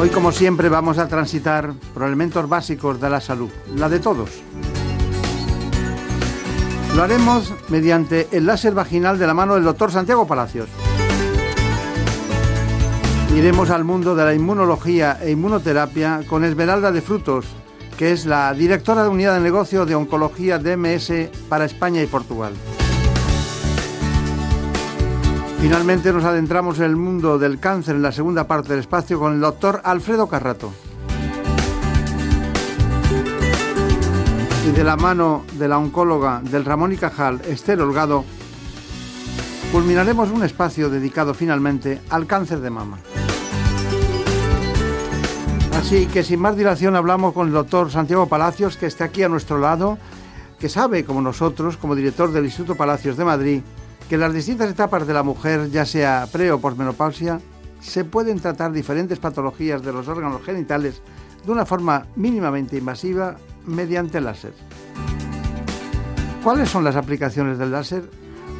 Hoy, como siempre, vamos a transitar por elementos básicos de la salud, la de todos. Lo haremos mediante el láser vaginal de la mano del doctor Santiago Palacios. Iremos al mundo de la inmunología e inmunoterapia con Esmeralda de Frutos, que es la directora de unidad de negocio de oncología DMS para España y Portugal. Finalmente nos adentramos en el mundo del cáncer en la segunda parte del espacio con el doctor Alfredo Carrato. Y de la mano de la oncóloga del Ramón y Cajal, Esther Holgado, culminaremos un espacio dedicado finalmente al cáncer de mama. Así que sin más dilación hablamos con el doctor Santiago Palacios, que está aquí a nuestro lado, que sabe, como nosotros, como director del Instituto Palacios de Madrid, que en las distintas etapas de la mujer, ya sea pre o posmenopausia, se pueden tratar diferentes patologías de los órganos genitales de una forma mínimamente invasiva mediante láser. ¿Cuáles son las aplicaciones del láser?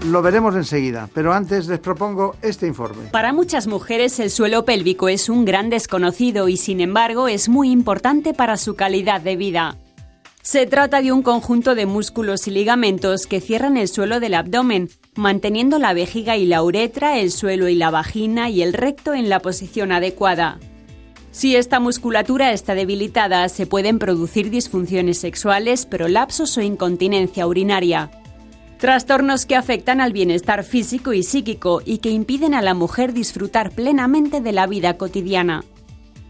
Lo veremos enseguida, pero antes les propongo este informe. Para muchas mujeres el suelo pélvico es un gran desconocido y sin embargo es muy importante para su calidad de vida. Se trata de un conjunto de músculos y ligamentos que cierran el suelo del abdomen, manteniendo la vejiga y la uretra, el suelo y la vagina y el recto en la posición adecuada. Si esta musculatura está debilitada, se pueden producir disfunciones sexuales, prolapsos o incontinencia urinaria. Trastornos que afectan al bienestar físico y psíquico y que impiden a la mujer disfrutar plenamente de la vida cotidiana.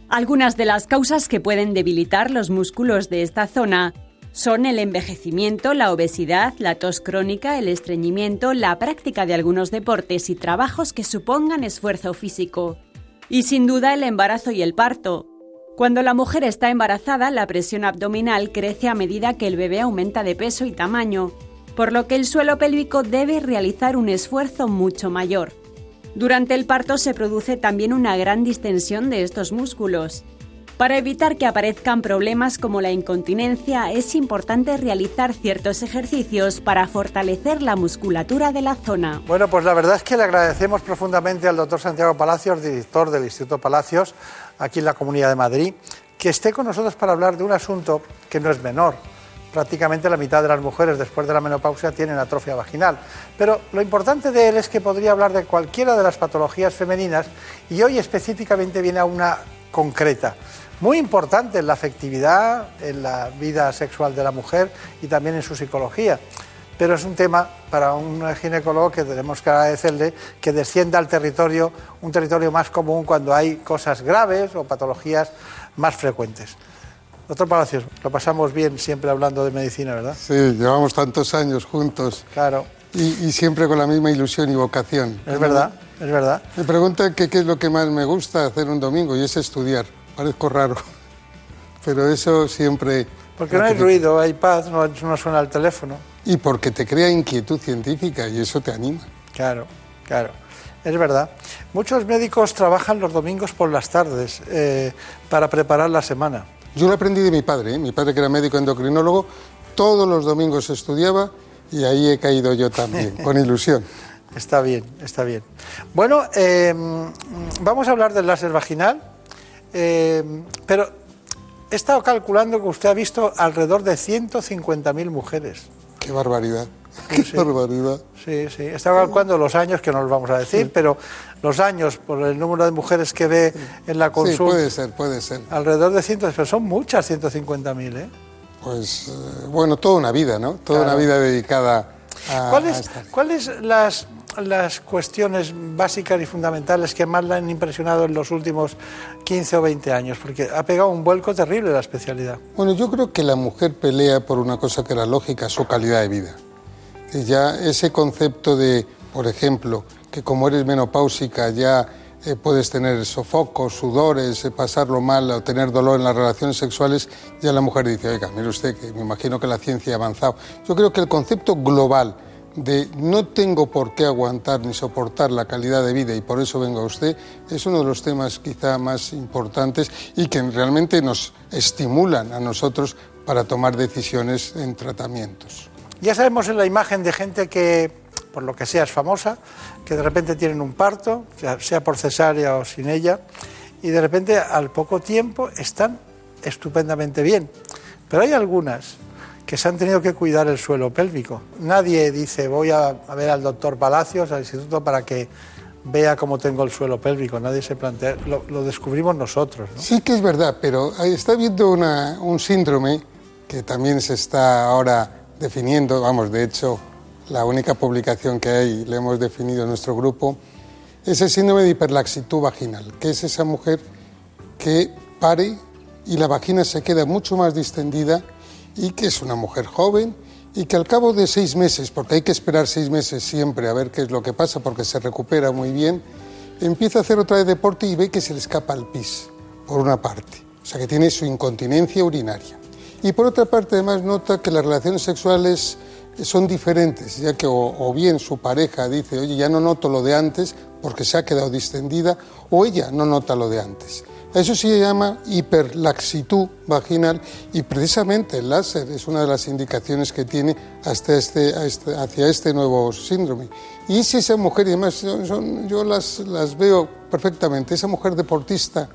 Algunas de las causas que pueden debilitar los músculos de esta zona son el envejecimiento, la obesidad, la tos crónica, el estreñimiento, la práctica de algunos deportes y trabajos que supongan esfuerzo físico. Y sin duda el embarazo y el parto. Cuando la mujer está embarazada, la presión abdominal crece a medida que el bebé aumenta de peso y tamaño, por lo que el suelo pélvico debe realizar un esfuerzo mucho mayor. Durante el parto se produce también una gran distensión de estos músculos. Para evitar que aparezcan problemas como la incontinencia, es importante realizar ciertos ejercicios para fortalecer la musculatura de la zona. Bueno, pues la verdad es que le agradecemos profundamente al doctor Santiago Palacios, director del Instituto Palacios, aquí en la Comunidad de Madrid, que esté con nosotros para hablar de un asunto que no es menor prácticamente la mitad de las mujeres después de la menopausia tienen atrofia vaginal. Pero lo importante de él es que podría hablar de cualquiera de las patologías femeninas y hoy específicamente viene a una concreta. Muy importante en la afectividad, en la vida sexual de la mujer y también en su psicología. Pero es un tema para un ginecólogo que tenemos que agradecerle que descienda al territorio, un territorio más común cuando hay cosas graves o patologías más frecuentes. Doctor Palacios, lo pasamos bien siempre hablando de medicina, ¿verdad? Sí, llevamos tantos años juntos. Claro. Y, siempre con la misma ilusión y vocación. Es verdad, es verdad. Me preguntan qué es lo que más me gusta hacer un domingo y es estudiar. Parezco raro, pero eso siempre... Porque no hay ruido, hay paz, no, no suena el teléfono. Y porque te crea inquietud científica y eso te anima. Claro, claro. Es verdad. Muchos médicos trabajan los domingos por las tardes eh, para preparar la semana. Yo lo aprendí de mi padre, ¿eh? mi padre que era médico endocrinólogo, todos los domingos estudiaba y ahí he caído yo también, con ilusión. Está bien, está bien. Bueno, em, vamos a hablar del láser vaginal, em, pero he estado calculando que usted ha visto alrededor de 150.000 mujeres. Qué barbaridad. Qué barbaridad. Sí, sí. Estaba calculando los años, que no los vamos a decir, pero los años por el número de mujeres que ve en la consulta. Sí, puede ser, puede ser. Alrededor de 100, pero son muchas 150.000, ¿eh? Pues, eh, bueno, toda una vida, ¿no? Toda una vida dedicada a. ¿Cuáles ¿cuáles las, las cuestiones básicas y fundamentales que más la han impresionado en los últimos 15 o 20 años? Porque ha pegado un vuelco terrible la especialidad. Bueno, yo creo que la mujer pelea por una cosa que era lógica, su calidad de vida. Ya ese concepto de, por ejemplo, que como eres menopáusica ya eh, puedes tener sofocos, sudores, eh, pasarlo mal o tener dolor en las relaciones sexuales, ya la mujer dice, oiga, mire usted, que me imagino que la ciencia ha avanzado. Yo creo que el concepto global de no tengo por qué aguantar ni soportar la calidad de vida y por eso vengo a usted, es uno de los temas quizá más importantes y que realmente nos estimulan a nosotros para tomar decisiones en tratamientos. Ya sabemos en la imagen de gente que, por lo que sea, es famosa, que de repente tienen un parto, sea por cesárea o sin ella, y de repente al poco tiempo están estupendamente bien. Pero hay algunas que se han tenido que cuidar el suelo pélvico. Nadie dice voy a, ver al doctor Palacios, al instituto, para que vea cómo tengo el suelo pélvico. Nadie se plantea, lo, descubrimos nosotros. Sí que es verdad, pero está habiendo un síndrome que también se está ahora definiendo, vamos, de hecho, la única publicación que hay, le hemos definido en nuestro grupo, es el síndrome de hiperlaxitud vaginal, que es esa mujer que pare y la vagina se queda mucho más distendida y que es una mujer joven y que al cabo de seis meses, porque hay que esperar seis meses siempre a ver qué es lo que pasa porque se recupera muy bien, empieza a hacer otra vez deporte y ve que se le escapa el pis, por una parte, o sea que tiene su incontinencia urinaria. Y por otra parte además nota que las relaciones sexuales son diferentes, ya que o, bien su pareja dice, oye, ya no noto lo de antes porque se ha quedado distendida, o ella no nota lo de antes. Eso se llama hiperlaxitud vaginal y precisamente el láser es una de las indicaciones que tiene hasta este, este hacia este nuevo síndrome. Y si esa mujer, y además yo las, las veo perfectamente, esa mujer deportista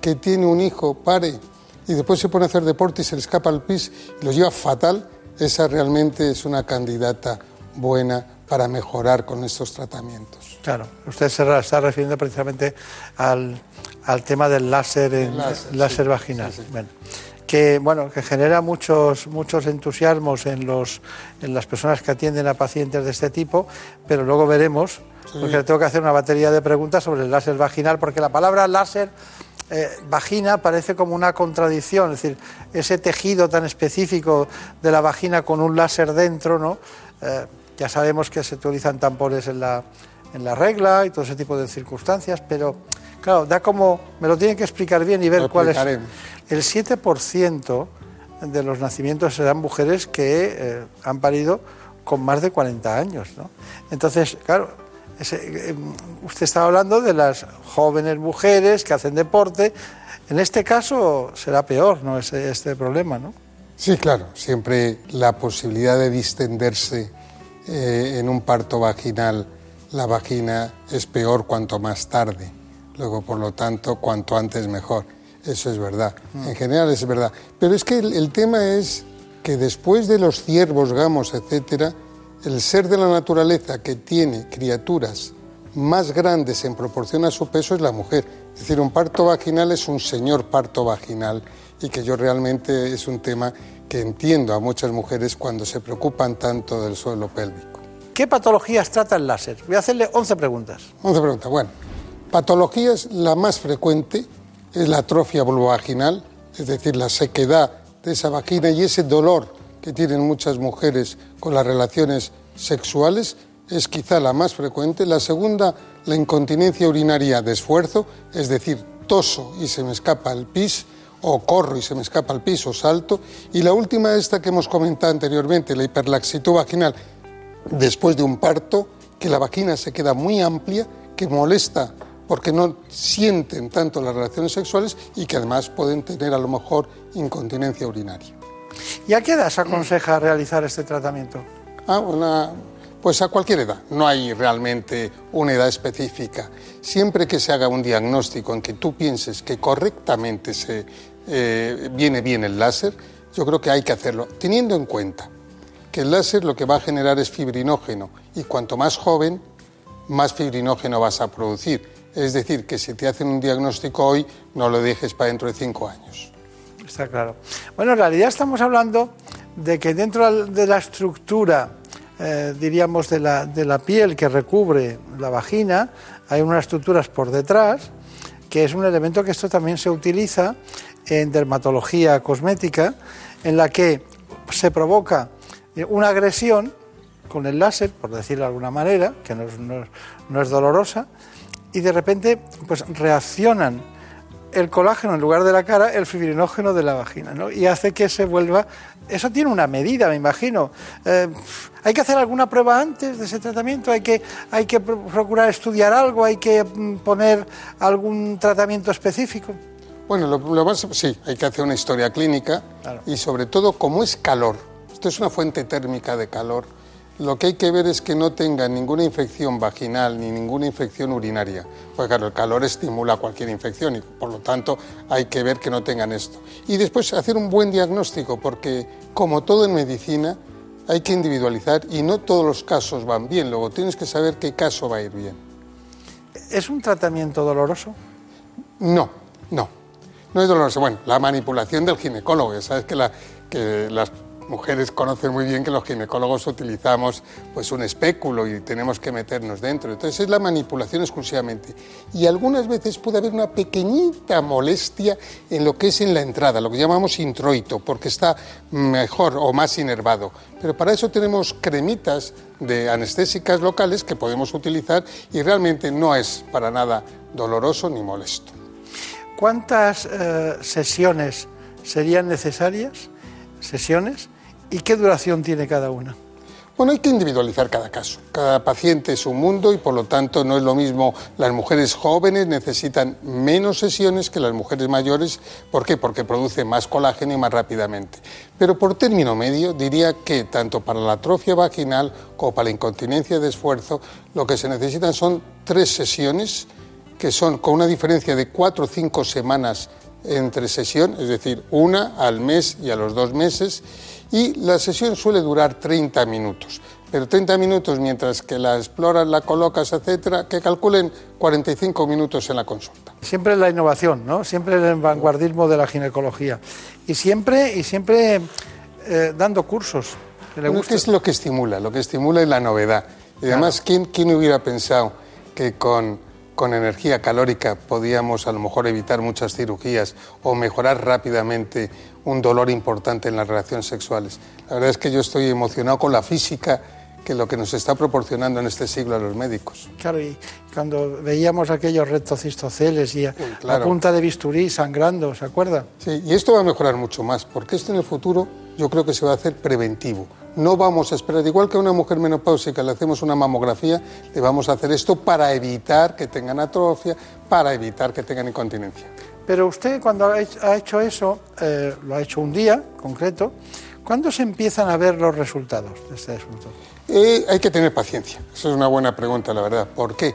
que tiene un hijo, pare, y después se pone a hacer deporte y se le escapa al pis y lo lleva fatal, esa realmente es una candidata buena para mejorar con estos tratamientos. Claro, usted se está refiriendo precisamente al al tema del láser, en, láser, vaginal. Bueno, que, bueno, que genera muchos, muchos entusiasmos en, los, en las personas que atienden a pacientes de este tipo, pero luego veremos, porque tengo que hacer una batería de preguntas sobre el láser vaginal, porque la palabra láser eh, vagina parece como una contradicción, es decir, ese tejido tan específico de la vagina con un láser dentro, ¿no? Eh, ya sabemos que se utilizan tampones en la, en la regla y todo ese tipo de circunstancias, pero Claro, da como, me lo tienen que explicar bien y ver cuál es. El 7% de los nacimientos serán mujeres que eh, han parido con más de 40 años. ¿no? Entonces, claro, eh, usted estaba hablando de las jóvenes mujeres que hacen deporte. En este caso será peor ¿no? este, este problema, ¿no? Sí, claro. Siempre la posibilidad de distenderse eh, en un parto vaginal, la vagina es peor cuanto más tarde. Luego, por lo tanto, cuanto antes mejor. Eso es verdad. Mm. En general es verdad. Pero es que el, tema es que después de los ciervos, gamos, etcétera, el ser de la naturaleza que tiene criaturas más grandes en proporción a su peso es la mujer. Es decir, un parto vaginal es un señor parto vaginal y que yo realmente es un tema que entiendo a muchas mujeres cuando se preocupan tanto del suelo pélvico. ¿Qué patologías trata el láser? Voy a hacerle 11 preguntas. 11 preguntas, bueno. Patologías, la más frecuente es la atrofia vulvovaginal, es decir, la sequedad de esa vagina y ese dolor que tienen muchas mujeres con las relaciones sexuales es quizá la más frecuente. La segunda, la incontinencia urinaria de esfuerzo, es decir, toso y se me escapa el pis, o corro y se me escapa el pis, o salto. Y la última, esta que hemos comentado anteriormente, la hiperlaxitud vaginal, después de un parto, que la vagina se queda muy amplia, que molesta porque no sienten tanto las relaciones sexuales y que además pueden tener a lo mejor incontinencia urinaria. ¿Y a qué edad se aconseja realizar este tratamiento? Ah, pues a cualquier edad, no hay realmente una edad específica. Siempre que se haga un diagnóstico en que tú pienses que correctamente se eh, viene bien el láser, yo creo que hay que hacerlo, teniendo en cuenta que el láser lo que va a generar es fibrinógeno y cuanto más joven, más fibrinógeno vas a producir es decir, que si te hacen un diagnóstico hoy, no lo dejes para dentro de cinco años. Está claro. Bueno, en realidad estamos hablando de que dentro de la estructura, eh, diríamos, de la, de la piel que recubre la vagina, hay unas estructuras por detrás, que es un elemento que esto también se utiliza en dermatología cosmética, en la que se provoca una agresión con el láser, por decirlo de alguna manera, que no es, no es dolorosa, y de repente pues reaccionan el colágeno en lugar de la cara, el fibrinógeno de la vagina, ¿no? Y hace que se vuelva... Eso tiene una medida, me imagino. Eh, ¿Hay que hacer alguna prueba antes de ese tratamiento? ¿Hay que, hay que procurar estudiar algo? ¿Hay que mm, poner algún tratamiento específico? Bueno, lo, más, sí, hay que hacer una historia clínica y sobre todo, como es calor, esto es una fuente térmica de calor, lo que hay que ver es que no tengan ninguna infección vaginal ni ninguna infección urinaria, porque claro, el calor estimula cualquier infección y por lo tanto hay que ver que no tengan esto. Y después hacer un buen diagnóstico, porque como todo en medicina hay que individualizar y no todos los casos van bien, luego tienes que saber qué caso va a ir bien. ¿Es un tratamiento doloroso? No, no. No es doloroso. Bueno, la manipulación del ginecólogo, sabes que, que las mujeres conocen muy bien que los ginecólogos utilizamos pues un espéculo y tenemos que meternos dentro. Entonces es la manipulación exclusivamente. Y algunas veces puede haber una pequeñita molestia en lo que es en la entrada, lo que llamamos introito, porque está mejor o más inervado. Pero para eso tenemos cremitas de anestésicas locales que podemos utilizar y realmente no es para nada doloroso ni molesto. ¿Cuántas eh, sesiones serían necesarias? Sesiones ¿Y qué duración tiene cada una? Bueno, hay que individualizar cada caso. Cada paciente es un mundo y por lo tanto no es lo mismo. Las mujeres jóvenes necesitan menos sesiones que las mujeres mayores. ¿Por qué? Porque producen más colágeno y más rápidamente. Pero por término medio diría que tanto para la atrofia vaginal como para la incontinencia de esfuerzo lo que se necesitan son tres sesiones que son con una diferencia de cuatro o cinco semanas entre sesión, es decir, una al mes y a los dos meses y la sesión suele durar 30 minutos. Pero 30 minutos mientras que la exploras, la colocas, etcétera, que calculen 45 minutos en la consulta. Siempre la innovación, ¿no? Siempre el vanguardismo de la ginecología. Y siempre, y siempre eh, dando cursos. ¿Qué es lo que estimula? Lo que estimula es la novedad. Y además, ¿quién, ¿quién hubiera pensado que con con energía calórica podíamos a lo mejor evitar muchas cirugías o mejorar rápidamente un dolor importante en las relaciones sexuales. La verdad es que yo estoy emocionado con la física que lo que nos está proporcionando en este siglo a los médicos. Claro, y cuando veíamos aquellos rectocistoceles y a, la punta de bisturí sangrando, ¿se acuerda? Sí, y esto va a mejorar mucho más, porque esto en el futuro yo creo que se va a hacer preventivo. No vamos a esperar, igual que a una mujer menopáusica le hacemos una mamografía, le vamos a hacer esto para evitar que tengan atrofia, para evitar que tengan incontinencia. Pero usted cuando ha hecho eso, eh, lo ha hecho un día concreto, ¿cuándo se empiezan a ver los resultados de este asunto? Eh, hay que tener paciencia, esa es una buena pregunta, la verdad. ¿Por qué?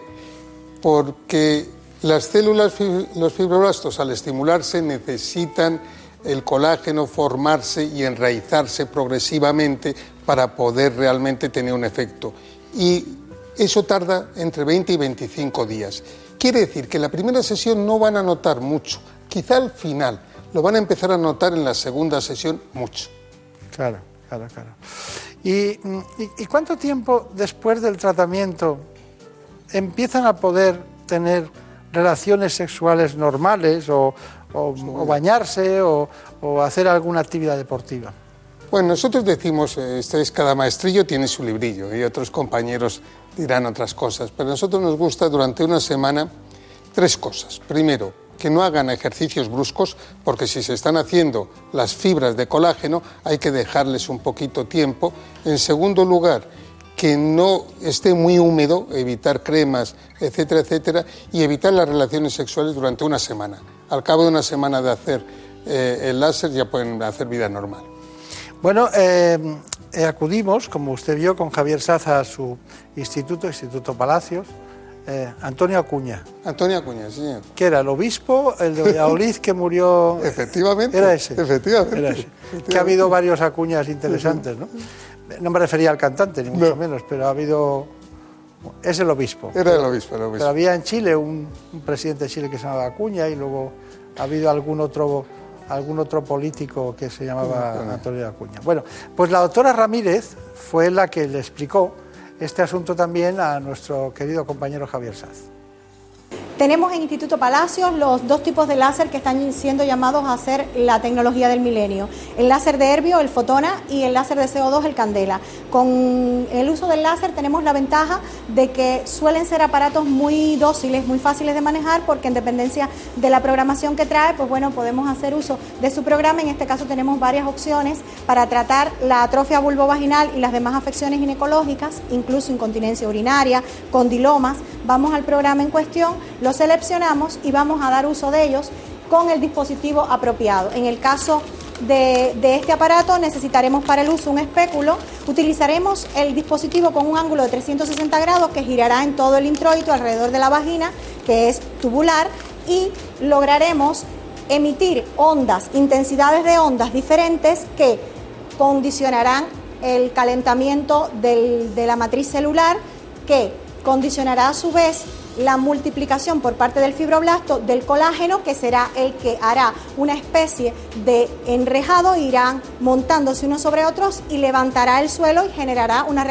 Porque las células, los fibroblastos, al estimularse, necesitan el colágeno formarse y enraizarse progresivamente para poder realmente tener un efecto. Y eso tarda entre 20 y 25 días. Quiere decir que la primera sesión no van a notar mucho, quizá al final, lo van a empezar a notar en la segunda sesión mucho. Claro, claro, claro. ¿Y, cuánto tiempo después del tratamiento empiezan a poder tener relaciones sexuales normales o, bañarse o, hacer alguna actividad deportiva? Bueno, nosotros decimos, este es cada maestrillo tiene su librillo y otros compañeros dirán otras cosas, pero a nosotros nos gusta durante una semana tres cosas. Primero, que no hagan ejercicios bruscos, porque si se están haciendo las fibras de colágeno hay que dejarles un poquito tiempo. En segundo lugar, que no esté muy húmedo, evitar cremas, etcétera, etcétera, y evitar las relaciones sexuales durante una semana. Al cabo de una semana de hacer eh, el láser ya pueden hacer vida normal. Bueno, eh, eh, acudimos, como usted vio, con Javier Saza a su instituto, Instituto Palacios. Eh, Antonio Acuña. Antonio Acuña, sí. Que era el obispo, el de Valladolid que murió. efectivamente. Era ese. Efectivamente, Que ha habido varios Acuñas interesantes, ¿no? No me refería al cantante, ni mucho menos, pero ha habido. Es el obispo. Era el obispo, el obispo. Pero había en Chile un, presidente de Chile que se llamaba Acuña y luego ha habido algún otro algún otro político que se llamaba Antonio Acuña. Bueno, pues la doctora Ramírez fue la que le explicó este asunto también a nuestro querido compañero Javier Saz. Tenemos en Instituto Palacios los dos tipos de láser que están siendo llamados a hacer la tecnología del milenio. El láser de Herbio, el Fotona, y el láser de CO2, el Candela. Con el uso del láser tenemos la ventaja de que suelen ser aparatos muy dóciles, muy fáciles de manejar, porque en dependencia de la programación que trae, pues bueno, podemos hacer uso de su programa. En este caso tenemos varias opciones para tratar la atrofia vulvovaginal y las demás afecciones ginecológicas, incluso incontinencia urinaria, condilomas. Vamos al programa en cuestión, seleccionamos y vamos a dar uso de ellos con el dispositivo apropiado. En el caso de, este aparato necesitaremos para el uso un espéculo. Utilizaremos el dispositivo con un ángulo de 360 grados que girará en todo el introito alrededor de la vagina, que es tubular, y lograremos emitir ondas, intensidades de ondas diferentes que condicionarán el calentamiento de la matriz celular, que condicionará a su vez la multiplicación por parte del fibroblasto del colágeno, que será el que hará una especie de enrejado, irán montándose unos sobre otros y levantará el suelo y generará una,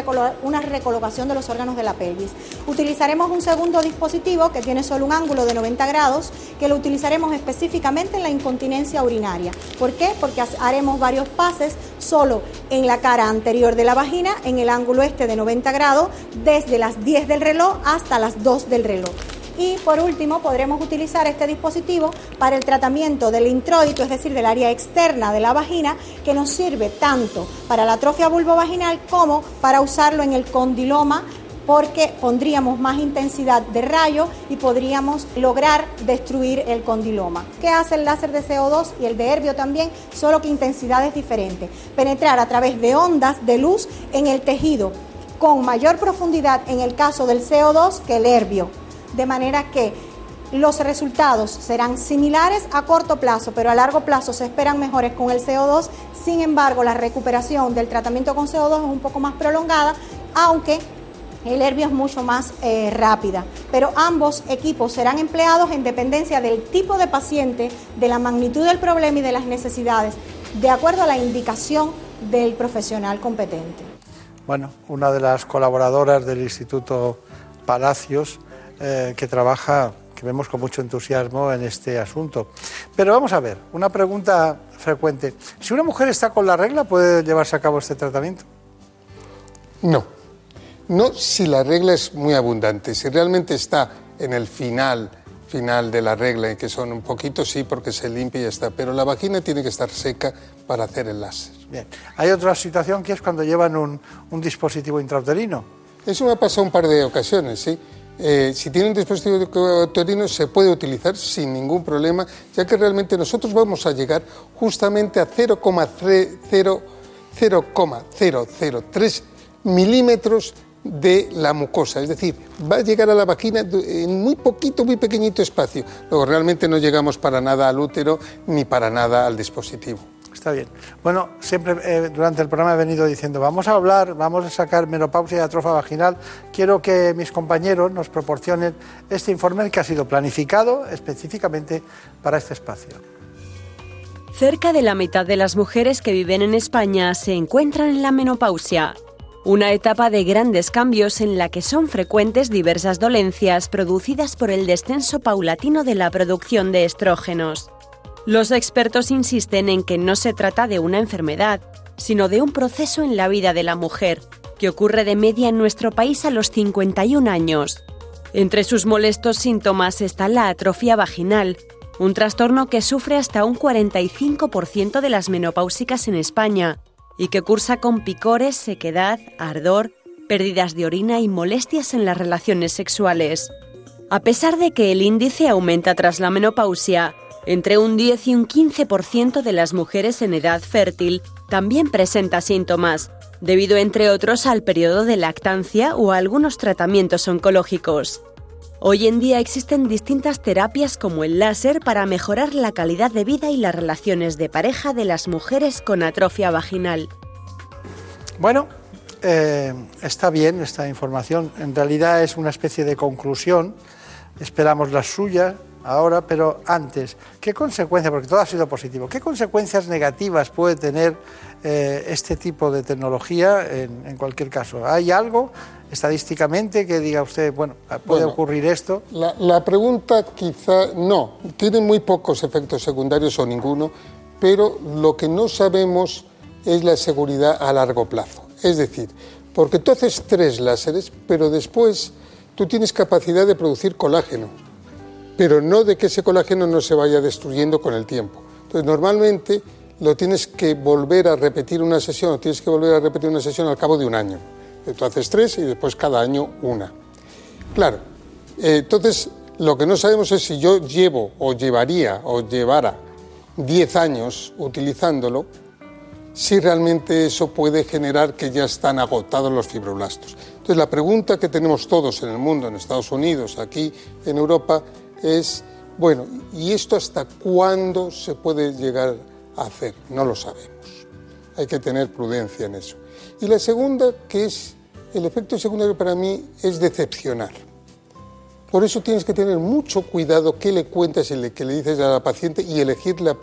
recolocación de los órganos de la pelvis. Utilizaremos un segundo dispositivo que tiene solo un ángulo de 90 grados, que lo utilizaremos específicamente en la incontinencia urinaria. ¿Por qué? Porque haremos varios pases solo en la cara anterior de la vagina, en el ángulo este de 90 grados, desde las 10 del reloj hasta las 2 del reloj. Y por último, podremos utilizar este dispositivo para el tratamiento del introito, es decir, del área externa de la vagina, que nos sirve tanto para la atrofia vulvovaginal como para usarlo en el condiloma porque pondríamos más intensidad de rayo y podríamos lograr destruir el condiloma. ¿Qué hace el láser de CO2 y el de Herbio también? Solo que intensidades diferentes. Penetrar a través de ondas de luz en el tejido con mayor profundidad en el caso del CO2 que el Herbio. De manera que los resultados serán similares a corto plazo, pero a largo plazo se esperan mejores con el CO2. Sin embargo, la recuperación del tratamiento con CO2 es un poco más prolongada, aunque el Herbio es mucho más eh, rápida, pero ambos equipos serán empleados en dependencia del tipo de paciente, de la magnitud del problema y de las necesidades, de acuerdo a la indicación del profesional competente. Bueno, una de las colaboradoras del Instituto Palacios eh, que trabaja, que vemos con mucho entusiasmo en este asunto. Pero vamos a ver, una pregunta frecuente. Si una mujer está con la regla, ¿puede llevarse a cabo este tratamiento? No. No si la regla es muy abundante, si realmente está en el final final de la regla, en que son un poquito, sí, porque se limpia y ya está, pero la vagina tiene que estar seca para hacer el láser. Bien. Hay otra situación que es cuando llevan un, dispositivo intrauterino. Eso me ha pasado un par de ocasiones, sí. Eh, si tiene un dispositivo intrauterino se puede utilizar sin ningún problema, ya que realmente nosotros vamos a llegar justamente a 0,003 milímetros de la mucosa, es decir, va a llegar a la vagina en muy poquito, muy pequeñito espacio. Luego realmente no llegamos para nada al útero ni para nada al dispositivo. Está bien. Bueno, siempre eh, durante el programa he venido diciendo, vamos a hablar, vamos a sacar menopausia y atrofia vaginal. Quiero que mis compañeros nos proporcionen este informe que ha sido planificado específicamente para este espacio. Cerca de la mitad de las mujeres que viven en España se encuentran en la menopausia una etapa de grandes cambios en la que son frecuentes diversas dolencias producidas por el descenso paulatino de la producción de estrógenos. Los expertos insisten en que no se trata de una enfermedad, sino de un proceso en la vida de la mujer, que ocurre de media en nuestro país a los 51 años. Entre sus molestos síntomas está la atrofia vaginal, un trastorno que sufre hasta un 45% de las menopáusicas en España y que cursa con picores, sequedad, ardor, pérdidas de orina y molestias en las relaciones sexuales. A pesar de que el índice aumenta tras la menopausia, entre un 10 y un 15% de las mujeres en edad fértil también presenta síntomas, debido entre otros al periodo de lactancia o a algunos tratamientos oncológicos. Hoy en día existen distintas terapias como el láser para mejorar la calidad de vida y las relaciones de pareja de las mujeres con atrofia vaginal. Bueno, eh, está bien esta información. En realidad es una especie de conclusión esperamos las suyas ahora, pero antes, ¿qué consecuencias, porque todo ha sido positivo, qué consecuencias negativas puede tener eh, este tipo de tecnología en, cualquier caso? ¿Hay algo estadísticamente que diga usted, bueno, puede ocurrir esto? La, la pregunta quizá no, tiene muy pocos efectos secundarios o ninguno, pero lo que no sabemos es la seguridad a largo plazo. Es decir, porque tú haces tres láseres, pero después tú tienes capacidad de producir colágeno, pero no de que ese colágeno no se vaya destruyendo con el tiempo. Entonces, normalmente lo tienes que volver a repetir una sesión, o tienes que volver a repetir una sesión al cabo de un año. Tú haces tres y después cada año una. Claro, entonces lo que no sabemos es si yo llevo o llevaría o llevara 10 años utilizándolo, si realmente eso puede generar que ya están agotados los fibroblastos. Entonces, la pregunta que tenemos todos en el mundo, en Estados Unidos, aquí en Europa, es, bueno, ¿y esto hasta cuándo se puede llegar a hacer? No lo sabemos. Hay que tener prudencia en eso. Y la segunda, que es el efecto secundario para mí, es decepcionar. Por eso tienes que tener mucho cuidado qué le cuentas y qué le dices a la paciente y elegir la,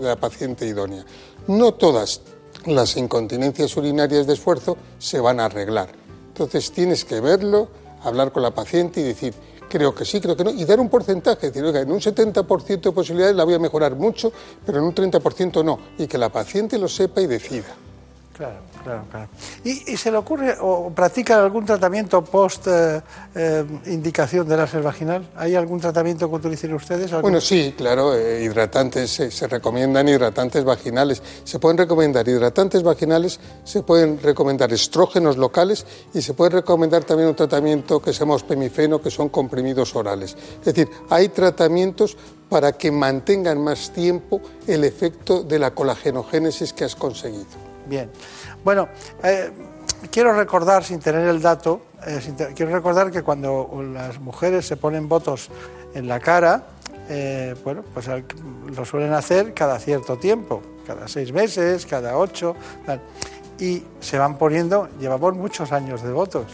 la paciente idónea. No todas las incontinencias urinarias de esfuerzo se van a arreglar. Entonces tienes que verlo, hablar con la paciente y decir, creo que sí, creo que no, y dar un porcentaje, decir, oiga, en un 70% de posibilidades la voy a mejorar mucho, pero en un 30% no, y que la paciente lo sepa y decida. Claro, claro, claro. ¿Y, se le ocurre o practica algún tratamiento post eh, eh, indicación de láser vaginal? ¿Hay algún tratamiento que utilicen ustedes? Bueno, sí, claro, eh, hidratantes, se recomiendan hidratantes vaginales. Se pueden recomendar hidratantes vaginales, se pueden recomendar estrógenos locales y se puede recomendar también un tratamiento que se llama ospemifeno, que son comprimidos orales. Es decir, hay tratamientos para que mantengan más tiempo el efecto de la colagenogénesis que has conseguido. Bien. Bueno, eh, quiero recordar, sin tener el dato, eh, quiero recordar que cuando las mujeres se ponen votos en la cara, eh, bueno, pues lo suelen hacer cada cierto tiempo, cada seis meses, cada ocho, y se van poniendo, llevamos muchos años de votos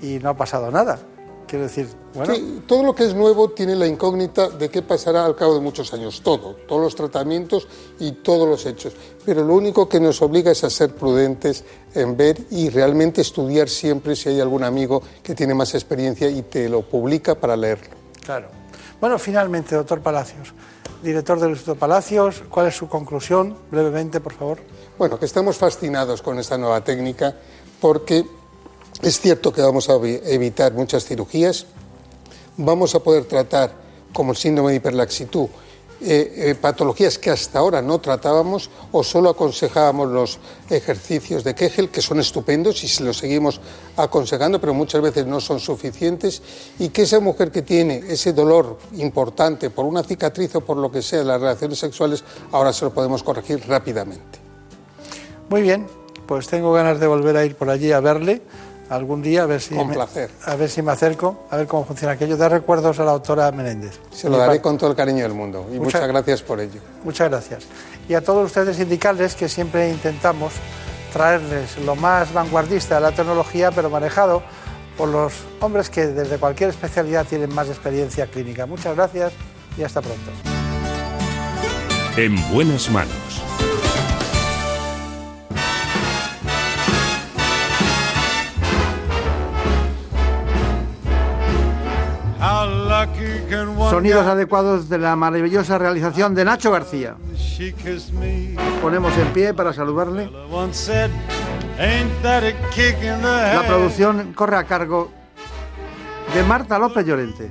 y no ha pasado nada. Quiero decir, bueno. todo lo que es nuevo tiene la incógnita de qué pasará al cabo de muchos años. Todo, todos los tratamientos y todos los hechos. Pero lo único que nos obliga es a ser prudentes en ver y realmente estudiar siempre si hay algún amigo que tiene más experiencia y te lo publica para leerlo. Claro. Bueno, finalmente, doctor Palacios, director del Instituto Palacios, ¿cuál es su conclusión? Brevemente, por favor. Bueno, que estamos fascinados con esta nueva técnica porque es cierto que vamos a evitar muchas cirugías, vamos a poder tratar, como el síndrome de hiperlaxitud, eh, eh, patologías que hasta ahora no tratábamos o solo aconsejábamos los ejercicios de Kegel, que son estupendos y los seguimos aconsejando, pero muchas veces no son suficientes, y que esa mujer que tiene ese dolor importante por una cicatriz o por lo que sea de las relaciones sexuales, ahora se lo podemos corregir rápidamente. Muy bien, pues tengo ganas de volver a ir por allí a verle algún día a ver si con me, placer. a ver si me acerco a ver cómo funciona aquello. Da recuerdos a la doctora Menéndez. Se lo daré con todo el cariño del mundo. Y muchas, gracias por ello. Muchas gracias. Y a todos ustedes indicarles que siempre intentamos traerles lo más vanguardista de la tecnología pero manejado por los hombres que desde cualquier especialidad tienen más experiencia clínica. Muchas gracias y hasta pronto. En buenas manos Sonidos adecuados de la maravillosa realización de Nacho García. ponemos en pie para saludarle. La producción corre a cargo de Marta López Llorente.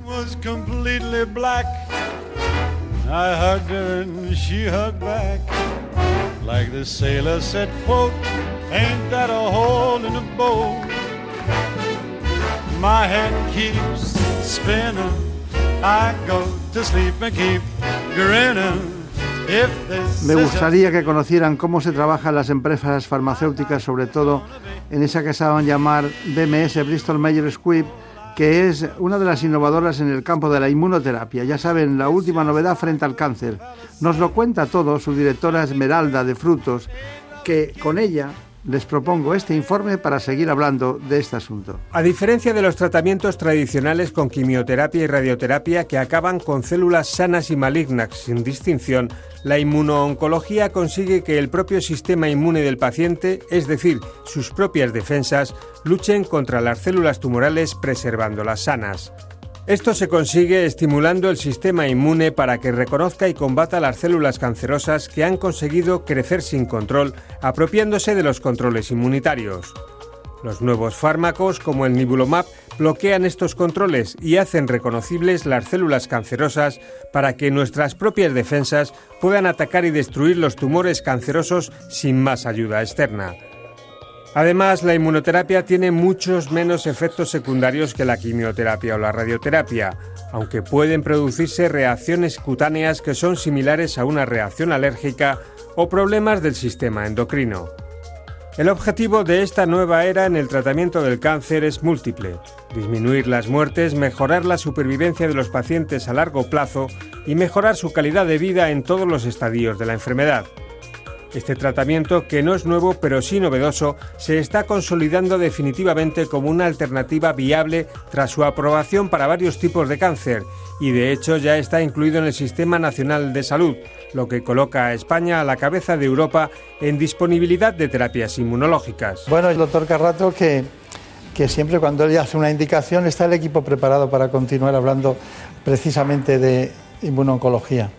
Like the sailor said, quote, ain't that a hole in the boat? My head keeps spinning. Me gustaría que conocieran cómo se trabaja en las empresas farmacéuticas, sobre todo en esa que a llamar BMS, Bristol Myers Squibb, que es una de las innovadoras en el campo de la inmunoterapia. Ya saben, la última novedad frente al cáncer. Nos lo cuenta todo su directora Esmeralda de Frutos, que con ella les propongo este informe para seguir hablando de este asunto. A diferencia de los tratamientos tradicionales con quimioterapia y radioterapia que acaban con células sanas y malignas sin distinción, la inmunooncología consigue que el propio sistema inmune del paciente, es decir, sus propias defensas, luchen contra las células tumorales preservándolas sanas. Esto se consigue estimulando el sistema inmune para que reconozca y combata las células cancerosas que han conseguido crecer sin control, apropiándose de los controles inmunitarios. Los nuevos fármacos, como el Nibulomab, bloquean estos controles y hacen reconocibles las células cancerosas para que nuestras propias defensas puedan atacar y destruir los tumores cancerosos sin más ayuda externa. Además, la inmunoterapia tiene muchos menos efectos secundarios que la quimioterapia o la radioterapia, aunque pueden producirse reacciones cutáneas que son similares a una reacción alérgica o problemas del sistema endocrino. El objetivo de esta nueva era en el tratamiento del cáncer es múltiple. Disminuir las muertes, mejorar la supervivencia de los pacientes a largo plazo y mejorar su calidad de vida en todos los estadios de la enfermedad. Este tratamiento, que no es nuevo pero sí novedoso, se está consolidando definitivamente como una alternativa viable tras su aprobación para varios tipos de cáncer y de hecho ya está incluido en el Sistema Nacional de Salud, lo que coloca a España a la cabeza de Europa en disponibilidad de terapias inmunológicas. Bueno, el doctor Carrato que, que siempre cuando él hace una indicación está el equipo preparado para continuar hablando precisamente de inmunoncología.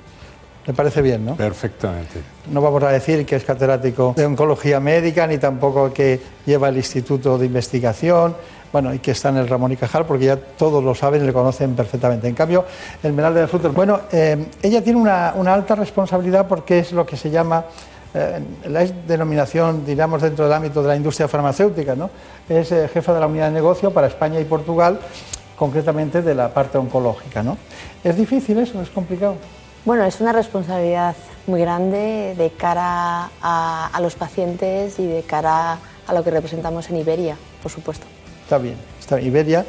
Me parece bien, ¿no? Perfectamente. No vamos a decir que es catedrático de oncología médica, ni tampoco que lleva el Instituto de Investigación, bueno, y que está en el Ramón y Cajal, porque ya todos lo saben y le conocen perfectamente. En cambio, el Menal de Frutos, bueno, eh, ella tiene una, alta responsabilidad porque es lo que se llama eh, la denominación, diríamos, dentro del ámbito de la industria farmacéutica, ¿no? Es eh, jefa de la unidad de negocio para España y Portugal, concretamente de la parte oncológica, ¿no? ¿Es difícil eso? ¿Es complicado? Bueno, es una responsabilidad muy grande de cara a, los pacientes y de cara a lo que representamos en Iberia, por supuesto. Está bien, está bien. Iberia,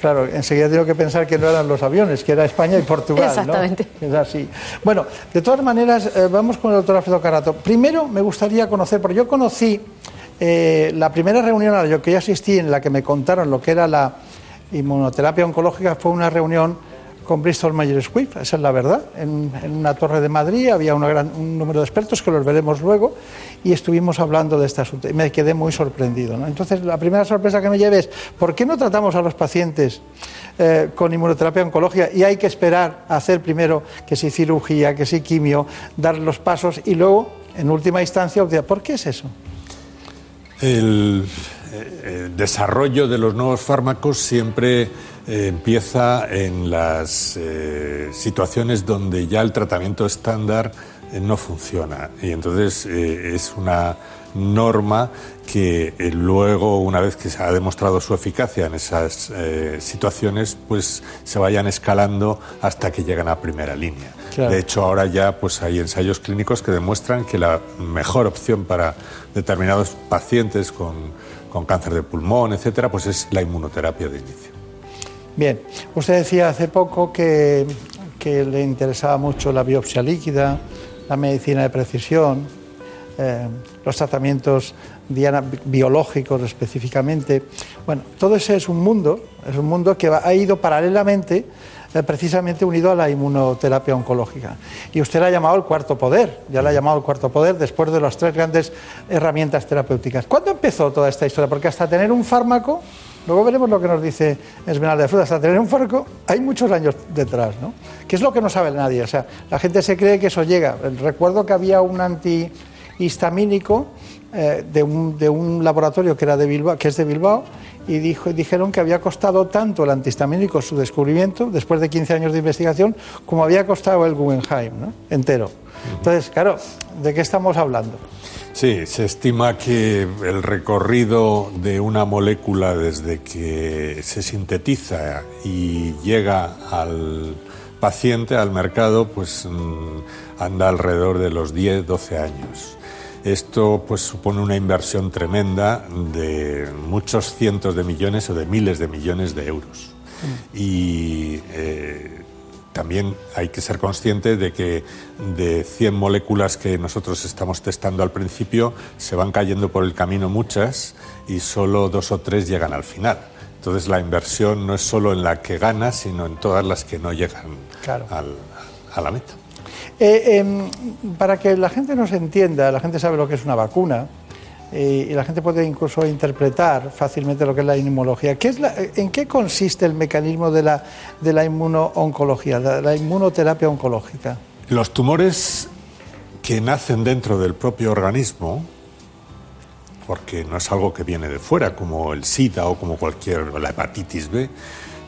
claro, enseguida tengo que pensar que no eran los aviones, que era España y Portugal. Exactamente. Es así. Bueno, de todas maneras, eh, vamos con el doctor Alfredo Carato. Primero me gustaría conocer, porque yo conocí eh, la primera reunión a la que yo asistí, en la que me contaron lo que era la inmunoterapia oncológica, fue una reunión con Bristol Myers Squibb, esa es la verdad. En, una torre de Madrid había gran, un número de expertos que los veremos luego y estuvimos hablando de este asunto y me quedé muy sorprendido. Entonces, la primera sorpresa que me llevé es, ¿por qué no tratamos a los pacientes eh, con inmunoterapia oncológica y hay que esperar a hacer primero que si cirugía, que si quimio, dar los pasos y luego, en última instancia, ¿por qué es eso? Eh, el desarrollo de los nuevos fármacos siempre eh, empieza en las eh, situaciones donde ya el tratamiento estándar eh, no funciona. Y entonces es una norma que luego, una vez que se ha demostrado su eficacia en esas situaciones, pues se vayan escalando hasta que llegan a primera línea. De hecho, ahora ya pues hay ensayos clínicos que demuestran que la mejor opción para determinados pacientes con, con cáncer de pulmón, etcétera, pues es la inmunoterapia de inicio. Bien, usted decía hace poco que, le interesaba mucho la biopsia líquida, la medicina de precisión, eh, los tratamientos biológicos específicamente. Bueno, todo ese es un mundo, es un mundo que ha ido paralelamente eh, precisamente unido a la inmunoterapia oncológica. Y usted la ha llamado el cuarto poder, ya la ha llamado el cuarto poder después de las tres grandes herramientas terapéuticas. ¿Cuándo empezó toda esta historia? Porque hasta tener un fármaco Luego veremos lo que nos dice Esmeralda de. Hasta tener un fármaco hay muchos años detrás, ¿no? Que es lo que no sabe nadie. O sea, la gente se cree que eso llega. Recuerdo que había un antihistamínico eh, de, un, de, un, laboratorio que, era de Bilbao, que es de Bilbao y dijo, dijeron que había costado tanto el antihistamínico su descubrimiento, después de 15 años de investigación, como había costado el Guggenheim, ¿no? entero. Entonces, claro, ¿de qué estamos hablando? Sí, se estima que el recorrido de una molécula desde que se sintetiza y llega al paciente, al mercado, pues mm, anda alrededor de los 10, 12 años. Esto pues supone una inversión tremenda de muchos cientos de millones o de miles de millones de euros. Mm. Y eh, también hay que ser consciente de que de 100 moléculas que nosotros estamos testando al principio, se van cayendo por el camino muchas y solo dos o tres llegan al final. Entonces la inversión no es solo en la que gana, sino en todas las que no llegan a la meta. Eh, em, para que la gente nos entienda, la gente sabe lo que es una vacuna, y la gente puede incluso interpretar fácilmente lo que es la inmunología. ¿Qué es ¿En qué consiste el mecanismo de la, de la inmunooncología, de la inmunoterapia oncológica? Los tumores que nacen dentro del propio organismo, porque no es algo que viene de fuera, como el SIDA o como cualquier, la hepatitis B,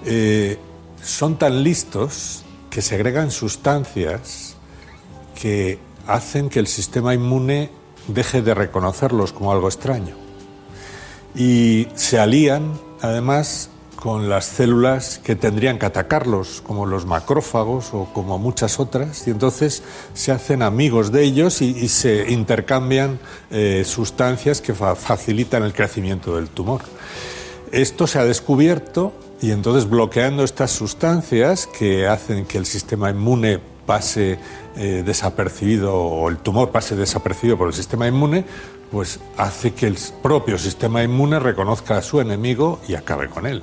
eh, son tan listos que segregan sustancias que hacen que el sistema inmune deje de reconocerlos como algo extraño. Y se alían, además, con las células que tendrían que atacarlos, como los macrófagos o como muchas otras, y entonces se hacen amigos de ellos y, se intercambian eh, sustancias que facilitan el crecimiento del tumor. Esto se ha descubierto y entonces bloqueando estas sustancias que hacen que el sistema inmune pase eh, desapercibido o el tumor pase desapercibido por el sistema inmune, pues hace que el propio sistema inmune reconozca a su enemigo y acabe con él.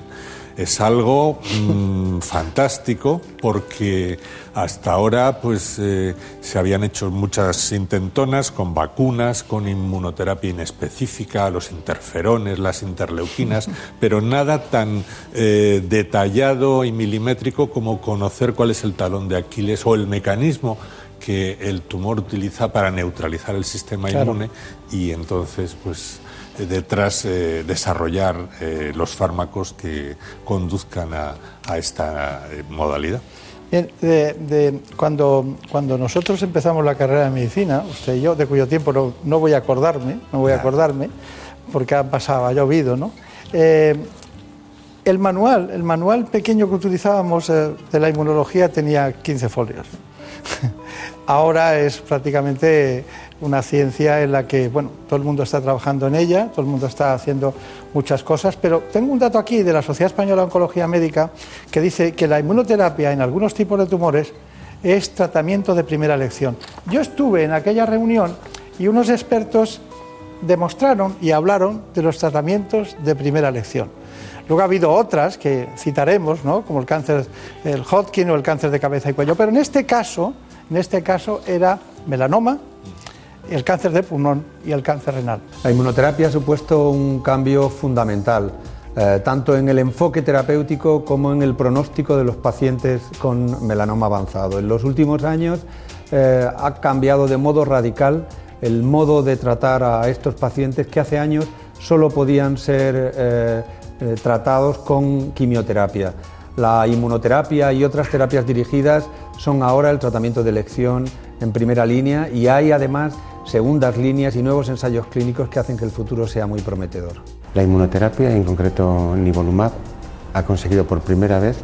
Es algo mm, fantástico porque hasta ahora pues eh, se habían hecho muchas intentonas con vacunas, con inmunoterapia inespecífica, los interferones, las interleuquinas, pero nada tan eh, detallado y milimétrico como conocer cuál es el talón de Aquiles o el mecanismo que el tumor utiliza para neutralizar el sistema inmune y entonces pues eh, detrás eh, desarrollar eh, los fármacos que conduzcan a, esta modalidad. de, cuando, cuando nosotros empezamos la carrera de medicina, usted y yo, de cuyo tiempo no, voy a acordarme, no voy a acordarme, porque ha pasado, ha llovido, ¿no? el manual, el manual pequeño que utilizábamos de la inmunología tenía 15 folios. Ahora es prácticamente una ciencia en la que, bueno, todo el mundo está trabajando en ella, todo el mundo está haciendo muchas cosas, pero tengo un dato aquí de la Sociedad Española de Oncología Médica que dice que la inmunoterapia en algunos tipos de tumores es tratamiento de primera elección. Yo estuve en aquella reunión y unos expertos demostraron y hablaron de los tratamientos de primera elección. Luego ha habido otras que citaremos, ¿no? como el cáncer, el Hodgkin o el cáncer de cabeza y cuello, pero en este caso, en este caso era melanoma, el cáncer de pulmón y el cáncer renal. La inmunoterapia ha supuesto un cambio fundamental, eh, tanto en el enfoque terapéutico como en el pronóstico de los pacientes con melanoma avanzado. En los últimos años eh, ha cambiado de modo radical el modo de tratar a estos pacientes que hace años solo podían ser eh, tratados con quimioterapia. La inmunoterapia y otras terapias dirigidas son ahora el tratamiento de elección en primera línea y hay además segundas líneas y nuevos ensayos clínicos que hacen que el futuro sea muy prometedor. La inmunoterapia, en concreto nivolumab, ha conseguido por primera vez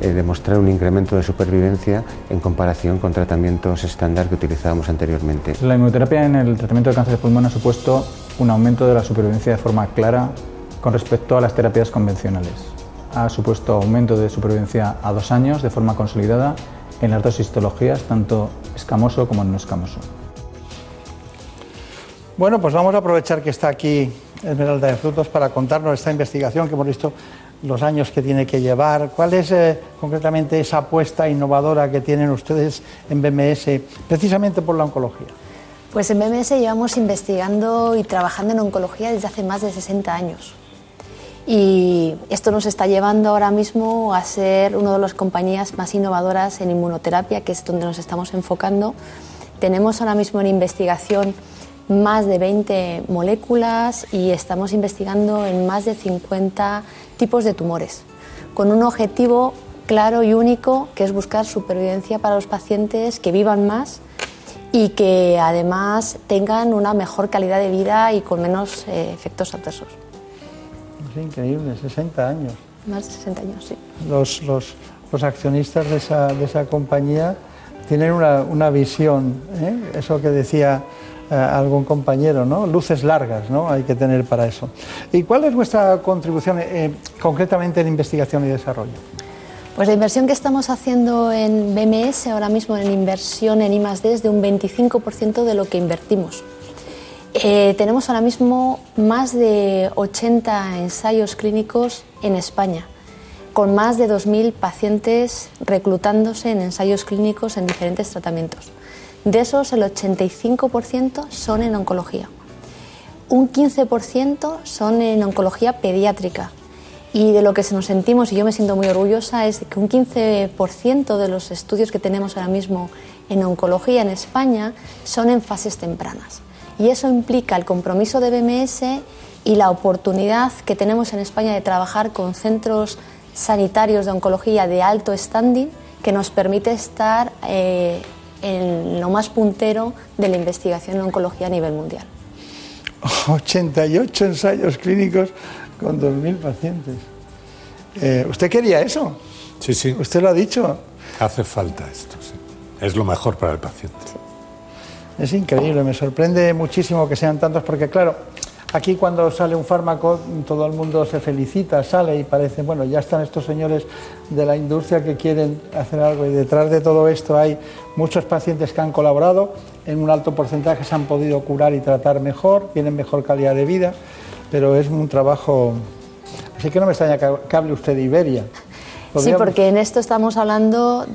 eh, demostrar un incremento de supervivencia en comparación con tratamientos estándar que utilizábamos anteriormente. La inmunoterapia en el tratamiento de cáncer de pulmón ha supuesto un aumento de la supervivencia de forma clara con respecto a las terapias convencionales. Ha supuesto aumento de supervivencia a dos años de forma consolidada en las dos histologías, tanto escamoso como no escamoso. Bueno, pues vamos a aprovechar que está aquí Esmeralda de Frutos para contarnos esta investigación que hemos visto los años que tiene que llevar. ¿Cuál es eh, concretamente esa apuesta innovadora que tienen ustedes en BMS precisamente por la oncología? Pues en BMS llevamos investigando y trabajando en oncología desde hace más de 60 años. Y esto nos está llevando ahora mismo a ser una de las compañías más innovadoras en inmunoterapia, que es donde nos estamos enfocando. Tenemos ahora mismo en investigación más de 20 moléculas y estamos investigando en más de 50 tipos de tumores, con un objetivo claro y único que es buscar supervivencia para los pacientes que vivan más y que además tengan una mejor calidad de vida y con menos eh, efectos adversos. Increíble, 60 años. Más de 60 años, sí. Los, los, los accionistas de esa, de esa, compañía tienen una, una visión, ¿eh? eso que decía eh, algún compañero, ¿no? Luces largas, ¿no? Hay que tener para eso. ¿Y cuál es vuestra contribución eh, concretamente en investigación y desarrollo? Pues la inversión que estamos haciendo en BMS ahora mismo en inversión en I+D es de un 25% de lo que invertimos. Eh, tenemos ahora mismo más de 80 ensayos clínicos en España, con más de 2.000 pacientes reclutándose en ensayos clínicos en diferentes tratamientos. De esos, el 85% son en oncología. Un 15% son en oncología pediátrica, y de lo que nos sentimos, y yo me siento muy orgullosa, es que un 15% de los estudios que tenemos ahora mismo en oncología en España son en fases tempranas. Y eso implica el compromiso de BMS y la oportunidad que tenemos en España de trabajar con centros sanitarios de oncología de alto standing que nos permite estar eh, en lo más puntero de la investigación en oncología a nivel mundial. 88 ensayos clínicos con 2.000 pacientes. Eh, ¿Usted quería eso? Sí, sí. ¿Usted lo ha dicho? Hace falta esto, sí. Es lo mejor para el paciente. Es increíble, me sorprende muchísimo que sean tantos, porque claro, aquí cuando sale un fármaco todo el mundo se felicita, sale y parece, bueno, ya están estos señores de la industria que quieren hacer algo y detrás de todo esto hay muchos pacientes que han colaborado, en un alto porcentaje se han podido curar y tratar mejor, tienen mejor calidad de vida pero es un trabajo... Así que no me extraña que hable usted de Iberia. Sí, porque en esto estamos hablando,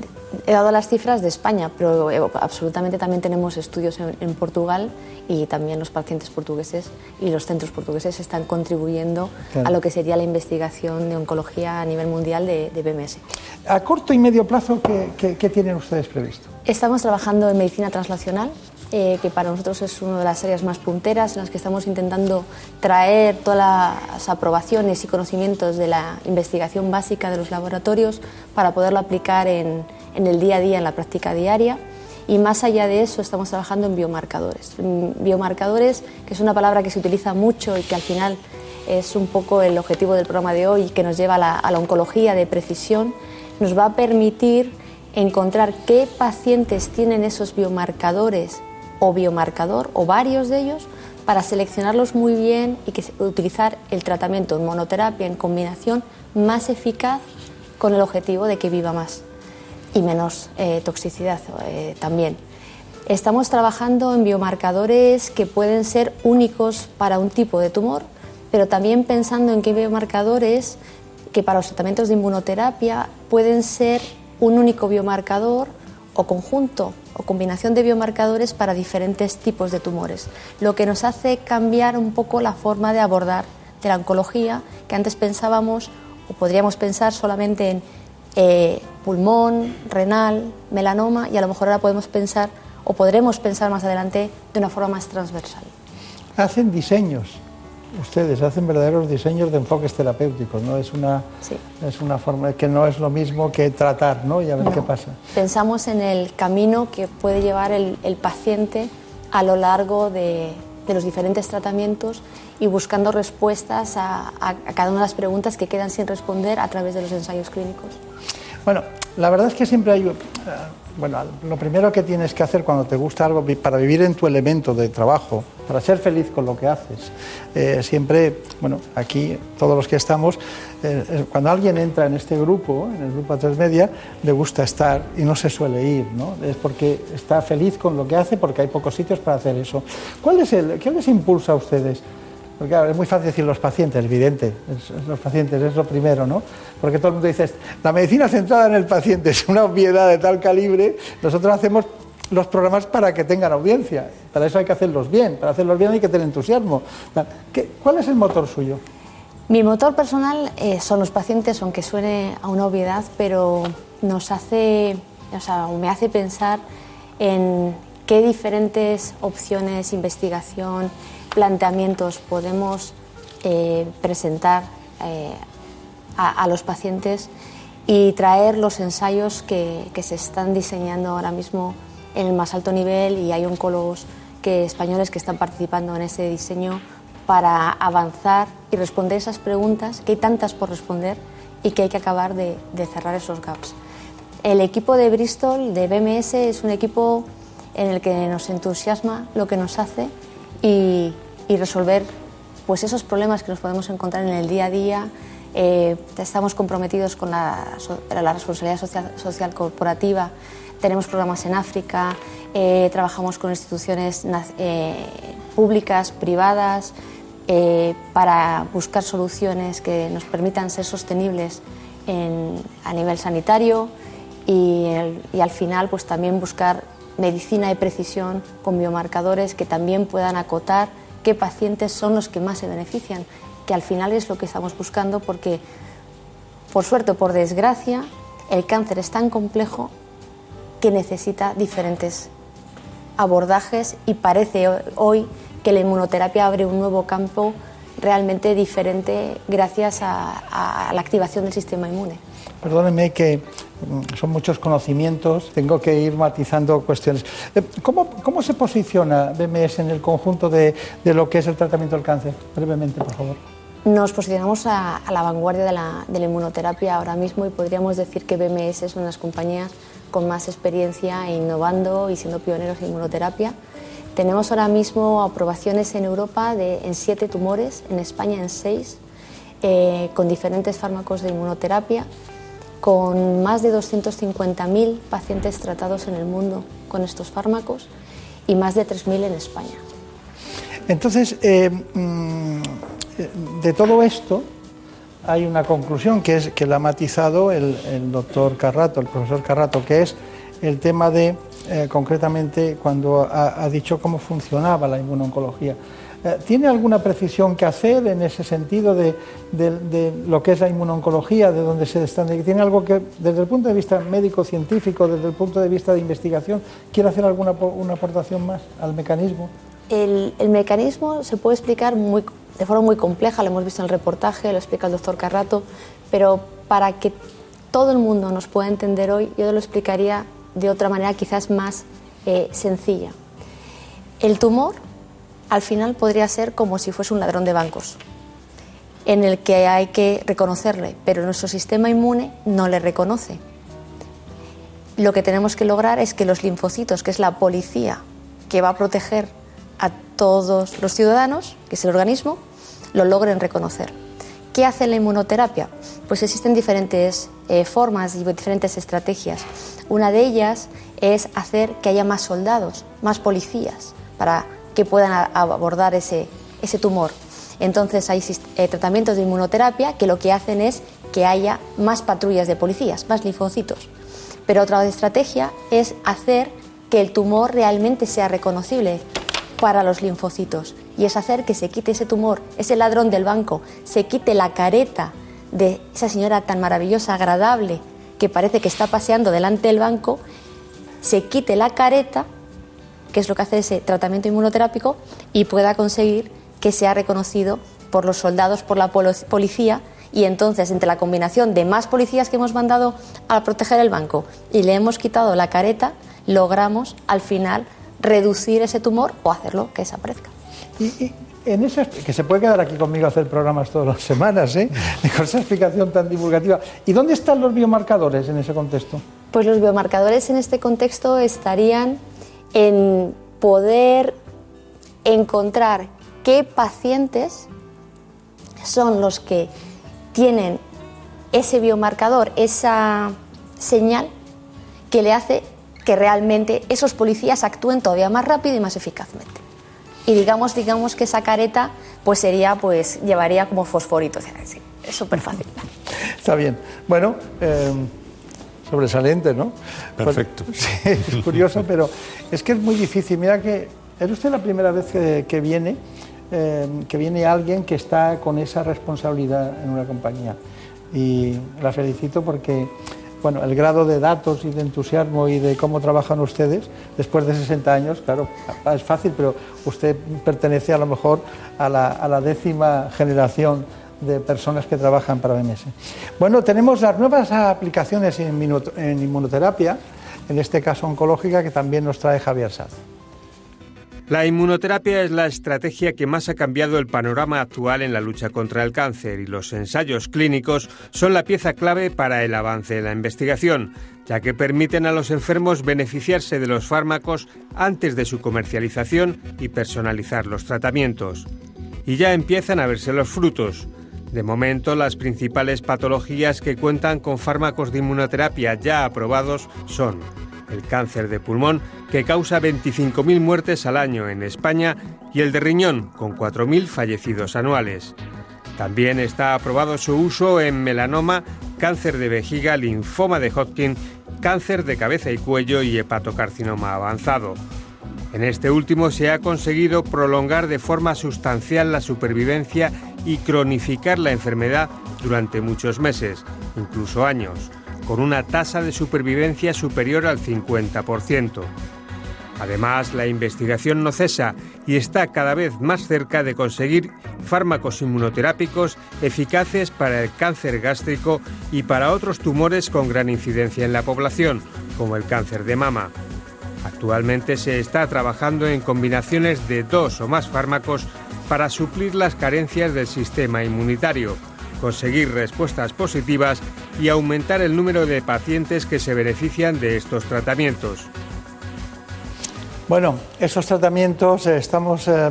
he dado las cifras de España, pero eh, absolutamente también tenemos estudios en, Portugal y también los pacientes portugueses y los centros portugueses están contribuyendo a lo que sería la investigación de oncología a nivel mundial de, BMS. A corto y medio plazo, qué tienen ustedes previsto? Estamos trabajando en medicina translacional, eh, que para nosotros es una de las áreas más punteras en las que estamos intentando traer todas las aprobaciones y conocimientos de la investigación básica de los laboratorios para poderlo aplicar en, en el día a día, en la práctica diaria. Y más allá de eso, estamos trabajando en biomarcadores. Biomarcadores, que es una palabra que se utiliza mucho y que al final es un poco el objetivo del programa de hoy, que nos lleva a la, oncología de precisión, nos va a permitir encontrar qué pacientes tienen esos biomarcadores o biomarcador o varios de ellos para seleccionarlos muy bien y que, utilizar el tratamiento en monoterapia en combinación más eficaz con el objetivo de que viva más y menos eh, toxicidad eh, también. Estamos trabajando en biomarcadores que pueden ser únicos para un tipo de tumor, pero también pensando en qué biomarcadores que para los tratamientos de inmunoterapia pueden ser un único biomarcador o conjunto o combinación de biomarcadores para diferentes tipos de tumores, lo que nos hace cambiar un poco la forma de abordar de la oncología, que antes pensábamos o podríamos pensar solamente en eh, pulmón, renal, melanoma, y a lo mejor ahora podemos pensar o podremos pensar más adelante de una forma más transversal. Hacen diseños ustedes hacen verdaderos diseños de enfoques terapéuticos, ¿no? Es una, es una forma que no es lo mismo que tratar, ¿no? Y a ver qué pasa. Pensamos en el camino que puede llevar el, paciente a lo largo de, los diferentes tratamientos y buscando respuestas a, a, cada una de las preguntas que quedan sin responder a través de los ensayos clínicos. Bueno, la verdad es que siempre hay bueno, lo primero que tienes que hacer cuando te gusta algo, para vivir en tu elemento de trabajo, para ser feliz con lo que haces, eh, siempre, bueno, aquí todos los que estamos, eh, cuando alguien entra en este grupo, en el grupo A3 Media, le gusta estar y no se suele ir, ¿no? Es porque está feliz con lo que hace, porque hay pocos sitios para hacer eso. ¿Cuál es el, ¿Qué les impulsa a ustedes? Porque es muy fácil decir los pacientes, evidente, los pacientes es lo primero, ¿no? Porque todo el mundo dice, la medicina centrada en el paciente es una obviedad de tal calibre, nosotros hacemos los programas para que tengan audiencia, para eso hay que hacerlos bien, para hacerlos bien hay que tener entusiasmo. ¿Cuál es el motor suyo? Mi motor personal eh, son los pacientes, aunque suene a una obviedad, pero nos hace, o sea, me hace pensar en qué diferentes opciones, investigación, planteamientos podemos eh, presentar eh, a, los pacientes y traer los ensayos que, se están diseñando ahora mismo en el más alto nivel y hay oncólogos que, españoles que están participando en ese diseño para avanzar y responder esas preguntas, que hay tantas por responder y que hay que acabar de, de cerrar esos gaps. El equipo de Bristol, de BMS, es un equipo en el que nos entusiasma lo que nos hace y, resolver pues esos problemas que nos podemos encontrar en el día a día. Eh, estamos comprometidos con la, responsabilidad social, corporativa, tenemos programas en África, eh, trabajamos con instituciones públicas, privadas, para buscar soluciones que nos permitan ser sostenibles a nivel sanitario y, y, al final pues también buscar medicina de precisión con biomarcadores que también puedan acotar qué pacientes son los que más se benefician, que al final es lo que estamos buscando porque, por suerte o por desgracia, el cáncer es tan complejo que necesita diferentes abordajes y parece hoy que la inmunoterapia abre un nuevo campo realmente diferente gracias a, la activación del sistema inmune. Perdónenme que son muchos conocimientos, tengo que ir matizando cuestiones. Eh, ¿Cómo, cómo se posiciona BMS en el conjunto de, de, lo que es el tratamiento del cáncer? Brevemente, por favor. Nos posicionamos a, la vanguardia de la, de la, inmunoterapia ahora mismo y podríamos decir que BMS es una de las compañías con más experiencia innovando y siendo pioneros en inmunoterapia. Tenemos ahora mismo aprobaciones en Europa de, en siete tumores, en España en seis, eh, con diferentes fármacos de inmunoterapia, con más de 250.000 pacientes tratados en el mundo con estos fármacos y más de 3.000 en España. Entonces, eh, mm, de todo esto hay una conclusión que es que la ha matizado el, doctor Carrato, el profesor Carrato, que es el tema de eh, concretamente cuando ha, dicho cómo funcionaba la inmunoncología. Eh, ¿Tiene alguna precisión que hacer en ese sentido de, lo que es la inmunoncología, de dónde se está? ¿Tiene algo que, desde el punto de vista médico-científico, desde el punto de vista de investigación, quiere hacer alguna una aportación más al mecanismo? El, mecanismo se puede explicar de forma muy compleja, lo hemos visto en el reportaje, lo explica el doctor Carrato, pero para que todo el mundo nos pueda entender hoy, yo lo explicaría de otra manera quizás más eh, sencilla. El tumor al final podría ser como si fuese un ladrón de bancos, en el que hay que reconocerle, pero nuestro sistema inmune no le reconoce. Lo que tenemos que lograr es que los linfocitos, que es la policía que va a proteger a todos los ciudadanos, que es el organismo, lo logren reconocer. ¿Qué hace la inmunoterapia? Pues existen diferentes eh, formas y diferentes estrategias. Una de ellas es hacer que haya más soldados, más policías, para que puedan abordar ese, ese tumor. Entonces hay eh, tratamientos de inmunoterapia que lo que hacen es que haya más patrullas de policías, más linfocitos. Pero otra estrategia es hacer que el tumor realmente sea reconocible para los linfocitos y es hacer que se quite ese tumor, ese ladrón del banco, se quite la careta de esa señora tan maravillosa, agradable, que parece que está paseando delante del banco, se quite la careta, que es lo que hace ese tratamiento inmunoterápico, y pueda conseguir que sea reconocido por los soldados, por la policía, y entonces entre la combinación de más policías que hemos mandado a proteger el banco y le hemos quitado la careta, logramos al final reducir ese tumor o hacerlo que desaparezca. Y, en esa, que se puede quedar aquí conmigo a hacer programas todas las semanas, ¿eh? con esa explicación tan divulgativa. ¿Y dónde están los biomarcadores en ese contexto? Pues los biomarcadores en este contexto estarían en poder encontrar qué pacientes son los que tienen ese biomarcador, esa señal que le hace que realmente esos policías actúen todavía más rápido y más eficazmente y digamos, digamos que esa careta pues sería, pues llevaría como fosforito, es súper fácil. Está bien. Bueno, eh, sobresaliente, ¿no? Perfecto. sí, es curioso, pero es que es muy difícil. Mira que es usted la primera vez que, viene, eh, que viene alguien que está con esa responsabilidad en una compañía. Y la felicito porque bueno, el grado de datos y de entusiasmo y de cómo trabajan ustedes después de 60 años, claro, es fácil, pero usted pertenece a lo mejor a la, décima generación de personas que trabajan para BMS. Bueno, tenemos las nuevas aplicaciones en, inmunoterapia, en este caso oncológica, que también nos trae Javier Saz. La inmunoterapia es la estrategia que más ha cambiado el panorama actual en la lucha contra el cáncer y los ensayos clínicos son la pieza clave para el avance en la investigación, ya que permiten a los enfermos beneficiarse de los fármacos antes de su comercialización y personalizar los tratamientos. Y ya empiezan a verse los frutos. De momento, las principales patologías que cuentan con fármacos de inmunoterapia ya aprobados son el cáncer de pulmón, que causa 25.000 muertes al año en España, y el de riñón, con 4.000 fallecidos anuales. También está aprobado su uso en melanoma, cáncer de vejiga, linfoma de Hodgkin, cáncer de cabeza y cuello y hepatocarcinoma avanzado. En este último se ha conseguido prolongar de forma sustancial la supervivencia y cronificar la enfermedad durante muchos meses, incluso años con una tasa de supervivencia superior al 50%. Además, la investigación no cesa y está cada vez más cerca de conseguir fármacos inmunoterápicos eficaces para el cáncer gástrico y para otros tumores con gran incidencia en la población, como el cáncer de mama. Actualmente se está trabajando en combinaciones de dos o más fármacos para suplir las carencias del sistema inmunitario conseguir respuestas positivas y aumentar el número de pacientes que se benefician de estos tratamientos. Bueno, esos tratamientos eh, estamos eh,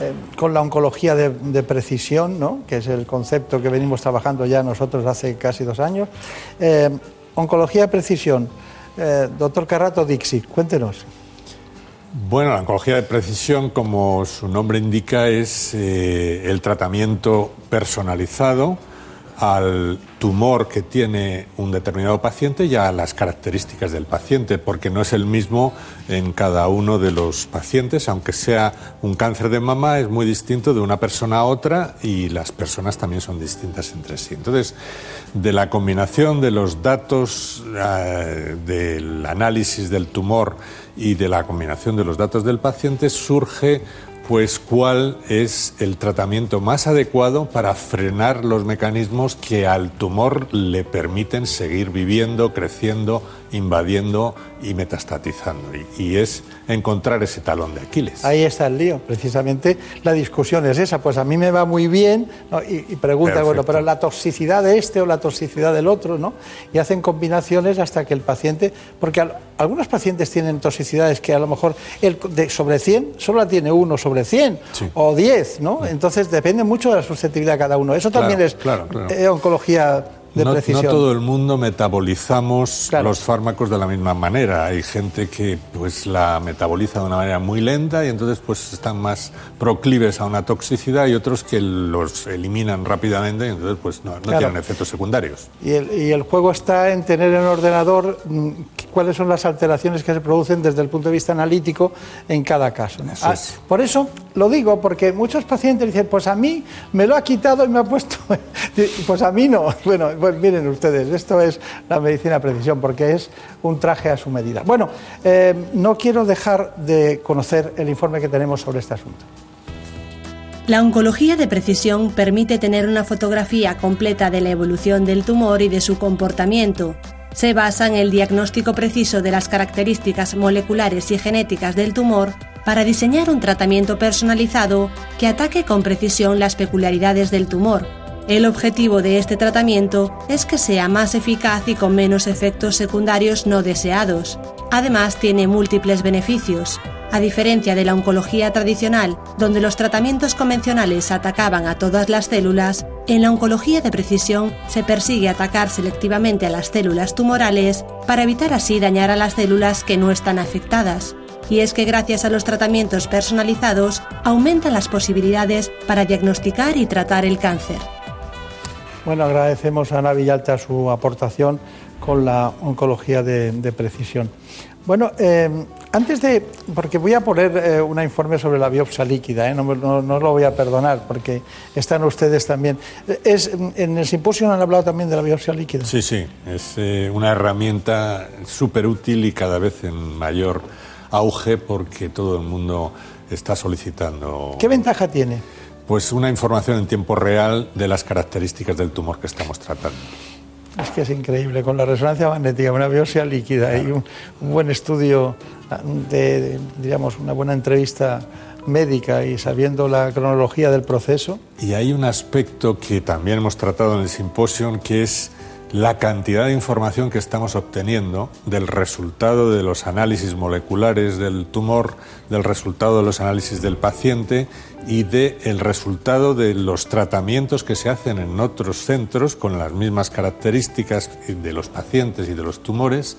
eh, con la oncología de, precisión, ¿no? que es el concepto que venimos trabajando ya nosotros hace casi dos años. oncología de precisión. doctor Carrato Dixi, cuéntenos. Bueno, la oncología de precisión, como su nombre indica, es eh, el tratamiento personalizado al tumor que tiene un determinado paciente y a las características del paciente, porque no es el mismo en cada uno de los pacientes, aunque sea un cáncer de mama, es muy distinto de una persona a otra y las personas también son distintas entre sí. Entonces, de la combinación de los datos eh, del análisis del tumor y de la combinación de los datos del paciente surge pues cuál es el tratamiento más adecuado para frenar los mecanismos que al tumor le permiten seguir viviendo, creciendo, invadiendo y metastatizando. Y, es encontrar ese talón de Aquiles. Ahí está el lío, precisamente la discusión es esa. Pues a mí me va muy bien y, pregunta, bueno, pero la toxicidad de este o la toxicidad del otro, ¿no? Y hacen combinaciones hasta que el paciente, porque algunos pacientes tienen toxicidades que a lo mejor el de sobre 100 solo la tiene uno sobre 100 o 10, ¿no? Entonces depende mucho de la susceptibilidad de cada uno. Eso también es eh, oncología no, todo el mundo metabolizamos los fármacos de la misma manera. Hay gente que pues la metaboliza de una manera muy lenta y entonces pues están más proclives a una toxicidad y otros que los eliminan rápidamente y entonces pues no, tienen efectos secundarios. Y el, y el, juego está en tener en el ordenador mm, cuáles son las alteraciones que se producen desde el punto de vista analítico en cada caso. Ah, por eso lo digo, porque muchos pacientes dicen, pues a mí me lo ha quitado y me ha puesto, pues a mí no. Bueno, pues miren ustedes, esto es la medicina precisión porque es un traje a su medida. Bueno, eh, no quiero dejar de conocer el informe que tenemos sobre este asunto. La oncología de precisión permite tener una fotografía completa de la evolución del tumor y de su comportamiento. Se basa en el diagnóstico preciso de las características moleculares y genéticas del tumor para diseñar un tratamiento personalizado que ataque con precisión las peculiaridades del tumor el objetivo de este tratamiento es que sea más eficaz y con menos efectos secundarios no deseados. Además, tiene múltiples beneficios. A diferencia de la oncología tradicional, donde los tratamientos convencionales atacaban a todas las células, en la oncología de precisión se persigue atacar selectivamente a las células tumorales para evitar así dañar a las células que no están afectadas. Y es que gracias a los tratamientos personalizados aumentan las posibilidades para diagnosticar y tratar el cáncer. Bueno, agradecemos a Ana Villalta su aportación con la oncología de, precisión. Bueno, eh, antes de, porque voy a poner eh, un informe sobre la biopsia líquida, eh, no, no, lo voy a perdonar porque están ustedes también. Es, en el simposio han hablado también de la biopsia líquida. Sí, sí, es una herramienta súper útil y cada vez en mayor auge porque todo el mundo está solicitando. ¿Qué ventaja tiene? Pues una información en tiempo real de las características del tumor que estamos tratando. Es que es increíble, con la resonancia magnética, una biopsia líquida y un, buen estudio, de, digamos, una buena entrevista médica y sabiendo la cronología del proceso. Y hay un aspecto que también hemos tratado en el simposio, que es la cantidad de información que estamos obteniendo del resultado de los análisis moleculares del tumor, del resultado de los análisis del paciente y del resultado de los tratamientos que se hacen en otros centros con las mismas características de los pacientes y de los tumores.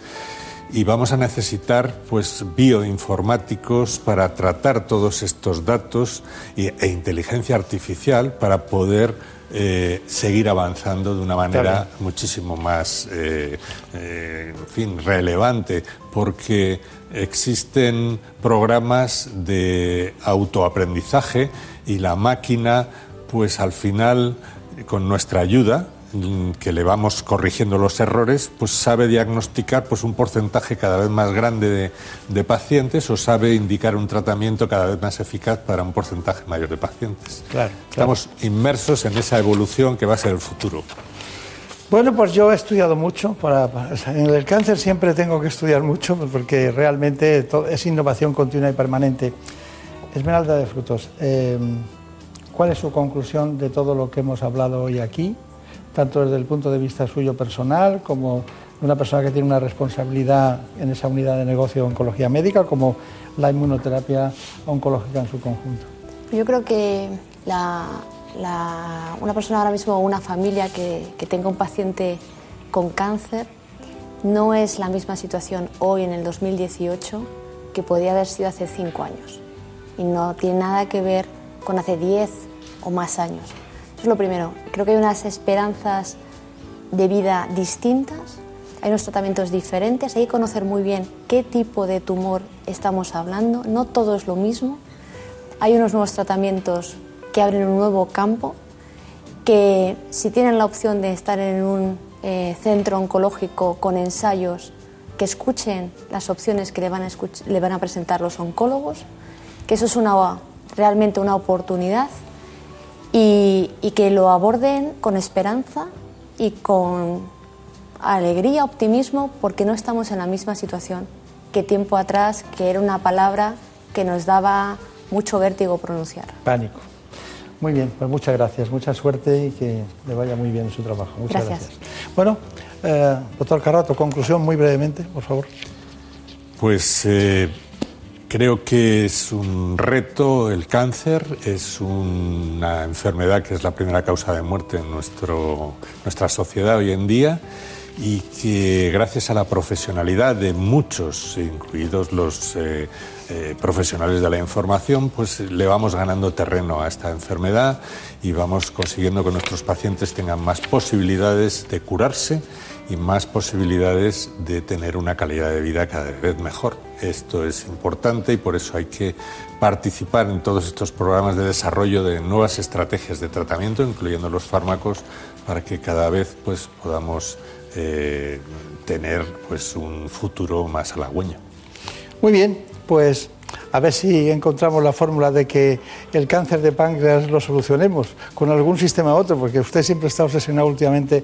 Y vamos a necesitar pues bioinformáticos para tratar todos estos datos e inteligencia artificial para poder eh, seguir avanzando de una manera muchísimo más eh, eh, fin, relevante, porque existen programas de autoaprendizaje y la máquina, pues al final, con nuestra ayuda, que le vamos corrigiendo los errores, pues sabe diagnosticar pues un porcentaje cada vez más grande de, pacientes o sabe indicar un tratamiento cada vez más eficaz para un porcentaje mayor de pacientes. Estamos inmersos en esa evolución que va a ser el futuro. Bueno, pues yo he estudiado mucho. Para, en el cáncer siempre tengo que estudiar mucho porque realmente es innovación continua y permanente. Esmeralda de Frutos, eh, ¿cuál es su conclusión de todo lo que hemos hablado hoy aquí? Tanto desde el punto de vista suyo personal como de una persona que tiene una responsabilidad en esa unidad de negocio de oncología médica, como la inmunoterapia oncológica en su conjunto. Yo creo que una persona ahora mismo o una familia que, que tenga un paciente con cáncer no es la misma situación hoy en el 2018 que podía haber sido hace cinco años. Y no tiene nada que ver con hace diez o más años es lo primero. Creo que hay unas esperanzas de vida distintas, hay unos tratamientos diferentes, hay que conocer muy bien qué tipo de tumor estamos hablando, no todo es lo mismo. Hay unos nuevos tratamientos que abren un nuevo campo, que si tienen la opción de estar en un eh, centro oncológico con ensayos, que escuchen las opciones que le van, a le van a presentar los oncólogos, que eso es una, realmente una oportunidad y, que lo aborden con esperanza y con alegría, optimismo, porque no estamos en la misma situación que tiempo atrás, que era una palabra que nos daba mucho vértigo pronunciar. Pánico. Muy bien, pues muchas gracias, mucha suerte y que le vaya muy bien en su trabajo. Muchas gracias. Bueno, eh, doctor Carrato, conclusión muy brevemente, por favor. Pues eh, Creo que es un reto el cáncer, es una enfermedad que es la primera causa de muerte en nuestro, nuestra sociedad hoy en día y que gracias a la profesionalidad de muchos, incluidos los eh, eh, profesionales de la información, pues le vamos ganando terreno a esta enfermedad y vamos consiguiendo que nuestros pacientes tengan más posibilidades de curarse y más posibilidades de tener una calidad de vida cada vez mejor. Esto es importante y por eso hay que participar en todos estos programas de desarrollo de nuevas estrategias de tratamiento, incluyendo los fármacos, para que cada vez pues, podamos eh, tener pues, un futuro más halagüeño. Muy bien, pues a ver si encontramos la fórmula de que el cáncer de páncreas lo solucionemos con algún sistema u otro, porque usted siempre está obsesionado últimamente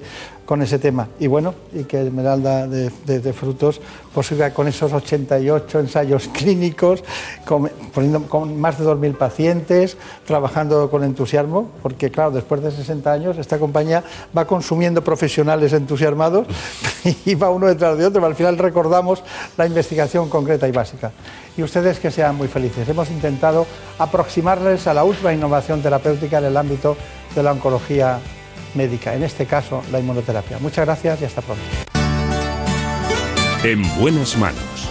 con ese tema. Y bueno, y que Esmeralda de, Frutos pues con esos 88 ensayos clínicos, con, poniendo, con más de 2.000 pacientes, trabajando con entusiasmo, porque claro, después de 60 años esta compañía va consumiendo profesionales entusiasmados y va uno detrás de otro, pero al final recordamos la investigación concreta y básica. Y ustedes que sean muy felices. Hemos intentado aproximarles a la última innovación terapéutica en el ámbito de la oncología médica, en este caso la inmunoterapia. Muchas gracias y hasta pronto. En buenas manos.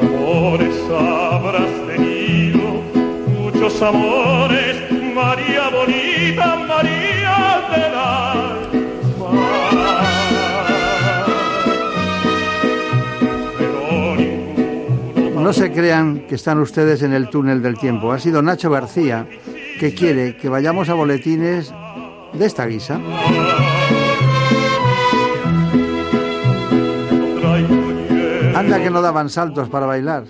Amores habrás tenido, muchos amores, No se crean que están ustedes en el túnel del tiempo. Ha sido Nacho García que quiere que vayamos a boletines de esta guisa. Anda que no daban saltos para bailar.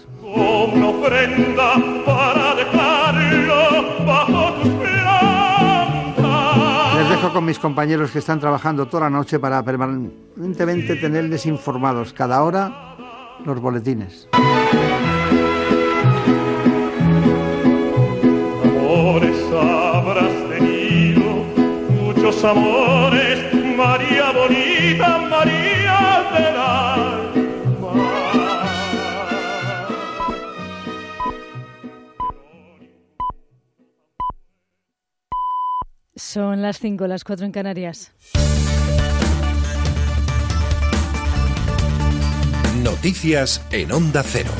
Les dejo con mis compañeros que están trabajando toda la noche para permanentemente tenerles informados cada hora los boletines. Amores, María bonita, María del alma. Son las 5, las 4 en Canarias. Noticias en Onda Cero.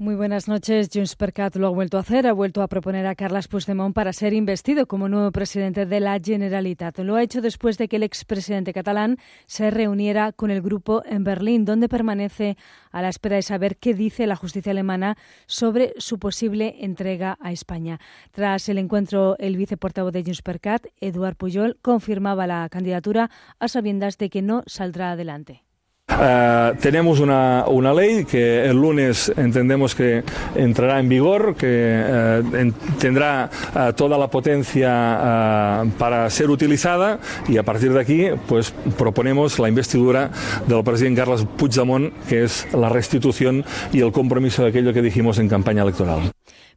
Muy buenas noches. Junts per lo ha vuelto a hacer. Ha vuelto a proponer a Carles Puigdemont para ser investido como nuevo presidente de la Generalitat. Lo ha hecho después de que el expresidente catalán se reuniera con el grupo en Berlín, donde permanece a la espera de saber qué dice la justicia alemana sobre su posible entrega a España. Tras el encuentro, el viceportavoz de Junts per Eduard Pujol, confirmaba la candidatura a sabiendas de que no saldrá adelante. Uh, tenemos una, una, ley que el lunes entendemos que entrará en vigor, que uh, en, tendrá uh, toda la potencia para ser utilizada y a partir de aquí pues proponemos la investidura del presidente Carles Puigdemont, que es la restitución y el compromiso de aquello que dijimos en campaña electoral.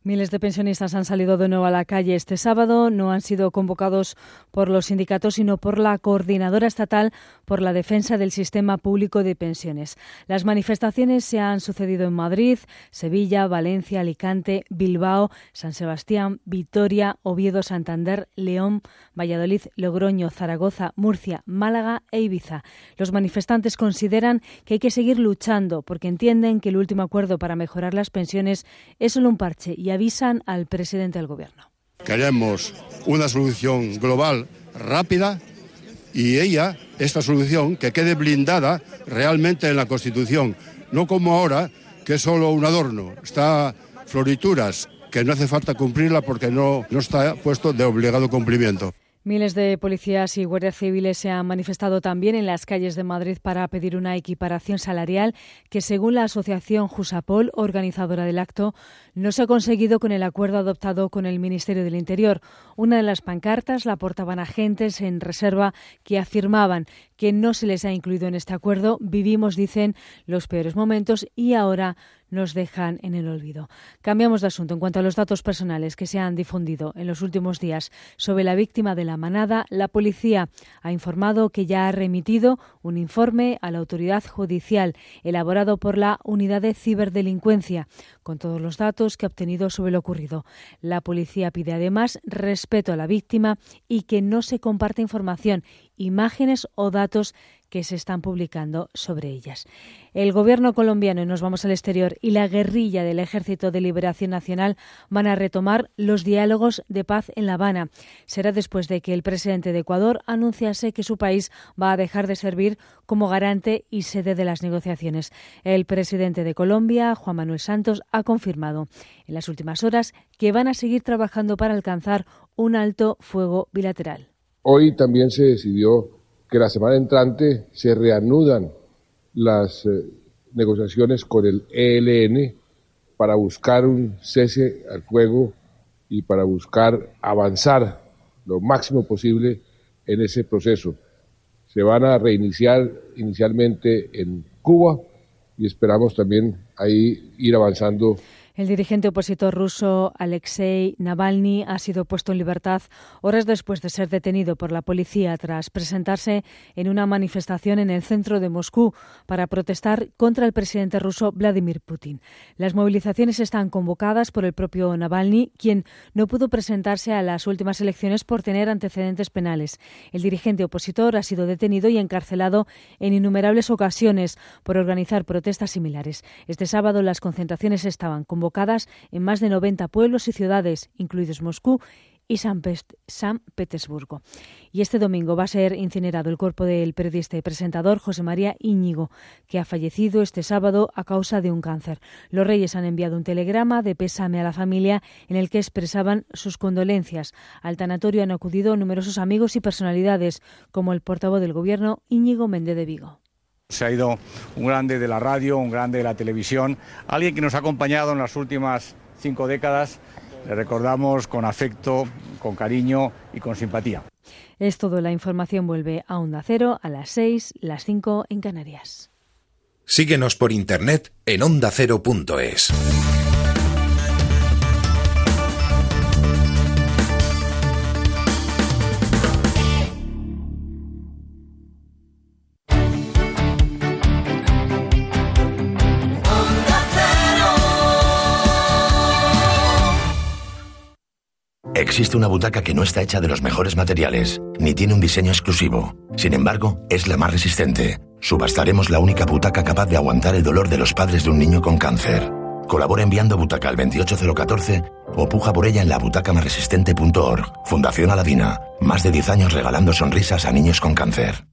Miles de pensionistas han salido de nuevo a la calle este sábado. No han sido convocados por los sindicatos, sino por la coordinadora estatal por la defensa del sistema público de pensiones. Las manifestaciones se han sucedido en Madrid, Sevilla, Valencia, Alicante, Bilbao, San Sebastián, Vitoria, Oviedo, Santander, León, Valladolid, Logroño, Zaragoza, Murcia, Málaga e Ibiza. Los manifestantes consideran que hay que seguir luchando porque entienden que el último acuerdo para mejorar las pensiones es solo un parche y avisan al presidente del Gobierno. Queremos una solución global rápida y ella, esta solución, que quede blindada realmente en la Constitución, no como ahora, que es solo un adorno, está florituras, que no hace falta cumplirla porque no, no está puesto de obligado cumplimiento. Miles de policías y guardias civiles se han manifestado también en las calles de Madrid para pedir una equiparación salarial que, según la asociación Jusapol, organizadora del acto, no se ha conseguido con el acuerdo adoptado con el Ministerio del Interior. Una de las pancartas la portaban agentes en reserva que afirmaban que no se les ha incluido en este acuerdo. Vivimos, dicen, los peores momentos y ahora nos dejan en el olvido. Cambiamos de asunto. En cuanto a los datos personales que se han difundido en los últimos días sobre la víctima de la manada, la policía ha informado que ya ha remitido un informe a la autoridad judicial elaborado por la Unidad de Ciberdelincuencia con todos los datos que ha obtenido sobre lo ocurrido. La policía pide además respeto a la víctima y que no se comparte información, imágenes o datos que se están publicando sobre ellas. El gobierno colombiano, y nos vamos al exterior, y la guerrilla del Ejército de Liberación Nacional van a retomar los diálogos de paz en La Habana. Será después de que el presidente de Ecuador anunciase que su país va a dejar de servir como garante y sede de las negociaciones. El presidente de Colombia, Juan Manuel Santos, ha confirmado en las últimas horas que van a seguir trabajando para alcanzar un alto fuego bilateral. Hoy también se decidió que la semana entrante se reanudan las eh, negociaciones con el ELN para buscar un cese al fuego y para buscar avanzar lo máximo posible en ese proceso. Se van a reiniciar inicialmente en Cuba y esperamos también ahí ir avanzando el dirigente opositor ruso Alexei Navalny ha sido puesto en libertad horas después de ser detenido por la policía tras presentarse en una manifestación en el centro de Moscú para protestar contra el presidente ruso Vladimir Putin. Las movilizaciones están convocadas por el propio Navalny, quien no pudo presentarse a las últimas elecciones por tener antecedentes penales. El dirigente opositor ha sido detenido y encarcelado en innumerables ocasiones por organizar protestas similares. Este sábado las concentraciones estaban convocadas en más de 90 pueblos y ciudades, incluidos Moscú y San, San, Petersburgo. Y este domingo va a ser incinerado el cuerpo del periodista y presentador José María Íñigo, que ha fallecido este sábado a causa de un cáncer. Los Reyes han enviado un telegrama de pésame a la familia en el que expresaban sus condolencias. Al tanatorio han acudido numerosos amigos y personalidades, como el portavoz del Gobierno Íñigo Méndez de Vigo. Se ha ido un grande de la radio, un grande de la televisión, alguien que nos ha acompañado en las últimas cinco décadas. Le recordamos con afecto, con cariño y con simpatía. Es todo, la información vuelve a Onda Cero a las seis, las cinco en Canarias. Síguenos por internet en ondacero.es. Existe una butaca que no está hecha de los mejores materiales, ni tiene un diseño exclusivo. Sin embargo, es la más resistente. Subastaremos la única butaca capaz de aguantar el dolor de los padres de un niño con cáncer. Colabora enviando butaca al 28014 o puja por ella en la butacamasresistente.org. Fundación Aladina. Más de 10 años regalando sonrisas a niños con cáncer.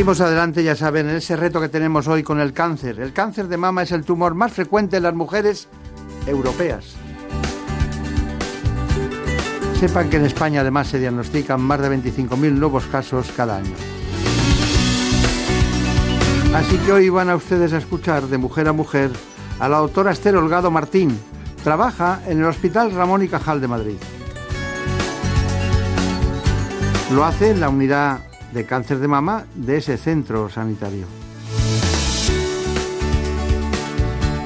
Seguimos adelante, ya saben, en ese reto que tenemos hoy con el cáncer. El cáncer de mama es el tumor más frecuente en las mujeres europeas. Sepan que en España además se diagnostican más de 25.000 nuevos casos cada año. Así que hoy van a ustedes a escuchar de mujer a mujer a la doctora Esther Holgado Martín. Trabaja en el Hospital Ramón y Cajal de Madrid. Lo hace en la unidad de cáncer de mama de ese centro sanitario.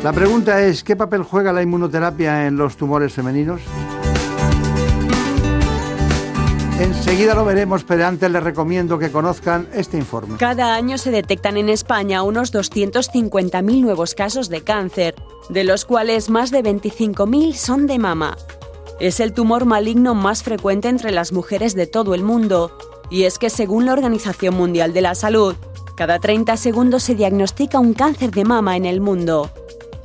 La pregunta es, ¿qué papel juega la inmunoterapia en los tumores femeninos? Enseguida lo veremos, pero antes les recomiendo que conozcan este informe. Cada año se detectan en España unos 250.000 nuevos casos de cáncer, de los cuales más de 25.000 son de mama. Es el tumor maligno más frecuente entre las mujeres de todo el mundo y es que según la Organización Mundial de la Salud, cada 30 segundos se diagnostica un cáncer de mama en el mundo.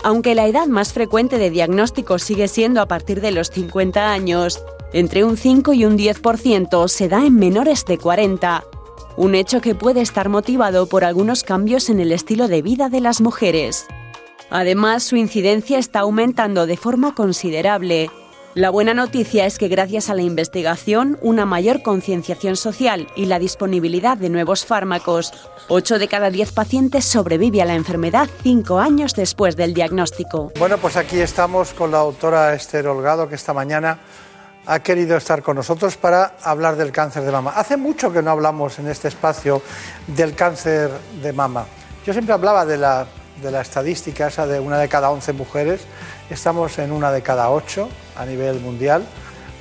Aunque la edad más frecuente de diagnóstico sigue siendo a partir de los 50 años, entre un 5 y un 10% se da en menores de 40, un hecho que puede estar motivado por algunos cambios en el estilo de vida de las mujeres. Además, su incidencia está aumentando de forma considerable la buena noticia es que gracias a la investigación, una mayor concienciación social y la disponibilidad de nuevos fármacos, 8 de cada 10 pacientes sobrevive a la enfermedad 5 años después del diagnóstico. Bueno, pues aquí estamos con la doctora Esther Holgado, que esta mañana ha querido estar con nosotros para hablar del cáncer de mama. Hace mucho que no hablamos en este espacio del cáncer de mama. Yo siempre hablaba de la, de la estadística esa de una de cada 11 mujeres Estamos en una de cada ocho a nivel mundial,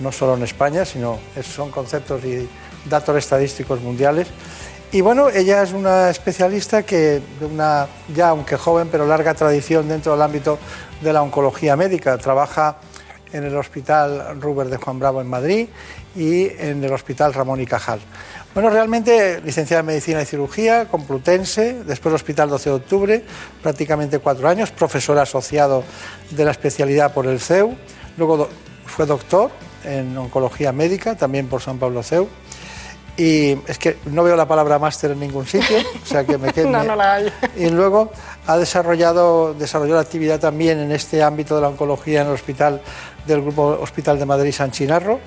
no solo en España, sino son conceptos y datos estadísticos mundiales. Y bueno, ella es una especialista que, de una ya aunque joven, pero larga tradición dentro del ámbito de la oncología médica. Trabaja en el Hospital Ruber de Juan Bravo en Madrid y en el Hospital Ramón y Cajal. Bueno, realmente licenciada en Medicina y Cirugía, Complutense, después Hospital 12 de Octubre, prácticamente cuatro años, profesor asociado de la especialidad por el CEU, luego fue doctor en Oncología Médica, también por San Pablo CEU, y es que no veo la palabra máster en ningún sitio, o sea que me quedo. no, no la hay. Y luego ha desarrollado, desarrolló la actividad también en este ámbito de la oncología en el hospital del Grupo Hospital de Madrid San Chinarro.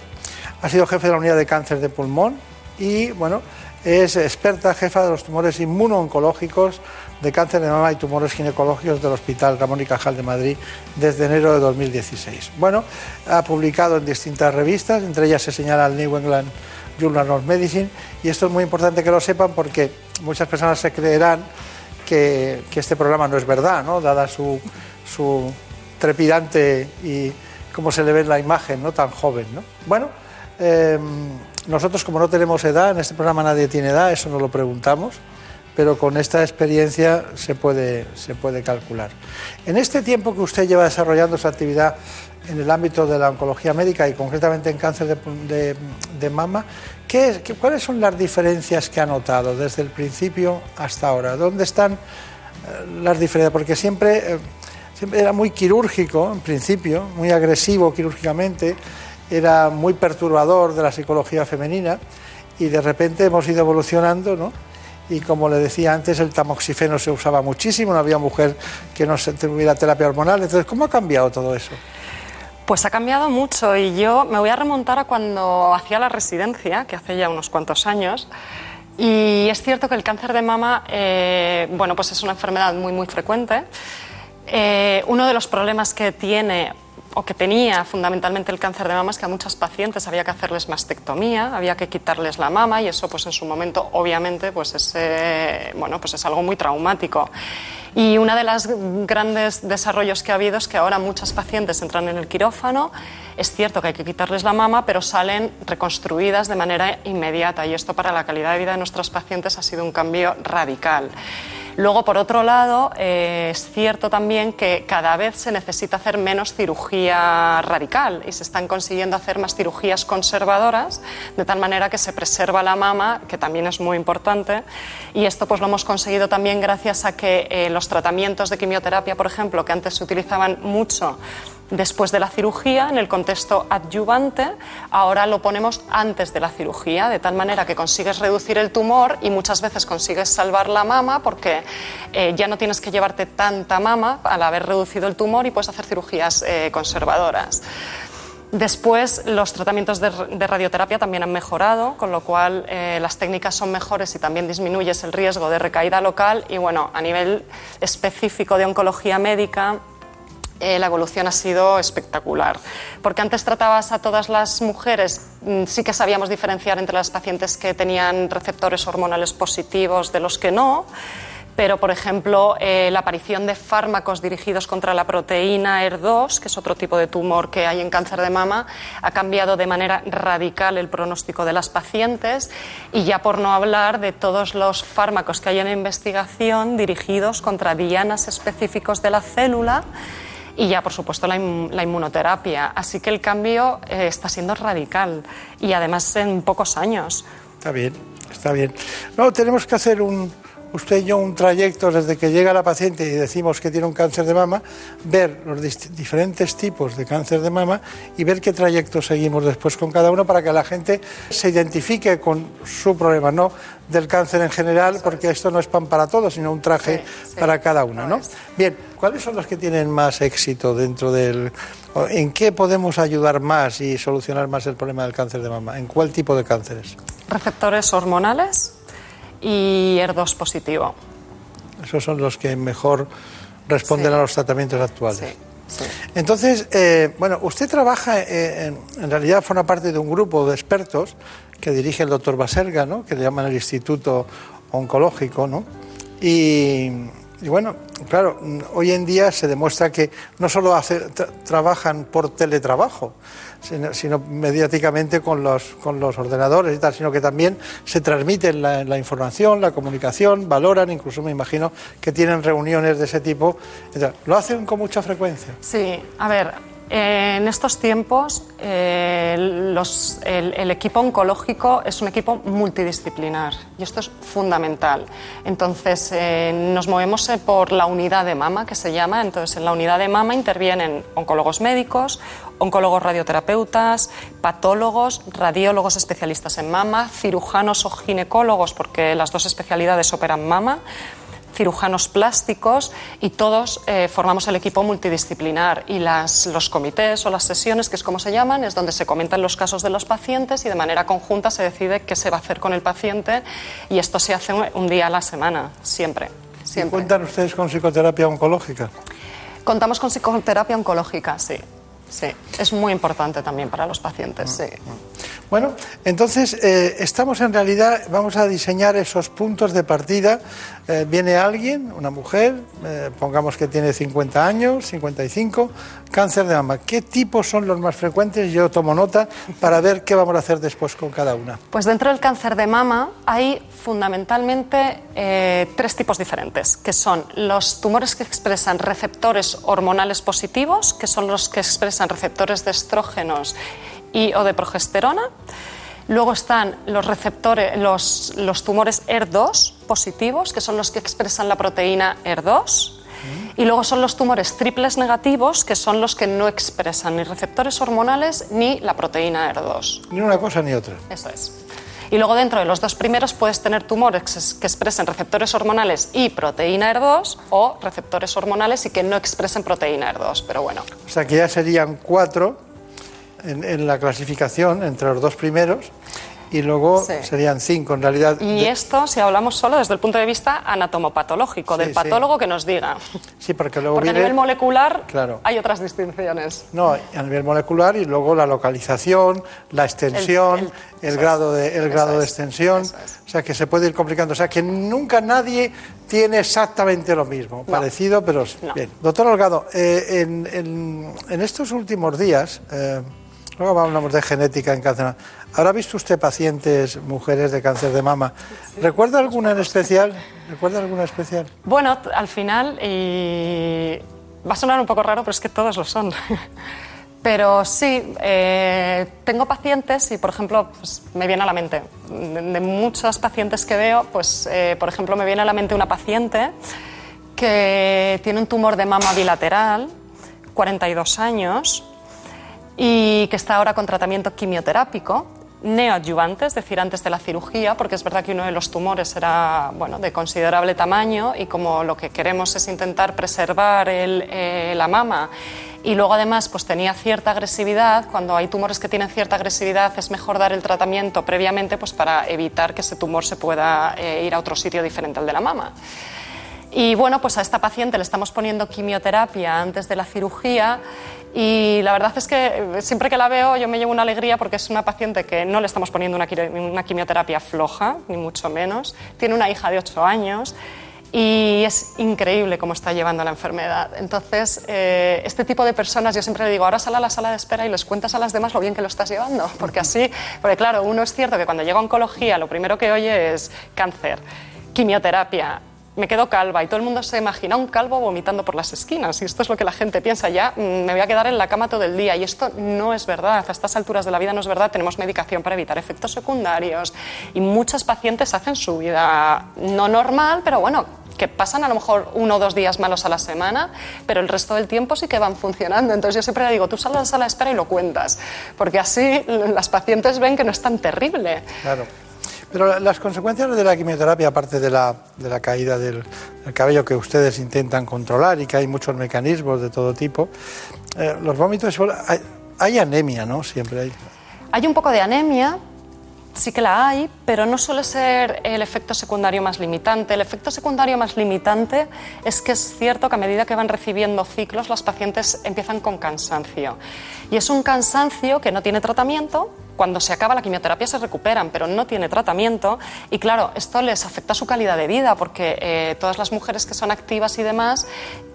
Ha sido jefe de la unidad de cáncer de pulmón y bueno, es experta jefa de los tumores inmunooncológicos de cáncer de mama y tumores ginecológicos del Hospital Ramón y Cajal de Madrid desde enero de 2016. Bueno, ha publicado en distintas revistas, entre ellas se señala el New England Journal of Medicine, y esto es muy importante que lo sepan porque muchas personas se creerán que, este programa no es verdad, ¿no? dada su, trepidante y cómo se le ve en la imagen, ¿no? tan joven. ¿no? Bueno, em, nosotros como no tenemos edad, en este programa nadie tiene edad, eso no lo preguntamos, pero con esta experiencia se puede, se puede calcular. En este tiempo que usted lleva desarrollando su actividad en el ámbito de la oncología médica y concretamente en cáncer de, mama, ¿qué, ¿cuáles son las diferencias que ha notado desde el principio hasta ahora? ¿Dónde están eh, las diferencias? Porque siempre, eh, siempre era muy quirúrgico en principio, muy agresivo quirúrgicamente, era muy perturbador de la psicología femenina y de repente hemos ido evolucionando, ¿no? Y como le decía antes, el tamoxifeno se usaba muchísimo, no había mujer que no tuviera terapia hormonal. Entonces, ¿cómo ha cambiado todo eso? Pues ha cambiado mucho y yo me voy a remontar a cuando hacía la residencia, que hace ya unos cuantos años. Y es cierto que el cáncer de mama, eh, bueno, pues es una enfermedad muy, muy frecuente. Eh, uno de los problemas que tiene o que tenía fundamentalmente el cáncer de mama es que a muchas pacientes había que hacerles mastectomía, había que quitarles la mama y eso pues en su momento obviamente pues es, bueno, pues es algo muy traumático. Y uno de los grandes desarrollos que ha habido es que ahora muchas pacientes entran en el quirófano, es cierto que hay que quitarles la mama, pero salen reconstruidas de manera inmediata y esto para la calidad de vida de nuestras pacientes ha sido un cambio radical. Luego, por otro lado, eh, es cierto también que cada vez se necesita hacer menos cirugía radical y se están consiguiendo hacer más cirugías conservadoras, de tal manera que se preserva la mama, que también es muy importante. Y esto pues lo hemos conseguido también gracias a que eh, los tratamientos de quimioterapia, por ejemplo, que antes se utilizaban mucho después de la cirugía, en el contexto adyuvante, ahora lo ponemos antes de la cirugía, de tal manera que consigues reducir el tumor y muchas veces consigues salvar la mama porque eh, ya no tienes que llevarte tanta mama al haber reducido el tumor y puedes hacer cirugías eh, conservadoras. Después, los tratamientos de, radioterapia también han mejorado, con lo cual eh, las técnicas son mejores y también disminuyes el riesgo de recaída local. Y bueno, a nivel específico de oncología médica, eh, la evolución ha sido espectacular. Porque antes tratabas a todas las mujeres, mm, sí que sabíamos diferenciar entre las pacientes que tenían receptores hormonales positivos de los que no, pero por ejemplo eh, la aparición de fármacos dirigidos contra la proteína ER2, que es otro tipo de tumor que hay en cáncer de mama, ha cambiado de manera radical el pronóstico de las pacientes y ya por no hablar de todos los fármacos que hay en investigación dirigidos contra dianas específicos de la célula y ya, por supuesto, la, inmunoterapia. Así que el cambio eh, está siendo radical y además en pocos años. Está bien, está bien. No, tenemos que hacer un, usted y yo un trayecto desde que llega la paciente y decimos que tiene un cáncer de mama, ver los diferentes tipos de cáncer de mama y ver qué trayecto seguimos después con cada uno para que la gente se identifique con su problema, no del cáncer en general, porque esto no es pan para todos, sino un traje para cada uno, ¿no? Bien, ¿cuáles son los que tienen más éxito dentro del... ¿En qué podemos ayudar más y solucionar más el problema del cáncer de mama? ¿En cuál tipo de cánceres? Receptores hormonales y ER2 positivo. Esos son los que mejor responden a los tratamientos actuales. Entonces, eh, bueno, usted trabaja, eh, en, realidad forma parte de un grupo de expertos que dirige el doctor Baserga, ¿no? que le llaman el Instituto Oncológico, ¿no? y, bueno, claro, hoy en día se demuestra que no solo trabajan por teletrabajo, sino, mediáticamente con los, con los ordenadores y tal, sino que también se transmiten la, información, la comunicación, valoran, incluso me imagino que tienen reuniones de ese tipo. ¿Lo hacen con mucha frecuencia? Sí, a ver, en estos tiempos, eh, el, equipo oncológico es un equipo multidisciplinar y esto es fundamental. Entonces, eh, nos movemos eh, por la unidad de mama, que se llama. Entonces, en la unidad de mama intervienen oncólogos médicos, oncólogos radioterapeutas, patólogos, radiólogos especialistas en mama, cirujanos o ginecólogos, porque las dos especialidades operan mama cirujanos plásticos y todos eh, formamos el equipo multidisciplinar y las, los comités o las sesiones, que es como se llaman, es donde se comentan los casos de los pacientes y de manera conjunta se decide qué se va a hacer con el paciente y esto se hace un, día a la semana, siempre. siempre. ¿Cuentan ustedes con psicoterapia oncológica? Contamos con psicoterapia oncológica, sí. Sí, es muy importante también para los pacientes, sí. Bueno, entonces eh, estamos en realidad, vamos a diseñar esos puntos de partida. Eh, viene alguien, una mujer, eh, pongamos que tiene 50 años, 55, cáncer de mama. ¿Qué tipos son los más frecuentes? Yo tomo nota para ver qué vamos a hacer después con cada una. Pues dentro del cáncer de mama hay fundamentalmente tres tipos diferentes, que son los tumores que expresan receptores hormonales positivos, que son los que expresan receptores de estrógenos y o de progesterona. Luego están los receptores, los, los tumores ER2 positivos, que son los que expresan la proteína ER2. Y luego son los tumores triples negativos, que son los que no expresan ni receptores hormonales ni la proteína ER2. Ni una cosa ni otra. Eso es. Y luego dentro de los dos primeros puedes tener tumores que expresen receptores hormonales y proteína ER2 o receptores hormonales y que no expresen proteína ER2. Pero bueno. O sea que ya serían cuatro en, en la clasificación entre los dos primeros y luego Sí. serían cinco en realidad. Y esto, si hablamos solo desde el punto de vista anatomopatológico, Sí, del sí. patólogo que nos diga. Sí, porque luego Porque a viene... nivel molecular Claro. hay otras distinciones. No, a nivel molecular y luego la localización, la extensión, el, El- el- grado, de, el grado de es, extensión. O sea que se puede ir complicando. O sea que nunca nadie tiene exactamente lo mismo. No. Parecido, pero No. bien. Doctor Holgado, eh, en, en- en estos últimos días, eh, luego hablamos de genética en cáncer. ¿Habrá visto usted pacientes, mujeres de cáncer de mama? ¿Recuerda alguna en especial? ¿Recuerda alguna especial? Bueno, al final, y va a sonar un poco raro, pero es que todos lo son. Pero sí, eh, tengo pacientes y, por ejemplo, pues, me viene a la mente, de, de muchos pacientes que veo, pues, eh, por ejemplo, me viene a la mente una paciente que tiene un tumor de mama bilateral, 42 años, y que está ahora con tratamiento quimioterápico neoadyuvante, es decir, antes de la cirugía, porque es verdad que uno de los tumores era bueno, de considerable tamaño y como lo que queremos es intentar preservar eh, la mama y luego además pues tenía cierta agresividad, cuando hay tumores que tienen cierta agresividad es mejor dar el tratamiento previamente pues para evitar que ese tumor se pueda eh, ir a otro sitio diferente al de la mama. Y bueno, pues a esta paciente le estamos poniendo quimioterapia antes de la cirugía y la verdad es que eh, siempre que la veo yo me llevo una alegría porque es una paciente que no le estamos poniendo una, quimioterapia floja, ni mucho menos. Tiene una hija de 8 años y es increíble cómo está llevando la enfermedad. Entonces, eh, este tipo de personas, yo siempre le digo, ahora sal a la sala de espera y les cuentas a las demás lo bien que lo estás llevando, porque así, porque claro, uno es cierto que cuando llega a oncología lo primero que oye es cáncer, quimioterapia, me quedo calva y todo el mundo se imagina un calvo vomitando por las esquinas y esto es lo que la gente piensa ya mm, me voy a quedar en la cama todo el día y esto no es verdad a estas alturas de la vida no es verdad tenemos medicación para evitar efectos secundarios y muchos pacientes hacen su vida no normal pero bueno que pasan a lo mejor uno o dos días malos a la semana, pero el resto del tiempo sí que van funcionando. Entonces yo siempre le digo, tú sal a la espera y lo cuentas, porque así las pacientes ven que no es tan terrible. Claro. Pero la- las consecuencias de la quimioterapia, aparte de la, de la caída del, del cabello que ustedes intentan controlar y que hay muchos mecanismos de todo tipo, eh, los vómitos, hay, hay anemia, ¿no? Siempre hay. Hay un poco de anemia, sí que la hay, pero no suele ser el efecto secundario más limitante. El efecto secundario más limitante es que es cierto que a medida que van recibiendo ciclos, las pacientes empiezan con cansancio. Y es un cansancio que no tiene tratamiento. Cuando se acaba la quimioterapia se recuperan, pero no tiene tratamiento. Y claro, esto les afecta su calidad de vida, porque eh, todas las mujeres que son activas y demás,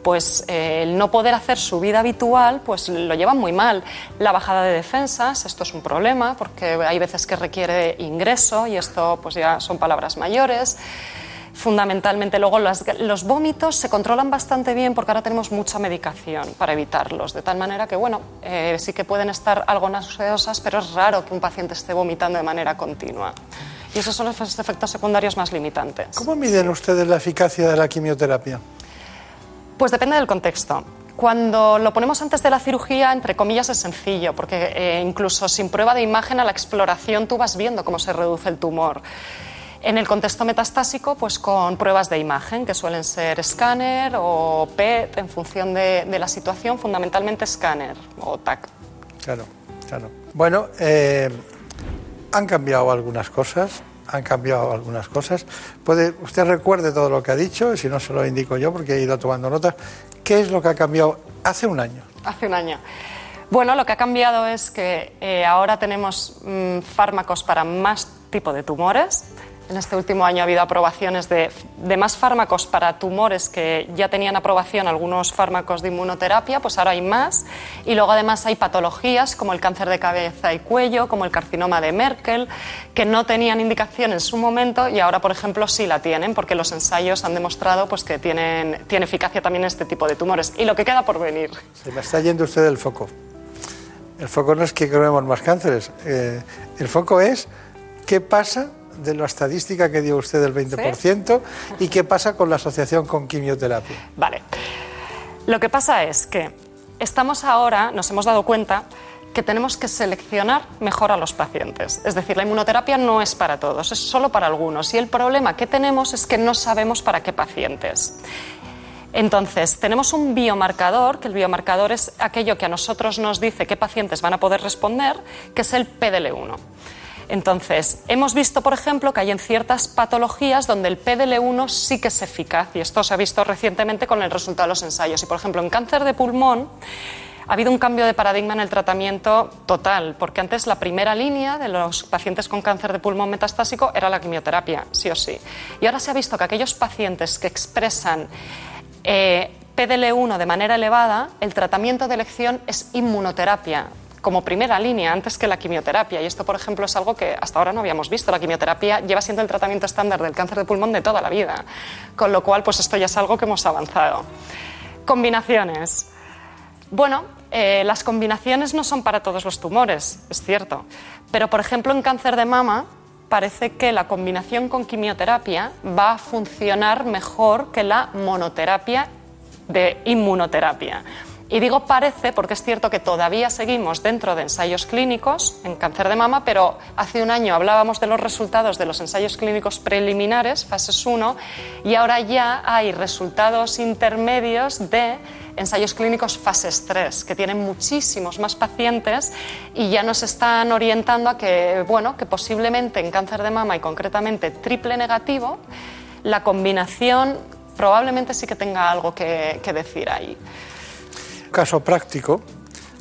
pues eh, el no poder hacer su vida habitual, pues lo llevan muy mal. La bajada de defensas, esto es un problema, porque hay veces que requiere ingreso y esto pues ya son palabras mayores. Fundamentalmente luego las- los vómitos se controlan bastante bien porque ahora tenemos mucha medicación para evitarlos, de tal manera que bueno, eh, sí que pueden estar algo nauseosas, pero es raro que un paciente esté vomitando de manera continua. Y esos son los efectos secundarios más limitantes. ¿Cómo miden ustedes la eficacia de la quimioterapia? Pues depende del contexto. Cuando lo ponemos antes de la cirugía, entre comillas, es sencillo, porque eh, incluso sin prueba de imagen a la exploración tú vas viendo cómo se reduce el tumor. En el contexto metastásico, pues con pruebas de imagen, que suelen ser escáner o PET, en función de, de la situación, fundamentalmente escáner o TAC. Claro, claro. Bueno, eh, han cambiado algunas cosas, han cambiado algunas cosas. Puede, usted recuerde todo lo que ha dicho, si no se lo indico yo porque he ido tomando notas. ¿Qué es lo que ha cambiado hace un año? Hace un año. Bueno, lo que ha cambiado es que eh, ahora tenemos mm, fármacos para más tipo de tumores. En este último año ha habido aprobaciones de, más fármacos para tumores que ya tenían aprobación algunos fármacos de inmunoterapia, pues ahora hay más. Y luego además hay patologías como el cáncer de cabeza y cuello, como el carcinoma de Merkel, que no tenían indicación en su momento y ahora, por ejemplo, sí la tienen, porque los ensayos han demostrado pues, que tienen, tiene eficacia también este tipo de tumores. Y lo que queda por venir. Se me está yendo usted del foco. El foco no es que creemos más cánceres, eh, el foco es qué pasa de la estadística que dio usted del 20% ¿Sí? y qué pasa con la asociación con quimioterapia. Vale. Lo que pasa es que estamos ahora, nos hemos dado cuenta que tenemos que seleccionar mejor a los pacientes. Es decir, la inmunoterapia no es para todos, es solo para algunos. Y el problema que tenemos es que no sabemos para qué pacientes. Entonces, tenemos un biomarcador, que el biomarcador es aquello que a nosotros nos dice qué pacientes van a poder responder, que es el PDL1. Entonces, hemos visto, por ejemplo, que hay en ciertas patologías donde el PDL1 sí que es eficaz, y esto se ha visto recientemente con el resultado de los ensayos. Y, por ejemplo, en cáncer de pulmón, ha habido un cambio de paradigma en el tratamiento total, porque antes la primera línea de los pacientes con cáncer de pulmón metastásico era la quimioterapia, sí o sí. Y ahora se ha visto que aquellos pacientes que expresan eh, PDL1 de manera elevada, el tratamiento de elección es inmunoterapia como primera línea antes que la quimioterapia. Y esto, por ejemplo, es algo que hasta ahora no habíamos visto. La quimioterapia lleva siendo el tratamiento estándar del cáncer de pulmón de toda la vida. Con lo cual, pues esto ya es algo que hemos avanzado. Combinaciones. Bueno, eh, las combinaciones no son para todos los tumores, es cierto. Pero, por ejemplo, en cáncer de mama parece que la combinación con quimioterapia va a funcionar mejor que la monoterapia de inmunoterapia. Y digo parece porque es cierto que todavía seguimos dentro de ensayos clínicos en cáncer de mama, pero hace un año hablábamos de los resultados de los ensayos clínicos preliminares, fases 1, y ahora ya hay resultados intermedios de ensayos clínicos fases 3, que tienen muchísimos más pacientes y ya nos están orientando a que, bueno, que posiblemente en cáncer de mama y concretamente triple negativo, la combinación probablemente sí que tenga algo que, que decir ahí caso práctico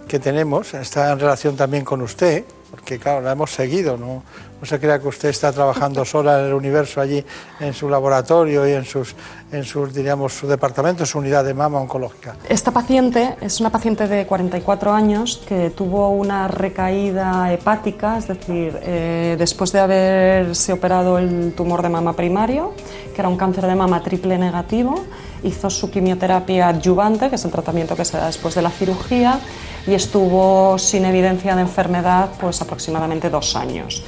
que tenemos está en relación también con usted, porque claro, la hemos seguido, no, no se crea que usted está trabajando sola en el universo allí en su laboratorio y en sus, en sus diríamos, su departamento, su unidad de mama oncológica. Esta paciente es una paciente de 44 años que tuvo una recaída hepática, es decir, eh, después de haberse operado el tumor de mama primario, que era un cáncer de mama triple negativo, hizo su quimioterapia adyuvante, que es el tratamiento que se da después de la cirugía, y estuvo sin evidencia de enfermedad pues aproximadamente dos años.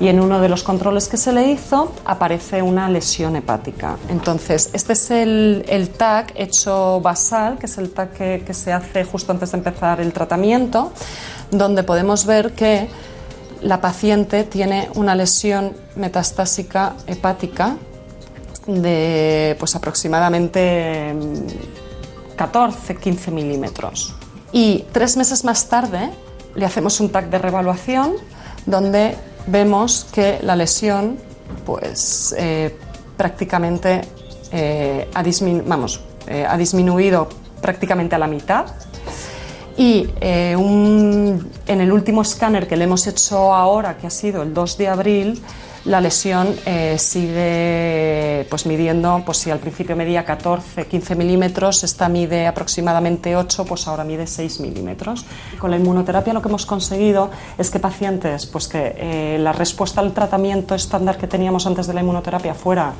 Y en uno de los controles que se le hizo aparece una lesión hepática. Entonces, este es el, el TAC hecho basal, que es el TAC que, se hace justo antes de empezar el tratamiento, donde podemos ver que la paciente tiene una lesión metastásica hepática de pues aproximadamente 14-15 milímetros. Y tres meses más tarde le hacemos un TAC de revaluación donde vemos que la lesión pues eh, prácticamente eh, ha, disminu eh, ha disminuido prácticamente a la mitad. Y un, en el último escáner que le hemos hecho ahora, que ha sido el 2 de abril, la lesión eh, sigue pues, midiendo, pues si al principio medía 14, 15 milímetros, esta mide aproximadamente 8, pues ahora mide 6 milímetros. Con la inmunoterapia lo que hemos conseguido es que pacientes, pues que eh, la respuesta al tratamiento estándar que teníamos antes de la inmunoterapia fuera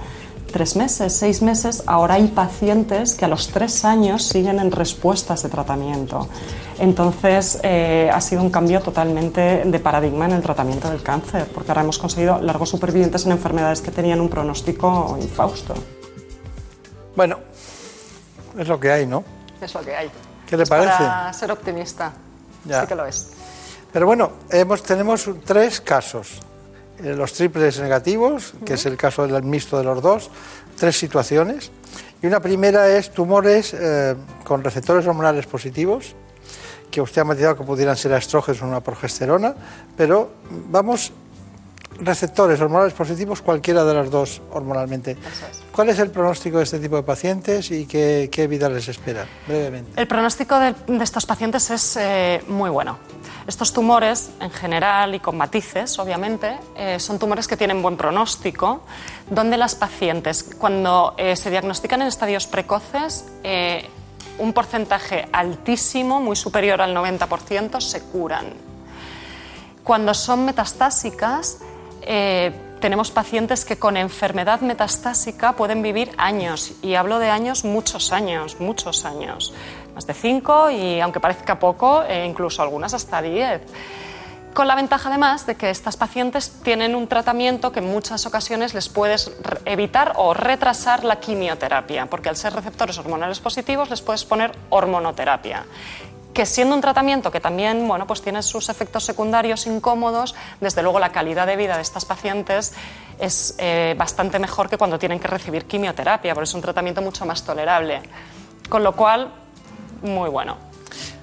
tres meses, seis meses, ahora hay pacientes que a los tres años siguen en respuestas de tratamiento. Entonces, eh, ha sido un cambio totalmente de paradigma en el tratamiento del cáncer, porque ahora hemos conseguido largos supervivientes en enfermedades que tenían un pronóstico infausto. Bueno, es lo que hay, ¿no? Es lo que hay. ¿Qué le es parece? Para ser optimista, Ya. sí que lo es. Pero bueno, hemos, tenemos tres casos. Eh, Los triples negativos, que es el caso del mixto de los dos, tres situaciones. Y una primera es tumores eh, con receptores hormonales positivos, que usted ha metido que pudieran ser estrógenos o una progesterona, pero vamos, receptores hormonales positivos, cualquiera de las dos hormonalmente. ¿Cuál es el pronóstico de este tipo de pacientes y qué, qué vida les espera? Brevemente. El pronóstico de, de estos pacientes es eh, muy bueno. Estos tumores, en general y con matices, obviamente, eh, son tumores que tienen buen pronóstico, donde las pacientes, cuando eh, se diagnostican en estadios precoces, un porcentaje altísimo, muy superior al 90%, se curan. Cuando son metastásicas, eh, tenemos pacientes que con enfermedad metastásica pueden vivir años, y hablo de años, muchos años, muchos años, más de cinco y aunque parezca poco, eh, incluso algunas hasta diez. Con la ventaja además de que estas pacientes tienen un tratamiento que en muchas ocasiones les puedes evitar o retrasar la quimioterapia, porque al ser receptores hormonales positivos les puedes poner hormonoterapia que siendo un tratamiento que también bueno, pues tiene sus efectos secundarios incómodos, desde luego la calidad de vida de estas pacientes es eh, bastante mejor que cuando tienen que recibir quimioterapia, porque es un tratamiento mucho más tolerable. Con lo cual, muy bueno.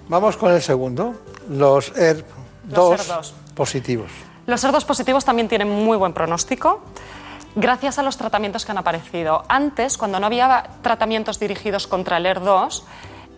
Vamos con el segundo, los ERP2 Los ERP2. positivos. Los ER2 positivos también tienen muy buen pronóstico. Gracias a los tratamientos que han aparecido. Antes, cuando no había tratamientos dirigidos contra el ER2,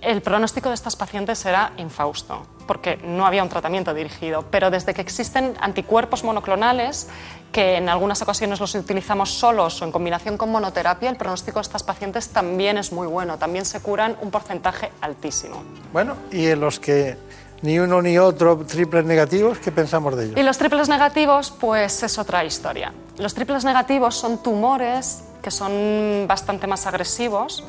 el pronóstico de estas pacientes era infausto, porque no había un tratamiento dirigido. Pero desde que existen anticuerpos monoclonales, que en algunas ocasiones los utilizamos solos o en combinación con monoterapia, el pronóstico de estas pacientes también es muy bueno. También se curan un porcentaje altísimo. Bueno, y en los que ni uno ni otro triples negativos, ¿qué pensamos de ellos? Y los triples negativos, pues es otra historia. Los triples negativos son tumores que son bastante más agresivos,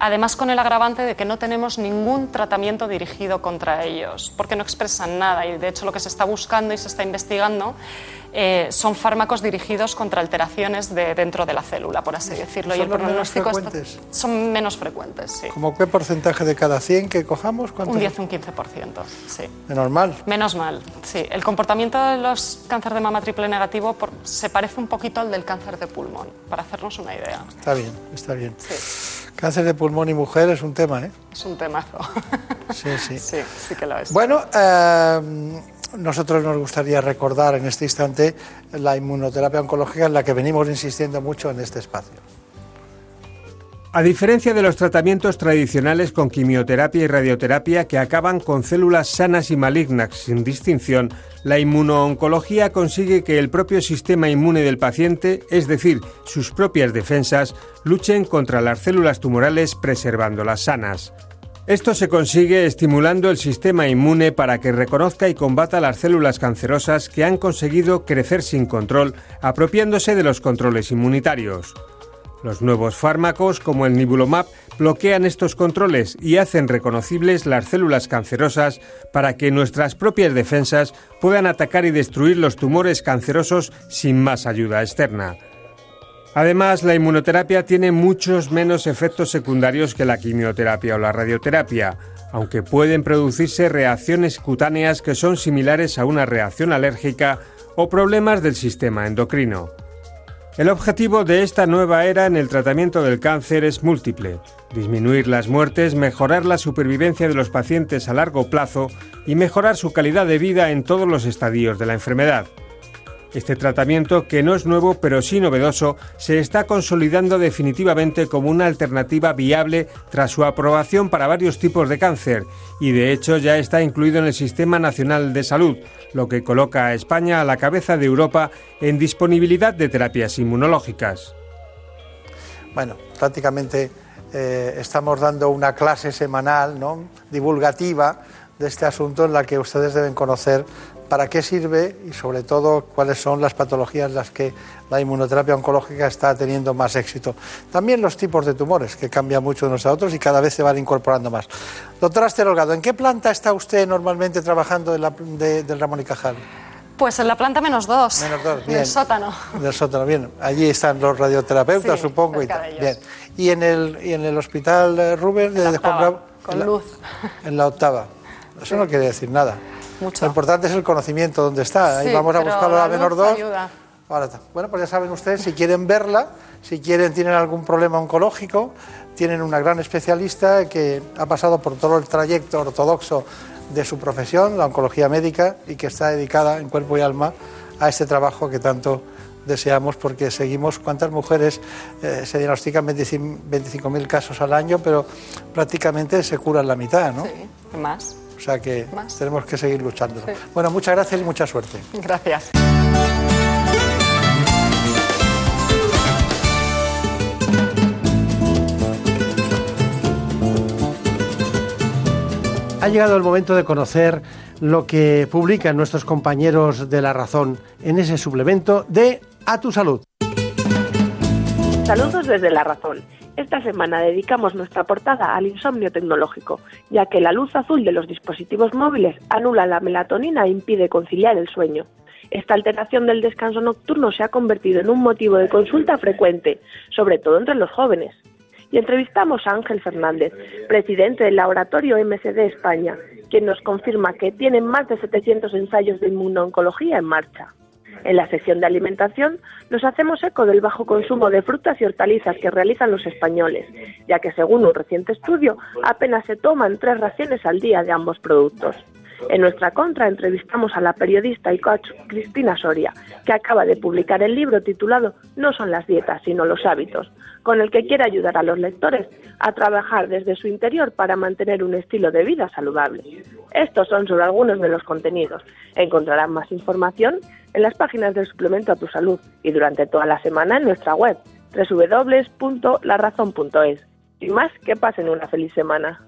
además con el agravante de que no tenemos ningún tratamiento dirigido contra ellos, porque no expresan nada y de hecho lo que se está buscando y se está investigando eh, son fármacos dirigidos contra alteraciones de dentro de la célula, por así decirlo. ¿Son y el los menos pronóstico está- son menos frecuentes, sí. ¿Cómo qué porcentaje de cada 100 que cojamos? ¿Cuánto? Un 10 o un 15%, sí. De normal. Menos mal, sí. El comportamiento de los cáncer de mama triple negativo por- se parece un poquito al del cáncer de pulmón, para hacernos una idea. Está bien, está bien. Cáncer de pulmón y mujer es un tema, ¿eh? Es un temazo. Sí, sí. Sí, sí que lo es. Bueno, eh, nosotros nos gustaría recordar en este instante la inmunoterapia oncológica en la que venimos insistiendo mucho en este espacio. A diferencia de los tratamientos tradicionales con quimioterapia y radioterapia que acaban con células sanas y malignas sin distinción, la inmunooncología consigue que el propio sistema inmune del paciente, es decir, sus propias defensas, luchen contra las células tumorales preservándolas sanas. Esto se consigue estimulando el sistema inmune para que reconozca y combata las células cancerosas que han conseguido crecer sin control, apropiándose de los controles inmunitarios. Los nuevos fármacos, como el Nibulomab, bloquean estos controles y hacen reconocibles las células cancerosas para que nuestras propias defensas puedan atacar y destruir los tumores cancerosos sin más ayuda externa. Además, la inmunoterapia tiene muchos menos efectos secundarios que la quimioterapia o la radioterapia, aunque pueden producirse reacciones cutáneas que son similares a una reacción alérgica o problemas del sistema endocrino. El objetivo de esta nueva era en el tratamiento del cáncer es múltiple. Disminuir las muertes, mejorar la supervivencia de los pacientes a largo plazo y mejorar su calidad de vida en todos los estadios de la enfermedad. Este tratamiento, que no es nuevo pero sí novedoso, se está consolidando definitivamente como una alternativa viable tras su aprobación para varios tipos de cáncer y de hecho ya está incluido en el Sistema Nacional de Salud, lo que coloca a España a la cabeza de Europa en disponibilidad de terapias inmunológicas. Bueno, prácticamente eh, estamos dando una clase semanal, ¿no? divulgativa de este asunto en la que ustedes deben conocer para qué sirve y sobre todo cuáles son las patologías en las que la inmunoterapia oncológica está teniendo más éxito. También los tipos de tumores, que cambian mucho de unos a otros y cada vez se van incorporando más. Doctora Esther Holgado, ¿en qué planta está usted normalmente trabajando de la- de- del Ramón y Cajal? Pues en la planta menos dos, Menos dos, en bien. el sótano. Del sótano, bien. Allí están los radioterapeutas, Sí, supongo. Y, tal. bien. y en el y en el hospital eh, Rubén de, Juan Bravo. con en la- luz. En la octava. Eso no quiere decir nada. Mucho. Lo importante es el conocimiento dónde está. Ahí vamos a buscarlo a la menor luz 2. ayuda. Ahora está. Bueno, pues ya saben ustedes, si quieren verla, si quieren, tienen algún problema oncológico, tienen una gran especialista que ha pasado por todo el trayecto ortodoxo de su profesión, la oncología médica, y que está dedicada en cuerpo y alma a este trabajo que tanto deseamos porque seguimos cuántas mujeres eh, se diagnostican 25.000 casos al año, pero prácticamente se curan la mitad, ¿no? Sí, más. O sea que tenemos que seguir luchando. Bueno, muchas gracias y mucha suerte. Gracias. Ha llegado el momento de conocer lo que publican nuestros compañeros de La Razón en ese suplemento de A tu Salud. Saludos desde La Razón. Esta semana dedicamos nuestra portada al insomnio tecnológico, ya que la luz azul de los dispositivos móviles anula la melatonina e impide conciliar el sueño. Esta alteración del descanso nocturno se ha convertido en un motivo de consulta frecuente, sobre todo entre los jóvenes y entrevistamos a Ángel Fernández, presidente del laboratorio MCD España, quien nos confirma que tienen más de 700 ensayos de inmunooncología en marcha. En la sección de alimentación nos hacemos eco del bajo consumo de frutas y hortalizas que realizan los españoles, ya que según un reciente estudio apenas se toman tres raciones al día de ambos productos. En nuestra contra entrevistamos a la periodista y coach Cristina Soria, que acaba de publicar el libro titulado No son las dietas, sino los hábitos, con el que quiere ayudar a los lectores a trabajar desde su interior para mantener un estilo de vida saludable. Estos son solo algunos de los contenidos. Encontrarán más información en las páginas del suplemento a tu salud y durante toda la semana en nuestra web www.larazón.es. Y más, que pasen una feliz semana.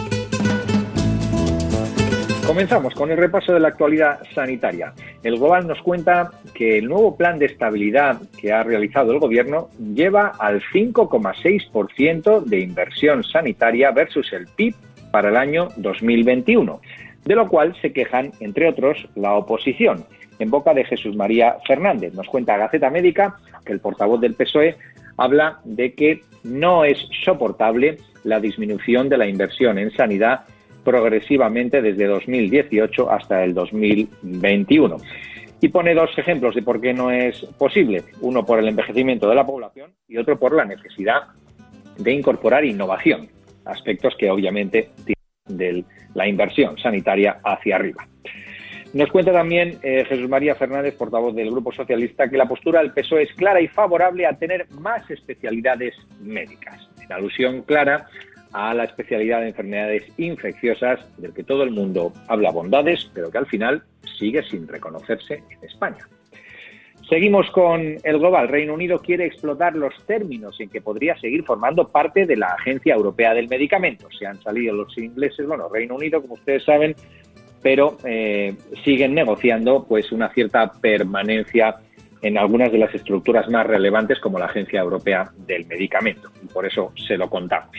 Comenzamos con el repaso de la actualidad sanitaria. El Global nos cuenta que el nuevo plan de estabilidad que ha realizado el Gobierno lleva al 5,6% de inversión sanitaria versus el PIB para el año 2021, de lo cual se quejan, entre otros, la oposición. En boca de Jesús María Fernández, nos cuenta Gaceta Médica que el portavoz del PSOE habla de que no es soportable la disminución de la inversión en sanidad progresivamente desde 2018 hasta el 2021. Y pone dos ejemplos de por qué no es posible. Uno por el envejecimiento de la población y otro por la necesidad de incorporar innovación, aspectos que obviamente tienen de la inversión sanitaria hacia arriba. Nos cuenta también eh, Jesús María Fernández, portavoz del Grupo Socialista, que la postura del PSOE es clara y favorable a tener más especialidades médicas, en alusión clara a la especialidad de enfermedades infecciosas del que todo el mundo habla bondades, pero que al final sigue sin reconocerse en España. Seguimos con el global. Reino Unido quiere explotar los términos en que podría seguir formando parte de la Agencia Europea del Medicamento. Se han salido los ingleses, bueno, Reino Unido, como ustedes saben, pero eh, siguen negociando pues una cierta permanencia en algunas de las estructuras más relevantes como la Agencia Europea del Medicamento. Y por eso se lo contamos.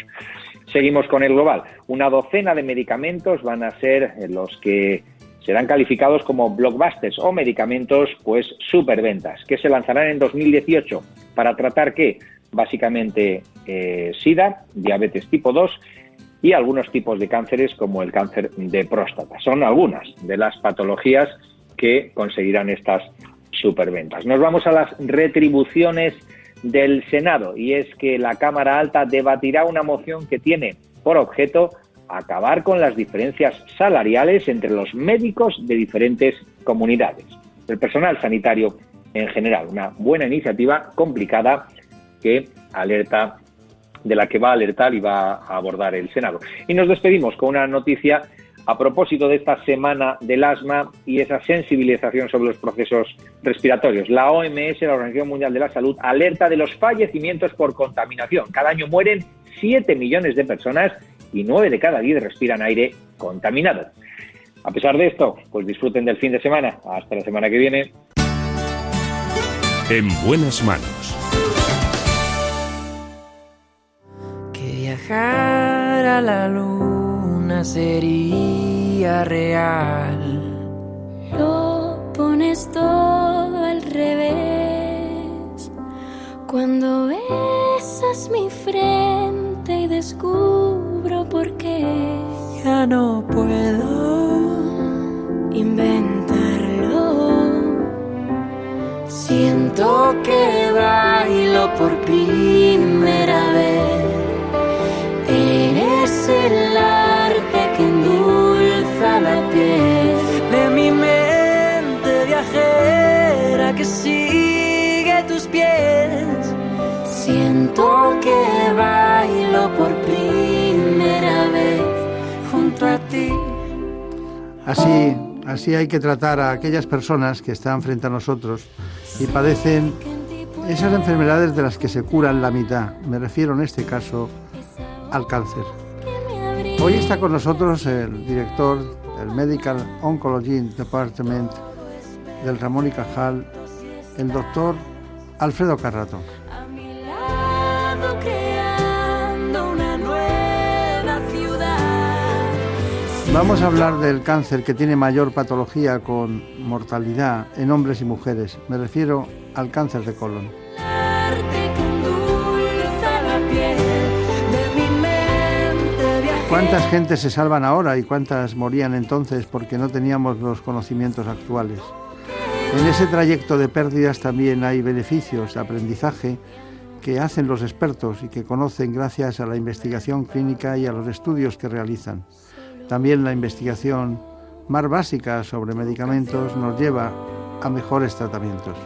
Seguimos con el global. Una docena de medicamentos van a ser los que serán calificados como blockbusters o medicamentos pues superventas que se lanzarán en 2018 para tratar qué básicamente eh, SIDA, diabetes tipo 2 y algunos tipos de cánceres como el cáncer de próstata. Son algunas de las patologías que conseguirán estas superventas. Nos vamos a las retribuciones del Senado y es que la Cámara Alta debatirá una moción que tiene por objeto acabar con las diferencias salariales entre los médicos de diferentes comunidades. El personal sanitario en general, una buena iniciativa complicada que alerta de la que va a alertar y va a abordar el Senado. Y nos despedimos con una noticia a propósito de esta semana del asma y esa sensibilización sobre los procesos respiratorios. La OMS, la Organización Mundial de la Salud, alerta de los fallecimientos por contaminación. Cada año mueren 7 millones de personas y 9 de cada 10 respiran aire contaminado. A pesar de esto, pues disfruten del fin de semana. Hasta la semana que viene. En buenas manos. Que viajar a la luz sería real. Lo pones todo al revés cuando besas mi frente y descubro por qué Ya no puedo inventarlo. Siento que bailo por primera vez. Eres el endulza la piel. de mi mente viajera que sigue tus pies. Siento que bailo por primera vez junto a ti. Así, así hay que tratar a aquellas personas que están frente a nosotros y padecen esas enfermedades de las que se curan la mitad. Me refiero en este caso al cáncer. Hoy está con nosotros el director del Medical Oncology Department del Ramón y Cajal, el doctor Alfredo Carrato. Vamos a hablar del cáncer que tiene mayor patología con mortalidad en hombres y mujeres. Me refiero al cáncer de colon. ¿Cuántas gentes se salvan ahora y cuántas morían entonces porque no teníamos los conocimientos actuales? En ese trayecto de pérdidas también hay beneficios de aprendizaje que hacen los expertos y que conocen gracias a la investigación clínica y a los estudios que realizan. También la investigación más básica sobre medicamentos nos lleva a mejores tratamientos.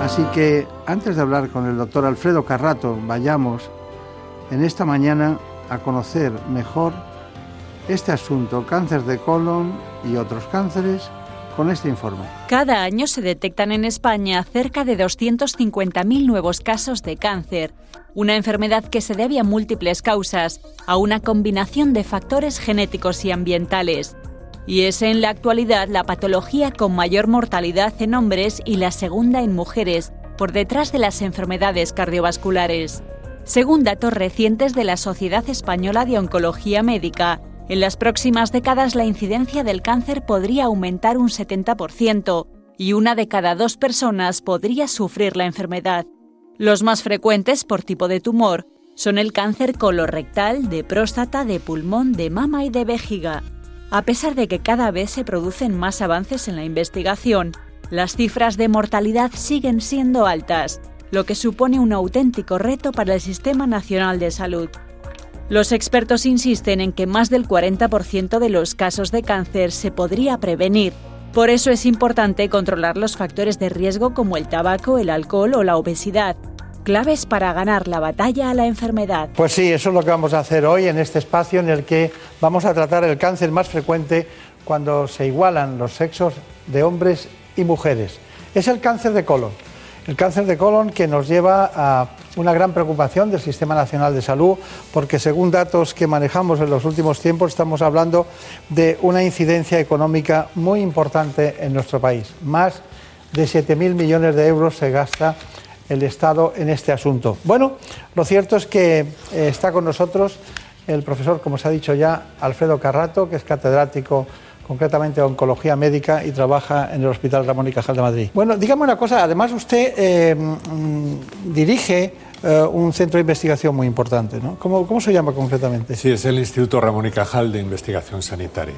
Así que antes de hablar con el doctor Alfredo Carrato, vayamos en esta mañana a conocer mejor este asunto, cáncer de colon y otros cánceres, con este informe. Cada año se detectan en España cerca de 250.000 nuevos casos de cáncer, una enfermedad que se debe a múltiples causas, a una combinación de factores genéticos y ambientales. Y es en la actualidad la patología con mayor mortalidad en hombres y la segunda en mujeres, por detrás de las enfermedades cardiovasculares. Según datos recientes de la Sociedad Española de Oncología Médica, en las próximas décadas la incidencia del cáncer podría aumentar un 70% y una de cada dos personas podría sufrir la enfermedad. Los más frecuentes por tipo de tumor son el cáncer colorectal, de próstata, de pulmón, de mama y de vejiga. A pesar de que cada vez se producen más avances en la investigación, las cifras de mortalidad siguen siendo altas, lo que supone un auténtico reto para el Sistema Nacional de Salud. Los expertos insisten en que más del 40% de los casos de cáncer se podría prevenir. Por eso es importante controlar los factores de riesgo como el tabaco, el alcohol o la obesidad, claves para ganar la batalla a la enfermedad. Pues sí, eso es lo que vamos a hacer hoy en este espacio en el que vamos a tratar el cáncer más frecuente cuando se igualan los sexos de hombres y mujeres. Es el cáncer de colon. El cáncer de colon que nos lleva a una gran preocupación del Sistema Nacional de Salud, porque según datos que manejamos en los últimos tiempos estamos hablando de una incidencia económica muy importante en nuestro país. Más de 7.000 millones de euros se gasta el Estado en este asunto. Bueno, lo cierto es que eh, está con nosotros el profesor, como se ha dicho ya, Alfredo Carrato, que es catedrático concretamente oncología médica y trabaja en el Hospital Ramón y Cajal de Madrid. Bueno, dígame una cosa, además usted eh, mm, dirige eh, un centro de investigación muy importante, ¿no? ¿Cómo, ¿Cómo se llama concretamente? Sí, es el Instituto Ramón y Cajal de Investigación Sanitaria,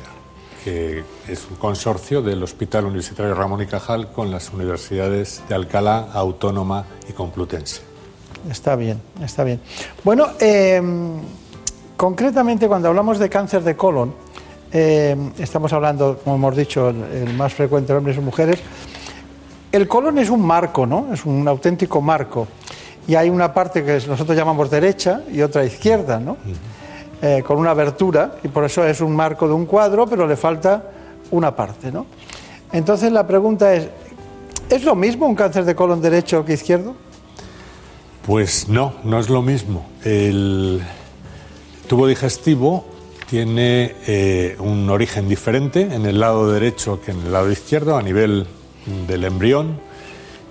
que es un consorcio del Hospital Universitario Ramón y Cajal con las universidades de Alcalá, Autónoma y Complutense. Está bien, está bien. Bueno, eh, concretamente cuando hablamos de cáncer de colon, eh, estamos hablando, como hemos dicho, el, el más frecuente en hombres y mujeres. El colon es un marco, ¿no? Es un auténtico marco. Y hay una parte que nosotros llamamos derecha y otra izquierda, ¿no? Eh, con una abertura, y por eso es un marco de un cuadro, pero le falta una parte, ¿no? Entonces la pregunta es, ¿es lo mismo un cáncer de colon derecho que izquierdo? Pues no, no es lo mismo. El tubo digestivo tiene eh, un origen diferente en el lado derecho que en el lado izquierdo a nivel del embrión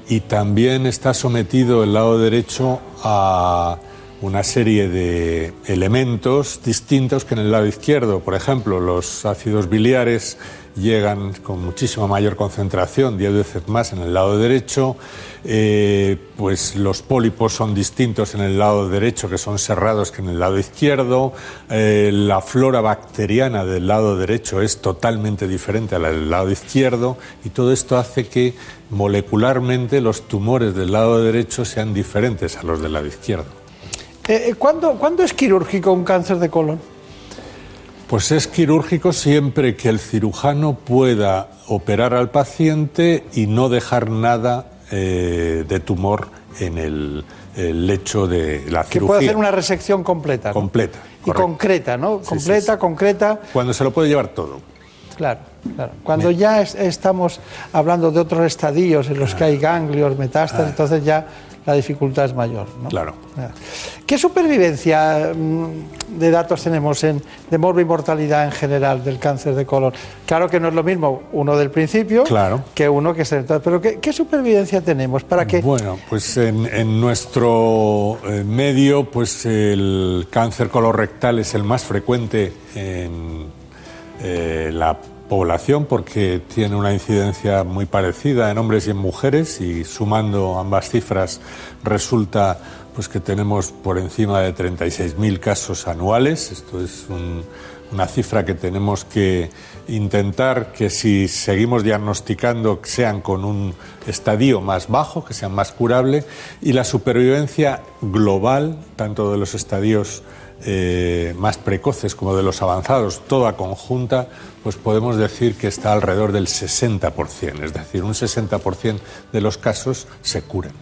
y también está sometido el lado derecho a una serie de elementos distintos que en el lado izquierdo, por ejemplo, los ácidos biliares llegan con muchísima mayor concentración, 10 veces más en el lado derecho. Eh, pues los pólipos son distintos en el lado derecho, que son cerrados, que en el lado izquierdo. Eh, la flora bacteriana del lado derecho es totalmente diferente a la del lado izquierdo. Y todo esto hace que molecularmente los tumores del lado derecho sean diferentes a los del lado izquierdo. Eh, ¿cuándo, ¿Cuándo es quirúrgico un cáncer de colon? Pues es quirúrgico siempre que el cirujano pueda operar al paciente y no dejar nada eh, de tumor en el, el lecho de la Que cirugía. puede hacer una resección completa. ¿no? Completa. Y correcto. concreta, ¿no? Sí, Completa, sí, concreta. Cuando se lo puede llevar todo. Claro, claro. Cuando ya es- estamos hablando de otros estadios en los que hay ganglios, metástasis, entonces ya la dificultad es mayor. ¿no? Claro. ¿Qué supervivencia mm, de datos tenemos en, de morbo y mortalidad en general del cáncer de colon? Claro que no es lo mismo uno del principio Claro. que uno que se... Pero ¿qué, qué supervivencia tenemos para que... Bueno, pues en, en nuestro eh, medio, pues el cáncer colorectal es el más frecuente en eh, la población porque tiene una incidencia muy parecida en hombres y en mujeres y sumando ambas cifras resulta pues que tenemos por encima de 36.000 casos anuales. Esto es un- una cifra que tenemos que intentar que si seguimos diagnosticando sean con un estadio más bajo, que sean más curable y la supervivencia global, tanto de los estadios eh, más precoces como de los avanzados, toda conjunta, pues podemos decir que está alrededor del 60%, es decir, un 60% de los casos se curan.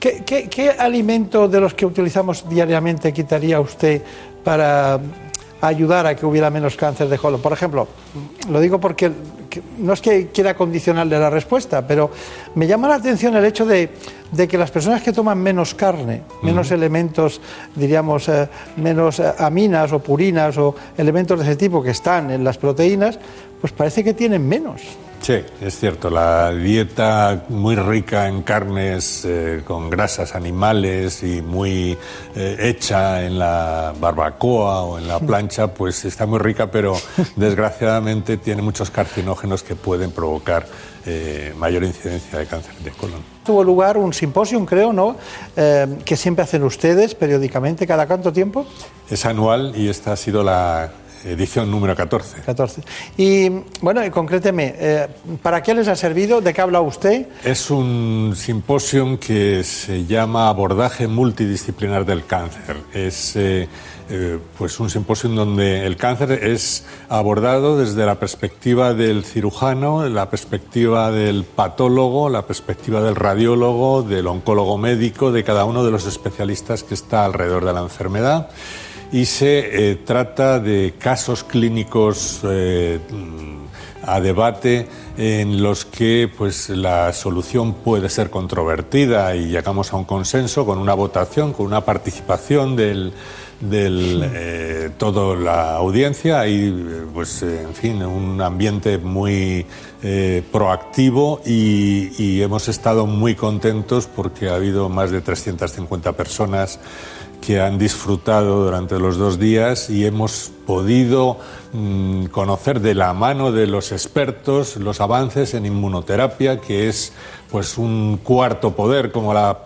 ¿Qué, qué, qué alimento de los que utilizamos diariamente quitaría usted para ayudar a que hubiera menos cáncer de colon? Por ejemplo, lo digo porque que- no es que quiera condicionarle la respuesta, pero me llama la atención el hecho de, de que las personas que toman menos carne, menos elementos, diríamos, eh, menos eh, aminas o purinas o elementos de ese tipo que están en las proteínas, pues parece que tienen menos. Sí, es cierto, la dieta muy rica en carnes eh, con grasas animales y muy eh, hecha en la barbacoa o en la plancha, pues está muy rica, pero desgraciadamente tiene muchos carcinógenos que pueden provocar eh, mayor incidencia de cáncer de colon. Tuvo lugar un simposio, creo, ¿no? Que siempre hacen ustedes periódicamente, cada cuánto tiempo? Es anual y esta ha sido la edición número 14. 14. Y bueno, y concréteme, eh, ¿para qué les ha servido? ¿De qué habla usted? Es un simposium que se llama Abordaje multidisciplinar del cáncer. Es eh, eh, pues un simposium donde el cáncer es abordado desde la perspectiva del cirujano, la perspectiva del patólogo, la perspectiva del radiólogo, del oncólogo médico, de cada uno de los especialistas que está alrededor de la enfermedad y se eh, trata de casos clínicos eh, a debate en los que pues la solución puede ser controvertida y llegamos a un consenso con una votación, con una participación del del eh, toda la audiencia. Hay pues en fin un ambiente muy eh, proactivo y, y hemos estado muy contentos porque ha habido más de 350 personas que han disfrutado durante los dos días y hemos podido mm, conocer de la mano de los expertos los avances en inmunoterapia, que es pues un cuarto poder, como la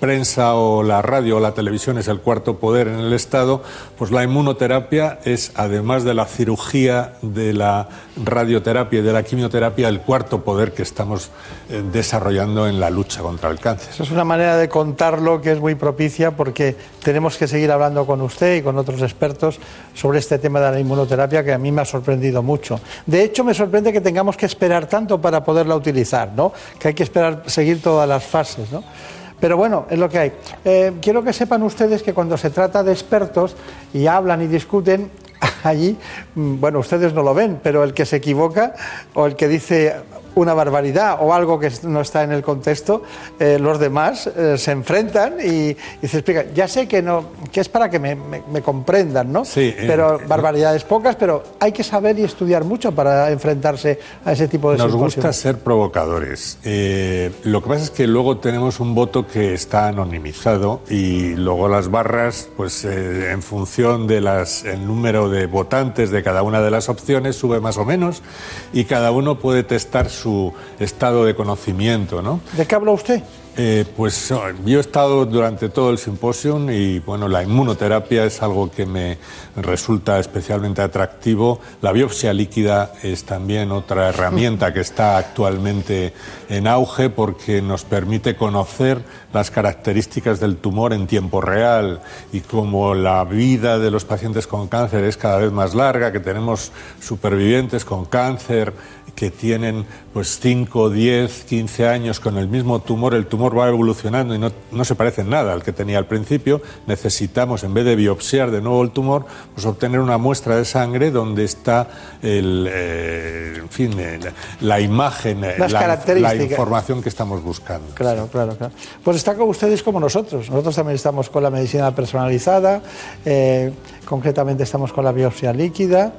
prensa o la radio o la televisión es el cuarto poder en el Estado, pues la inmunoterapia es, además de la cirugía, de la radioterapia y de la quimioterapia, el cuarto poder que estamos eh, desarrollando en la lucha contra el cáncer. Es una manera de contarlo que es muy propicia porque tenemos que seguir hablando con usted y con otros expertos sobre este tema de la inmunoterapia que a mí me ha sorprendido mucho. De hecho, me sorprende que tengamos que esperar tanto para poderla utilizar, ¿no? Que hay que esperar, seguir todas las fases, ¿no? Pero bueno, es lo que hay. Eh, quiero que sepan ustedes que cuando se trata de expertos y hablan y discuten, allí, mm, bueno, ustedes no lo ven, pero el que se equivoca o el que dice una barbaridad o algo que no está en el contexto, eh, los demás eh, se enfrentan y, y se explican. Ya sé que no, que es para que me, me- me comprendan, ¿no? Sí, eh, pero barbaridades pocas, pero hay que saber y estudiar mucho para enfrentarse a ese tipo de Nos simposios. gusta ser provocadores. Eh, lo que pasa es que luego tenemos un voto que está anonimizado y luego las barras, pues eh, en función de las el número de votantes de cada una de las opciones sube más o menos y cada uno puede testar su estado de conocimiento, ¿no? ¿De qué habla usted? Eh, pues yo he estado durante todo el simposium y bueno, la inmunoterapia es algo que me resulta especialmente atractivo. La biopsia líquida es también otra herramienta que está actualmente en auge porque nos permite conocer las características del tumor en tiempo real y como la vida de los pacientes con cáncer es cada vez más larga, que tenemos supervivientes con cáncer que tienen pues 5, 10, 15 años con el mismo tumor, el tumor va evolucionando y no, no se parece en nada al que tenía al principio, necesitamos, en vez de biopsiar de nuevo el tumor, pues obtener una muestra de sangre donde está el, eh, en fin, eh, la imagen, eh, Las la, características. la información que estamos buscando. Claro, claro, claro. Pues está con ustedes como nosotros. Nosotros también estamos con la medicina personalizada, eh, concretamente estamos con la biopsia líquida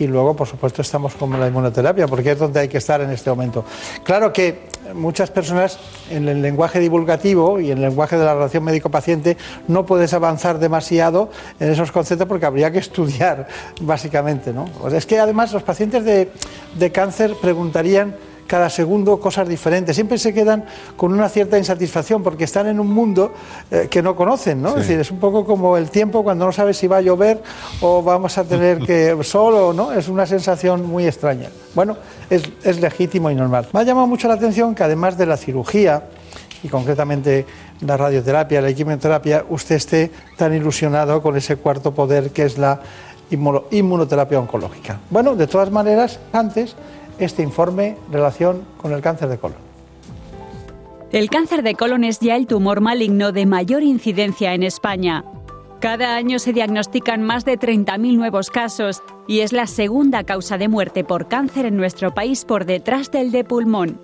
y luego, por supuesto, estamos con la inmunoterapia, porque es donde hay que estar en este momento. Claro que muchas personas en el lenguaje divulgativo y en el lenguaje de la relación médico-paciente no puedes avanzar demasiado en esos conceptos porque habría que estudiar, básicamente. ¿no? Sea, es que además los pacientes de, de cáncer preguntarían cada segundo cosas diferentes. Siempre se quedan con una cierta insatisfacción porque están en un mundo eh, que no conocen, ¿no? Sí. Es decir, es un poco como el tiempo cuando no sabes si va a llover o vamos a tener que sol o no. Es una sensación muy extraña. Bueno, es, es legítimo y normal. Me ha llamado mucho la atención que además de la cirugía y concretamente la radioterapia, la quimioterapia, usted esté tan ilusionado con ese cuarto poder que es la inmuno- inmunoterapia oncológica. Bueno, de todas maneras, antes este informe en relación con el cáncer de colon. El cáncer de colon es ya el tumor maligno de mayor incidencia en España. Cada año se diagnostican más de 30.000 nuevos casos y es la segunda causa de muerte por cáncer en nuestro país por detrás del de pulmón.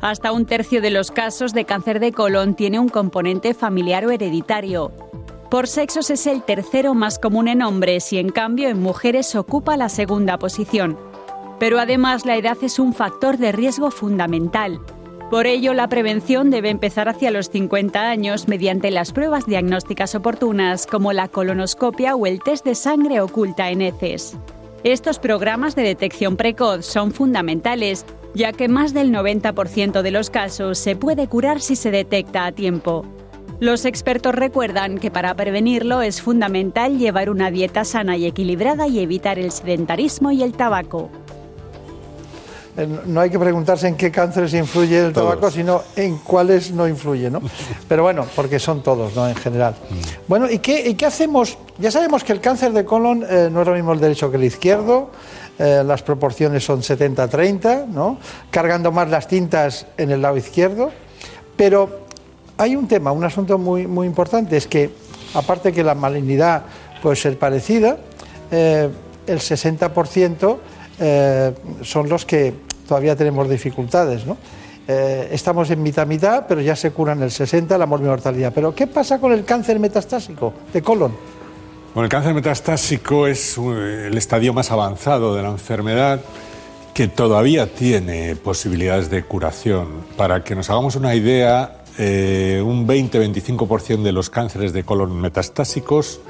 Hasta un tercio de los casos de cáncer de colon tiene un componente familiar o hereditario. Por sexos es el tercero más común en hombres y en cambio en mujeres ocupa la segunda posición. Pero además la edad es un factor de riesgo fundamental. Por ello, la prevención debe empezar hacia los 50 años mediante las pruebas diagnósticas oportunas como la colonoscopia o el test de sangre oculta en heces. Estos programas de detección precoz son fundamentales, ya que más del 90% de los casos se puede curar si se detecta a tiempo. Los expertos recuerdan que para prevenirlo es fundamental llevar una dieta sana y equilibrada y evitar el sedentarismo y el tabaco. Eh, No hay que preguntarse en qué cánceres influye el Todos. tabaco, sino en cuáles no influye, ¿no? Pero bueno, porque son todos, ¿no? En general. Bueno, ¿y qué, y qué hacemos? Ya sabemos que el cáncer de colon eh, no es lo mismo el derecho que el izquierdo, eh, las proporciones son 70-30, ¿no? Cargando más las tintas en el lado izquierdo, pero hay un tema, un asunto muy, muy importante, es que aparte que la malignidad puede ser parecida, eh, el 60% eh, son los que todavía tenemos dificultades, ¿no? Eh, estamos en mitad mitad, pero ya se curan el 60 la mortalidad. Pero ¿qué pasa con el cáncer metastásico de colon? Bueno, el cáncer metastásico es uh, el estadio más avanzado de la enfermedad que todavía tiene posibilidades de curación. Para que nos hagamos una idea, eh, un 20-25% de los cánceres de colon metastásicos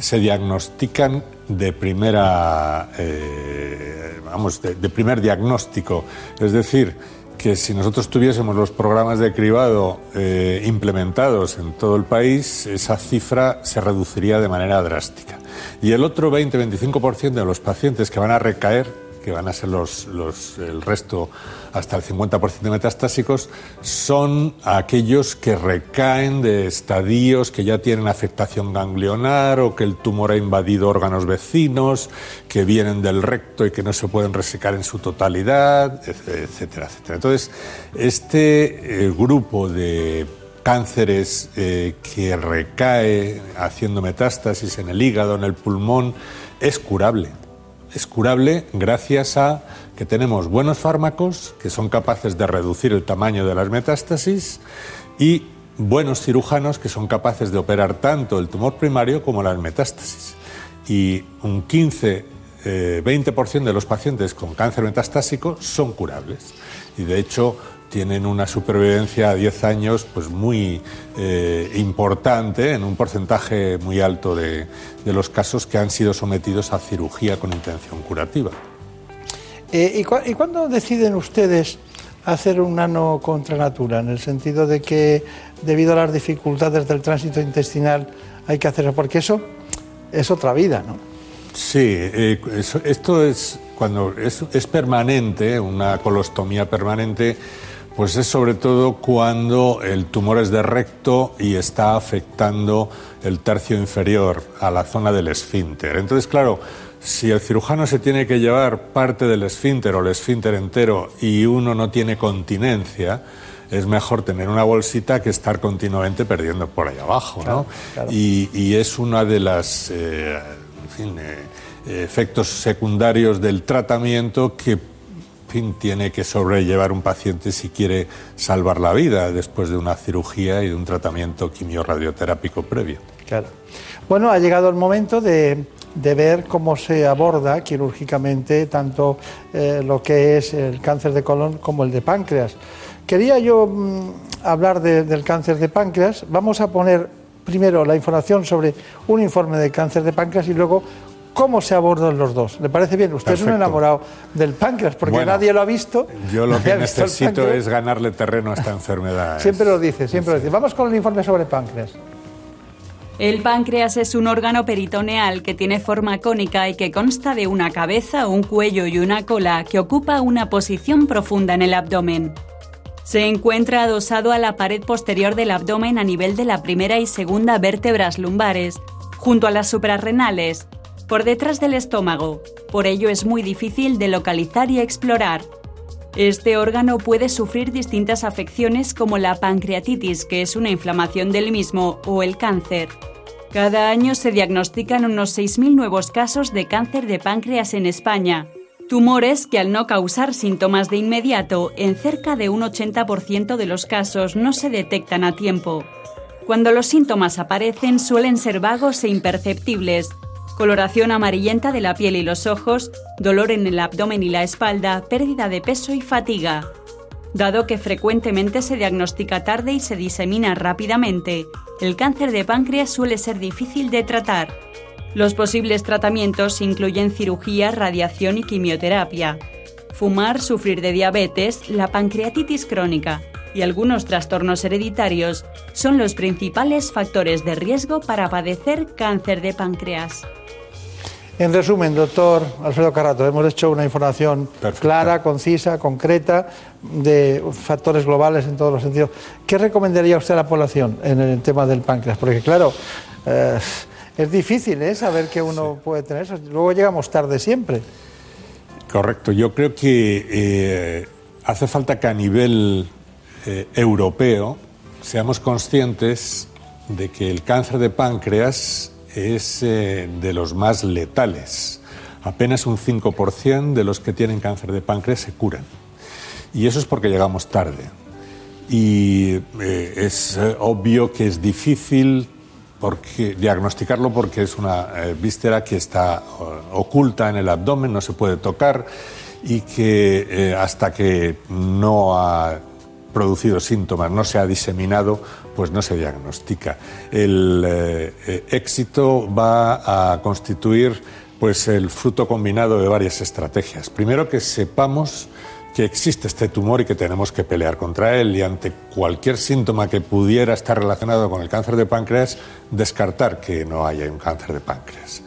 se diagnostican de primera, eh, vamos, de, primer diagnóstico. Es decir, que si nosotros tuviésemos los programas de cribado eh, implementados en todo el país, esa cifra se reduciría de manera drástica. Y el otro 20-25% de los pacientes que van a recaer que van a ser los, los- el resto hasta el 50% de metastásicos, son aquellos que recaen de estadios que ya tienen afectación ganglionar o que el tumor ha invadido órganos vecinos, que vienen del recto y que no se pueden resecar en su totalidad, etcétera, etcétera. Entonces, este eh, grupo de cánceres eh, que recae haciendo metástasis en el hígado, en el pulmón, es curable es curable gracias a que tenemos buenos fármacos que son capaces de reducir el tamaño de las metástasis y buenos cirujanos que son capaces de operar tanto el tumor primario como las metástasis. Y un 15, eh, 20% de los pacientes con cáncer metastásico son curables. Y de hecho tienen una supervivencia a 10 años pues muy eh, importante en un porcentaje muy alto de, de los casos que han sido sometidos a cirugía con intención curativa. Eh, ¿y, cuándo deciden ustedes hacer un nano contra natura? En el sentido de que, debido a las dificultades del tránsito intestinal, hay que hacerlo, porque eso es otra vida, ¿no? Sí, eh, esto es cuando es, es permanente, una colostomía permanente, pues es sobre todo cuando el tumor es de recto y está afectando el tercio inferior a la zona del esfínter. Entonces, claro, si el cirujano se tiene que llevar parte del esfínter o el esfínter entero y uno no tiene continencia, es mejor tener una bolsita que estar continuamente perdiendo por ahí abajo, ¿no? Claro, claro. Y, y es una de las eh, en fin, eh, efectos secundarios del tratamiento que tiene que sobrellevar un paciente si quiere salvar la vida después de una cirugía y de un tratamiento quimiorradioterápico previo. Claro. Bueno, ha llegado el momento de, de ver cómo se aborda quirúrgicamente tanto eh, lo que es el cáncer de colon como el de páncreas. Quería yo mm, hablar de- del cáncer de páncreas. Vamos a poner primero la información sobre un informe de cáncer de páncreas y luego cómo se abordan los dos. ¿Le parece bien? Usted es un enamorado del páncreas porque Bueno, nadie lo ha visto. Yo lo que necesito es ganarle terreno a esta enfermedad. Siempre lo dice, siempre lo dice. Vamos con el informe sobre páncreas. El páncreas es un órgano peritoneal que tiene forma cónica y que consta de una cabeza, un cuello y una cola que ocupa una posición profunda en el abdomen. Se encuentra adosado a la pared posterior del abdomen a nivel de la primera y segunda vértebras lumbares, junto a las suprarrenales, por detrás del estómago. Por ello es muy difícil de localizar y explorar. Este órgano puede sufrir distintas afecciones como la pancreatitis, que es una inflamación del mismo, o el cáncer. Cada año se diagnostican unos 6.000 nuevos casos de cáncer de páncreas en España. Tumores que al no causar síntomas de inmediato, en cerca de un 80% de los casos no se detectan a tiempo. Cuando los síntomas aparecen suelen ser vagos e imperceptibles. Coloración amarillenta de la piel y los ojos, dolor en el abdomen y la espalda, pérdida de peso y fatiga. Dado que frecuentemente se diagnostica tarde y se disemina rápidamente, el cáncer de páncreas suele ser difícil de tratar. Los posibles tratamientos incluyen cirugía, radiación y quimioterapia. Fumar, sufrir de diabetes, la pancreatitis crónica y algunos trastornos hereditarios son los principales factores de riesgo para padecer cáncer de páncreas. En resumen, doctor Alfredo Carrato, hemos hecho una información clara, concisa, concreta, de factores globales en todos los sentidos. ¿Qué recomendaría usted a la población en el tema del páncreas? Porque, claro, eh, es difícil ¿eh? saber que uno puede tener eso. Luego llegamos tarde siempre. Correcto, yo creo que eh, hace falta que a nivel eh, europeo seamos conscientes de que el cáncer de páncreas es eh, de los más letales. Apenas un 5% de los que tienen cáncer de páncreas se curan. Y eso es porque llegamos tarde. Y eh, es eh, obvio que es difícil diagnosticarlo porque es una víscera que está oculta en el abdomen, no se puede tocar y que hasta que no ha producido síntomas, no se ha diseminado, pues no se diagnostica. El eh, eh, éxito va a constituir pues el fruto combinado de varias estrategias. Primero que sepamos que existe este tumor y que tenemos que pelear contra él y ante cualquier síntoma que pudiera estar relacionado con el cáncer de páncreas, descartar que no haya un cáncer de páncreas.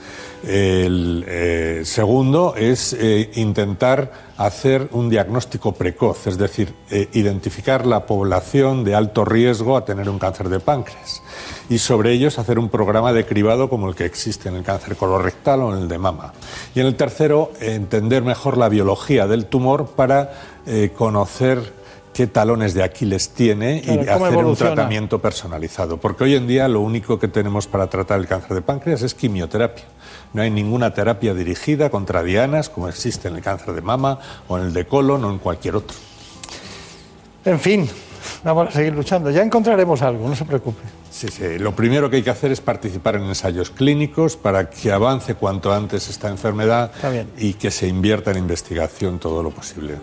El eh, segundo es intentar hacer un diagnóstico precoz, es decir, eh, identificar la población de alto riesgo a tener un cáncer de páncreas y sobre ellos hacer un programa de cribado como el que existe en el cáncer colorectal o en el de mama. Y en el tercero, entender mejor la biología del tumor para eh, conocer qué talones de Aquiles tiene Claro, y hacer un tratamiento personalizado. Porque hoy en día lo único que tenemos para tratar el cáncer de páncreas es quimioterapia. No hay ninguna terapia dirigida contra dianas como existe en el cáncer de mama o en el de colon o en cualquier otro. En fin, vamos a seguir luchando. Ya encontraremos algo, no se preocupe. Sí, sí. Lo primero que hay que hacer es participar en ensayos clínicos para que avance cuanto antes esta enfermedad y que se invierta en investigación todo lo posible.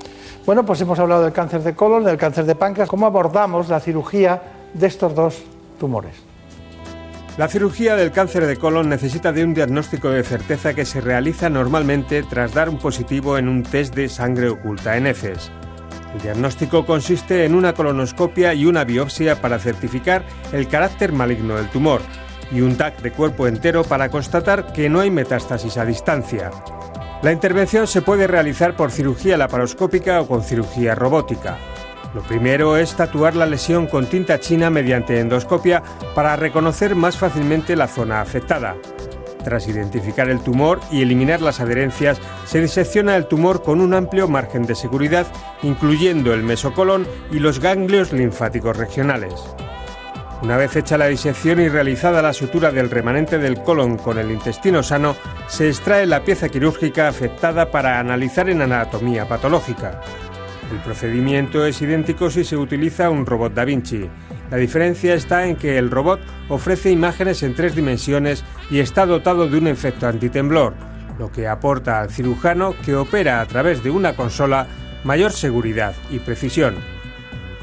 Bueno, pues hemos hablado del cáncer de colon, del cáncer de páncreas. ¿Cómo abordamos la cirugía de estos dos tumores? La cirugía del cáncer de colon necesita de un diagnóstico de certeza que se realiza normalmente tras dar un positivo en un test de sangre oculta en heces. El diagnóstico consiste en una colonoscopia y una biopsia para certificar el carácter maligno del tumor y un TAC de cuerpo entero para constatar que no hay metástasis a distancia. La intervención se puede realizar por cirugía laparoscópica o con cirugía robótica. Lo primero es tatuar la lesión con tinta china mediante endoscopia para reconocer más fácilmente la zona afectada. Tras identificar el tumor y eliminar las adherencias, se disecciona el tumor con un amplio margen de seguridad, incluyendo el mesocolon y los ganglios linfáticos regionales. Una vez hecha la disección y realizada la sutura del remanente del colon con el intestino sano, se extrae la pieza quirúrgica afectada para analizar en anatomía patológica. El procedimiento es idéntico si se utiliza un robot Da Vinci. La diferencia está en que el robot ofrece imágenes en tres dimensiones y está dotado de un efecto antitemblor, lo que aporta al cirujano que opera a través de una consola mayor seguridad y precisión.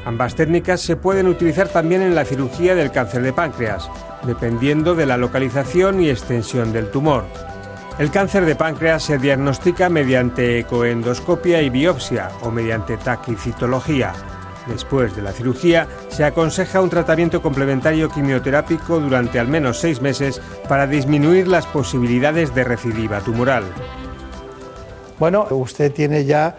Ambas técnicas se pueden utilizar también en la cirugía del cáncer de páncreas, dependiendo de la localización y extensión del tumor. El cáncer de páncreas se diagnostica mediante ecoendoscopia y biopsia o mediante taquicitología. Después de la cirugía, se aconseja un tratamiento complementario quimioterápico durante al menos seis meses para disminuir las posibilidades de recidiva tumoral. Bueno, usted tiene ya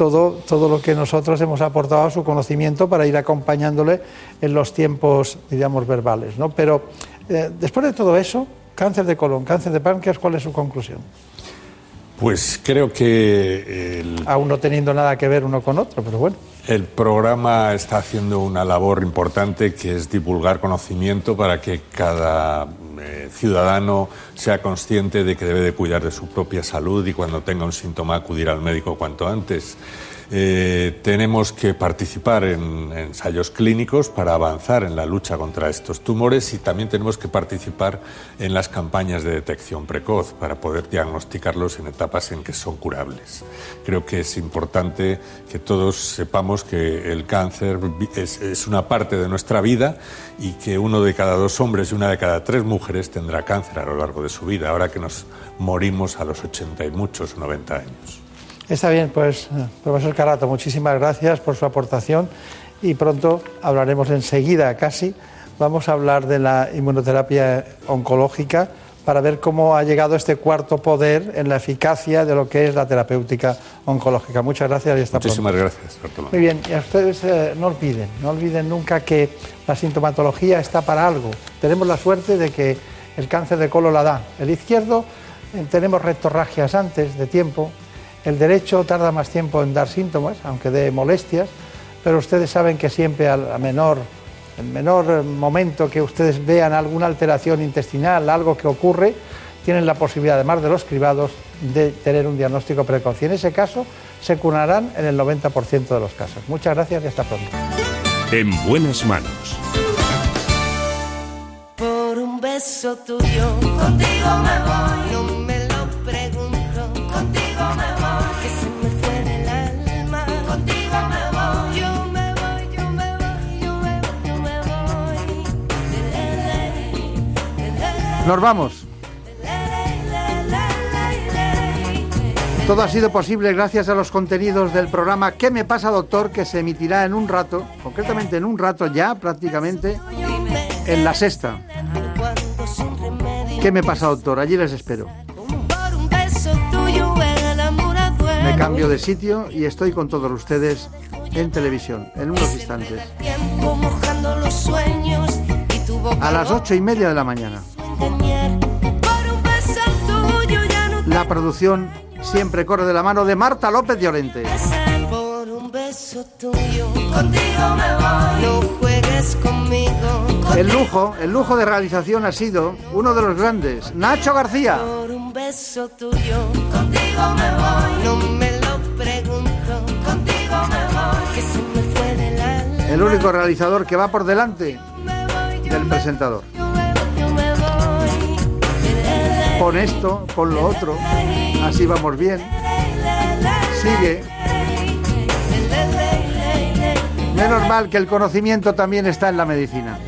todo, todo lo que nosotros hemos aportado a su conocimiento para ir acompañándole en los tiempos, diríamos, verbales. ¿no? Pero eh, después de todo eso, cáncer de colon, cáncer de páncreas, ¿cuál es su conclusión? Pues creo que el, Aún no teniendo nada que ver uno con otro, pero bueno. el programa está haciendo una labor importante que es divulgar conocimiento para que cada eh, ciudadano sea consciente de que debe de cuidar de su propia salud y cuando tenga un síntoma acudir al médico cuanto antes. Eh, tenemos que participar en ensayos clínicos para avanzar en la lucha contra estos tumores y también tenemos que participar en las campañas de detección precoz para poder diagnosticarlos en etapas en que son curables. Creo que es importante que todos sepamos que el cáncer es, es una parte de nuestra vida y que uno de cada dos hombres y una de cada tres mujeres tendrá cáncer a lo largo de su vida, ahora que nos morimos a los 80 y muchos o 90 años. Está bien, pues, eh, profesor Carato, muchísimas gracias por su aportación y pronto hablaremos enseguida casi. Vamos a hablar de la inmunoterapia oncológica para ver cómo ha llegado este cuarto poder en la eficacia de lo que es la terapéutica oncológica. Muchas gracias y hasta Muchísimas pronto. gracias, Bartolomé. Muy bien, y a ustedes eh, no olviden, no olviden nunca que la sintomatología está para algo. Tenemos la suerte de que el cáncer de colon la da. El izquierdo eh, tenemos rectorragias antes de tiempo, el derecho tarda más tiempo en dar síntomas, aunque dé molestias, pero ustedes saben que siempre al menor, el menor eh, momento que ustedes vean alguna alteración intestinal, algo que ocurre, tienen la posibilidad, además de los cribados, de tener un diagnóstico precoz. Y en ese caso se curarán en el 90% de los casos. Muchas gracias y hasta pronto. En buenas manos. Por un beso tuyo, contigo me voy. Nos vamos. Todo ha sido posible gracias a los contenidos del programa ¿Qué me pasa, doctor? que se emitirá en un rato, concretamente en un rato ya prácticamente, en la sexta. ¿Qué me pasa, doctor? Allí les espero. Me cambio de sitio y estoy con todos ustedes en televisión en unos instantes. A las ocho y media de la mañana. La producción siempre corre de la mano de Marta López Llorente. Por un beso tuyo, contigo me voy. No juegues conmigo. El lujo, el lujo de realización ha sido uno de los grandes, Nacho García. Por un beso tuyo, contigo me voy. No me lo pregunto, contigo me voy. Que se me fue del alma. El único realizador que va por delante del presentador. Pon esto, pon lo otro, así vamos bien. Sigue. Menos mal que el conocimiento también está en la medicina.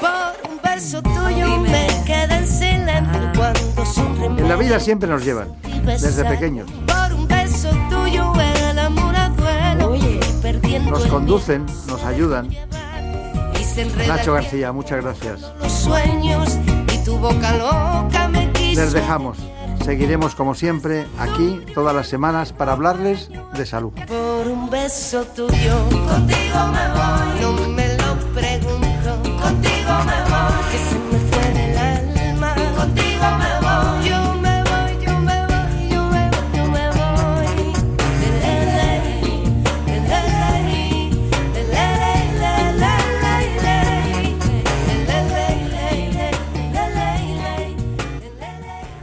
Por un beso tuyo me quedé en silencio cuando sonreí. En la vida siempre nos llevan, desde pequeños. Por un tuyo el amor Nos conducen, nos ayudan. Nacho García, muchas gracias. los sueños y tu boca loca me quiso. Les dejamos. Seguiremos como siempre aquí todas las semanas para hablarles de salud. Por un beso tuyo, contigo me voy. No me